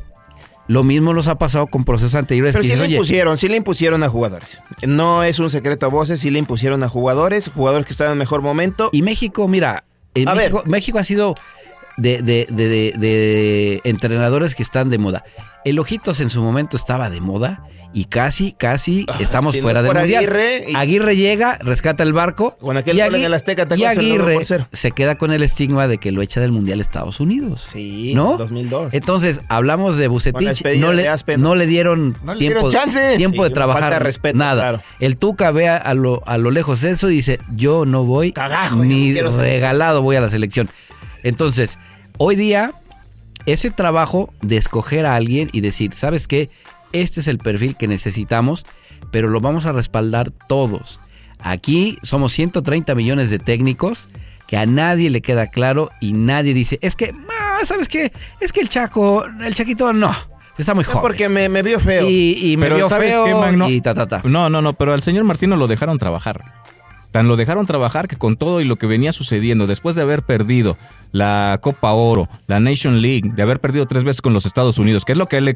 Lo mismo nos ha pasado con procesos anteriores. Pero sí dices, le "Oye, impusieron, sí le impusieron a jugadores. No es un secreto a voces, sí le impusieron a jugadores, jugadores que estaban en mejor momento. Y México, mira, en México, México ha sido de, de- de- de- de entrenadores que están de moda. El Ojitos en su momento estaba de moda y casi, casi Ah, estamos si no fuera es del mundial. Aguirre y- Aguirre llega, rescata el barco. Con aquel y en el Azteca, ¿te y Aguirre se queda con el estigma de que lo echa del mundial Estados Unidos. Sí, ¿No? 2002. Entonces, hablamos de Bucetich, no de le, no le dieron No le tiempo, dieron chance. tiempo de trabajar falta de respeto, nada. claro. El Tuca ve a, lo, a lo lejos eso y dice, yo no voy Cagajo, yo ni no regalado voy a la selección. Entonces, hoy día, ese trabajo de escoger a alguien y decir, ¿sabes qué? Este es el perfil que necesitamos, pero lo vamos a respaldar todos. Aquí somos 130 millones de técnicos que a nadie le queda claro y nadie dice, es que, ah, ¿sabes qué? Es que el Chaco, el Chaquito no, está muy No, joven. porque me, me vio feo. Y, y me Pero vio ¿sabes feo qué, Magno? y ta, ta, ta. No, no, no, pero al señor Martino lo dejaron trabajar. Tan lo dejaron trabajar que con todo y lo que venía sucediendo, después de haber perdido la Copa Oro, la Nation League, de haber perdido tres veces con los Estados Unidos, que es lo que él,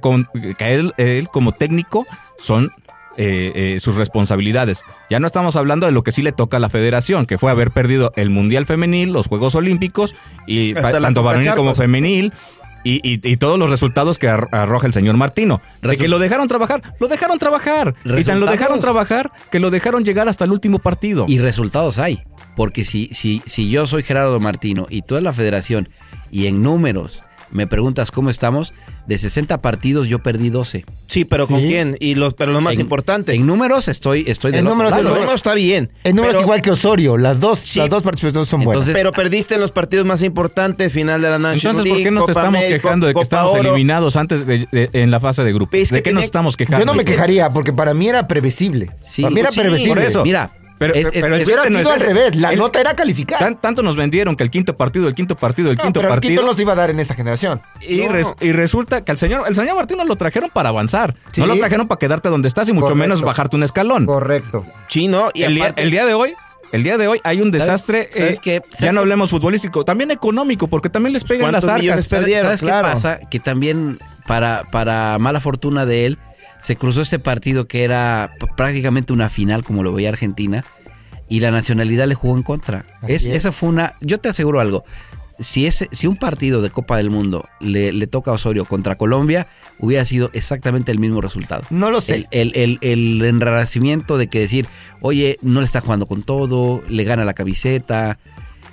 que él, él como técnico son eh, eh, sus responsabilidades. Ya no estamos hablando de lo que sí le toca a la federación, que fue haber perdido el Mundial Femenil, los Juegos Olímpicos, y tanto varonil como femenil. Y, y- y todos los resultados que ar- arroja el señor Martino. De que lo dejaron trabajar, lo dejaron trabajar. Y tan lo dejaron trabajar que lo dejaron llegar hasta el último partido. Y resultados hay. Porque si, si, si yo soy Gerardo Martino y tú eres la federación y en números me preguntas cómo estamos, de 60 partidos yo perdí 12. Sí, pero ¿con Sí. quién? Y los, pero lo más En- importante. En números estoy, estoy En del otro números Claro, lado. el número está bien. En números pero, igual que Osorio, las dos, Sí. las dos participaciones son buenas. Entonces- Pero perdiste en los partidos más importantes, final de la National Entonces, ¿por qué nos Copa estamos América, quejando de que Copa estamos Oro. eliminados antes de, de- en la fase de grupos? Es que ¿De qué tenía- nos estamos quejando? Yo no me quejaría porque para mí era previsible. Sí, para mí era sí, previsible. por eso. Mira, Pero, Es- es- pero el es- chiste Hubiera no es sido al ese. revés, la El- nota era calificar. tan- tanto nos vendieron que el quinto partido, el quinto partido, el No, quinto pero el partido. quinto no se iba a dar en esta generación. Y, No. res- y resulta que al señor, el señor Martino lo trajeron para avanzar. Sí. No lo trajeron para quedarte donde estás y mucho Correcto. menos bajarte un escalón. Correcto. Sí, ¿no? Y el, día, aparte- el día de hoy, el día de hoy hay un desastre. sabes eh, qué? ya ¿Sabes no qué? hablemos futbolístico, también económico, porque también les pegan las ¿Cuántos arcas. ¿Sabes- perdieron? ¿Sabes claro. qué pasa? Que también, para, para mala fortuna de él, se cruzó este partido que era prácticamente una final, como lo veía Argentina, y la nacionalidad le jugó en contra. Es, es. Esa fue una. Yo te aseguro algo. Si, ese, si un partido de Copa del Mundo le, le toca a Osorio contra Colombia, hubiera sido exactamente el mismo resultado. No lo sé. El, el, el, de que decir, oye, no le está jugando con todo, le gana la camiseta.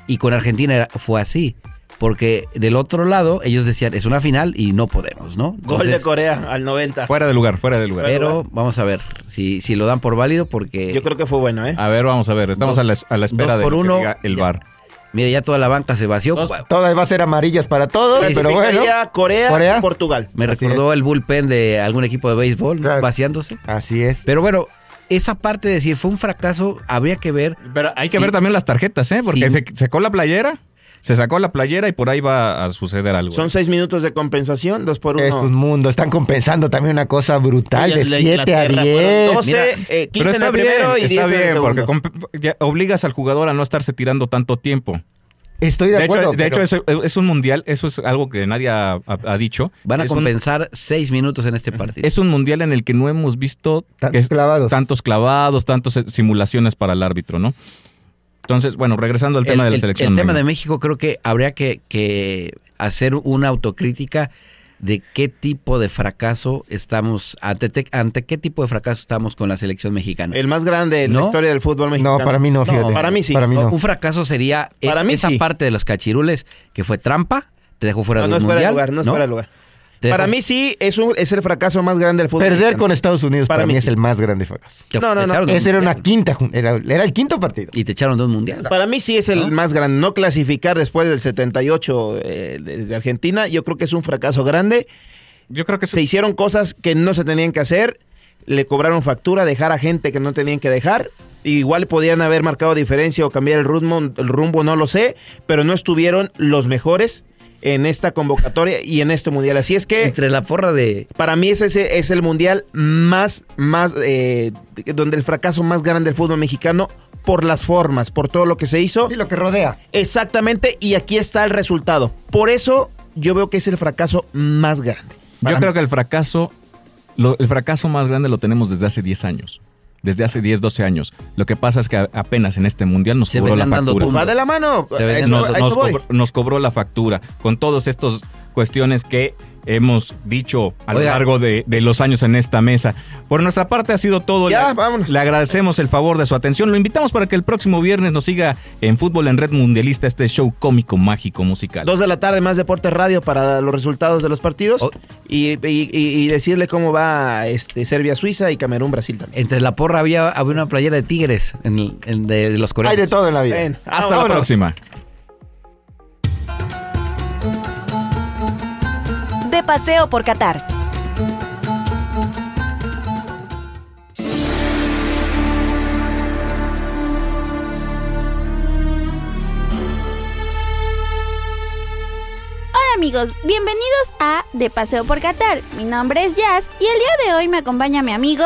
Y con Argentina era- fue así. Porque del otro lado, ellos decían, es una final y no podemos, ¿no? Gol de Corea al 90. Fuera de lugar, fuera de lugar. Pero vamos a ver si, si lo dan por válido, porque. Yo creo que fue bueno, ¿eh? A ver, vamos a ver. Estamos Dos- a la, a la espera de lo que uno, diga el ya. bar. Mire, ya toda la banca se vació. Todas va a ser amarillas para todos, pero bueno. Corea, Corea. y Portugal. Me Así recordó el bullpen de algún equipo de béisbol Claro. vaciándose. Así es. Pero bueno, esa parte de decir fue un fracaso, habría que ver. Pero hay que Sí. ver también las tarjetas, ¿eh? Porque Sí. se sacó la playera, se sacó la playera y por ahí va a suceder algo. Son seis minutos de compensación, dos por uno. Es un mundo. Están compensando también una cosa brutal de La 7 a Inglaterra 10. fueron 12, Mira, eh, 15 Pero en está el bien, primero y 10 está en el bien, porque ya obligas al jugador a no estarse tirando tanto tiempo. Estoy de, De, acuerdo. hecho, de pero- hecho es, es un mundial, eso es algo que nadie ha, ha- ha dicho. Van a es un, compensar seis minutos en este partido. es un mundial en el que no hemos visto Tantos es- clavados. tantos clavados, tantas simulaciones para el árbitro, ¿no? Entonces, bueno, regresando al tema el, de la el- selección. el tema de México creo que habría que, que hacer una autocrítica de qué tipo de fracaso estamos, ante, te- ante qué tipo de fracaso estamos con la selección mexicana. El más grande en la ¿No? historia del fútbol mexicano. No, para mí no, fíjate. para mí sí. Para mí no. Un fracaso sería es- Para mí esa sí. parte de los cachirules que fue trampa, te dejó fuera No, del no es fuera de mundial. lugar, no es fuera de lugar. Te Para mí sí, es, un, es el fracaso más grande del fútbol Perder mexicano. con Estados Unidos para, Para mí mí es sí. el más grande fracaso. te no, no, no. Esa era una quinta, jun- era, era el quinto partido. Y te echaron de un mundial. Para mí sí es el ¿No? más grande. No clasificar después del 78 eh, desde Argentina, yo creo que es un fracaso grande. Yo creo que Se hicieron cosas que no se tenían que hacer, le cobraron factura, dejar a gente que no tenían que dejar. Igual podían haber marcado diferencia o cambiar el rumbo, el rumbo, no lo sé, pero no estuvieron los mejores en esta convocatoria y en este mundial. Así es que Entre la porra de para mí ese ese es el mundial más, más, eh, donde el fracaso más grande del fútbol mexicano por las formas, por todo lo que se hizo. Sí, lo que rodea. Exactamente, y aquí está el resultado. Por eso yo veo que es el fracaso más grande. Yo creo que el fracaso, lo- el fracaso más grande lo tenemos desde hace 10 años. Desde hace 10, 12 años. Lo que pasa es que apenas en este mundial nos Se cobró la factura. Va de la mano. Nos, nos cobró, nos cobró la factura con todos estos cuestiones que hemos dicho a lo largo de, de los años en esta mesa. Por nuestra parte ha sido todo. Ya, le, vámonos. le agradecemos el favor de su atención. Lo invitamos para que el próximo viernes nos siga en Fútbol en Red Mundialista, este show cómico, mágico, musical. Dos de la tarde, más Deporte Radio para los resultados de los partidos Oh. y, y- y- y decirle cómo va este, Serbia-Suiza y Camerún-Brasil también. entre la porra había, había una playera de tigres en, el- en de, de los Hay coreanos. de todo en la vida. Ven, Hasta la vámonos. próxima. Paseo por Qatar. Hola amigos, bienvenidos a De Paseo por Qatar. Mi nombre es Jazz y el día de hoy me acompaña mi amigo.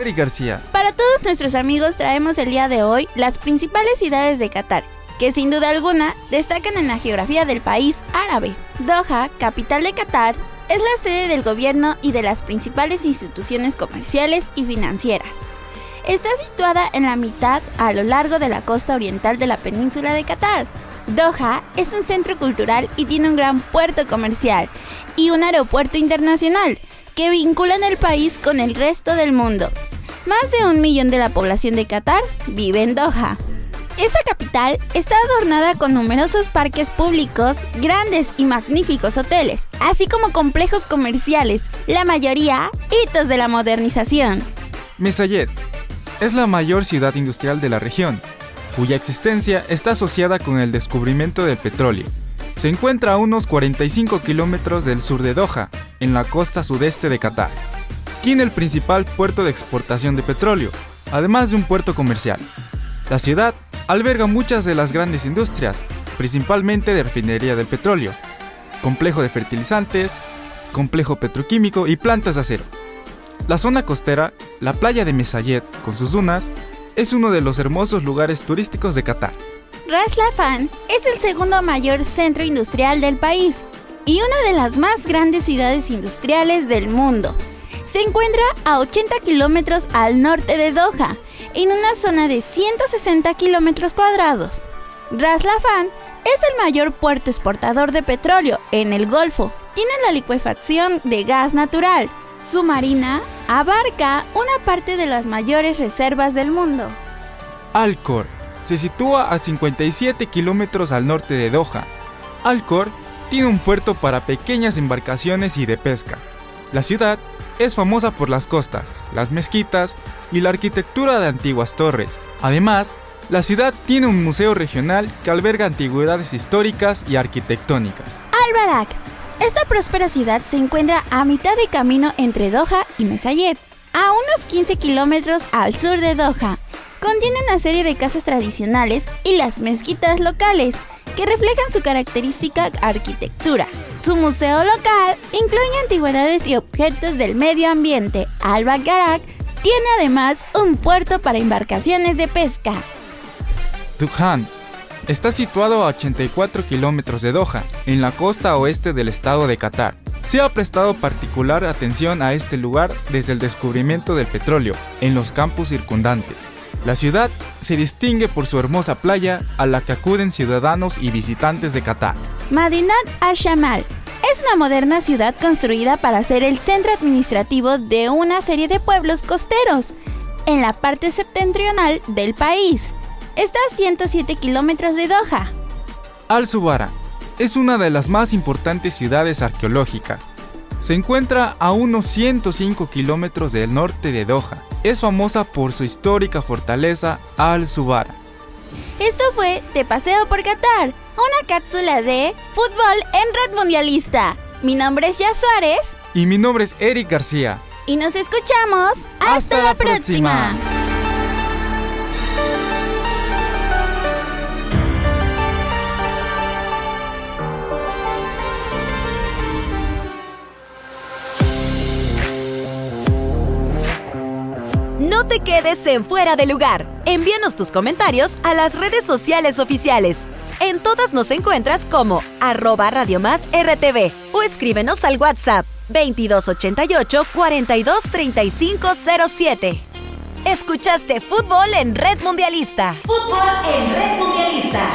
Eric García. Para todos nuestros amigos traemos el día de hoy las principales ciudades de Qatar, que sin duda alguna destacan en la geografía del país árabe. Doha, capital de Qatar, es la sede del gobierno y de las principales instituciones comerciales y financieras. Está situada en la mitad a lo largo de la costa oriental de la península de Qatar. Doha es un centro cultural y tiene un gran puerto comercial y un aeropuerto internacional que vinculan el país con el resto del mundo. Más de un millón de la población de Qatar vive en Doha. Esta capital está adornada con numerosos parques públicos, grandes y magníficos hoteles, así como complejos comerciales, la mayoría hitos de la modernización. Mesayet es la mayor ciudad industrial de la región, cuya existencia está asociada con el descubrimiento del petróleo. Se encuentra a unos 45 kilómetros del sur de Doha, en la costa sudeste de Qatar. Tiene el principal puerto de exportación de petróleo, además de un puerto comercial. La ciudad alberga muchas de las grandes industrias, principalmente de refinería del petróleo, complejo de fertilizantes, complejo petroquímico y plantas de acero. La zona costera, la playa de Mesayet, con sus dunas, es uno de los hermosos lugares turísticos de Qatar. Ras Laffan es el segundo mayor centro industrial del país y una de las más grandes ciudades industriales del mundo. Se encuentra a 80 kilómetros al norte de Doha, en una zona de 160 kilómetros cuadrados. Ras Laffan es el mayor puerto exportador de petróleo en el Golfo. Tiene la licuefacción de gas natural. Su marina abarca una parte de las mayores reservas del mundo. Alcor se sitúa a 57 kilómetros al norte de Doha. Alcor tiene un puerto para pequeñas embarcaciones y de pesca. La ciudad es famosa por las costas, las mezquitas y la arquitectura de antiguas torres. Además, la ciudad tiene un museo regional que alberga antigüedades históricas y arquitectónicas. Al-Barak. Esta próspera ciudad se encuentra a mitad de camino entre Doha y Mesayet, a unos 15 kilómetros al sur de Doha. Contiene una serie de casas tradicionales y las mezquitas locales, que reflejan su característica arquitectura. Su museo local incluye antigüedades y objetos del medio ambiente. Al-Bakarak tiene además un puerto para embarcaciones de pesca. Dukhan está situado a 84 kilómetros de Doha, en la costa oeste del estado de Qatar. Se ha prestado particular atención a este lugar desde el descubrimiento del petróleo en los campos circundantes. La ciudad se distingue por su hermosa playa a la que acuden ciudadanos y visitantes de Qatar. Madinat al-Shamal es una moderna ciudad construida para ser el centro administrativo de una serie de pueblos costeros en la parte septentrional del país. Está a 107 kilómetros de Doha. Al-Subara es una de las más importantes ciudades arqueológicas. Se encuentra a unos 105 kilómetros del norte de Doha. Es famosa por su histórica fortaleza Al-Subara. Esto fue De Paseo por Qatar, una cápsula de fútbol en red mundialista. Mi nombre es Ya Suárez. Y mi nombre es Eric García. Y nos escuchamos. Hasta, la, próxima. No te quedes en fuera de lugar. Envíanos tus comentarios a las redes sociales oficiales. En todas nos encuentras como arroba Radio Más RTV o escríbenos al WhatsApp 2288 423507. Escuchaste Fútbol en Red Mundialista. Fútbol en Red Mundialista.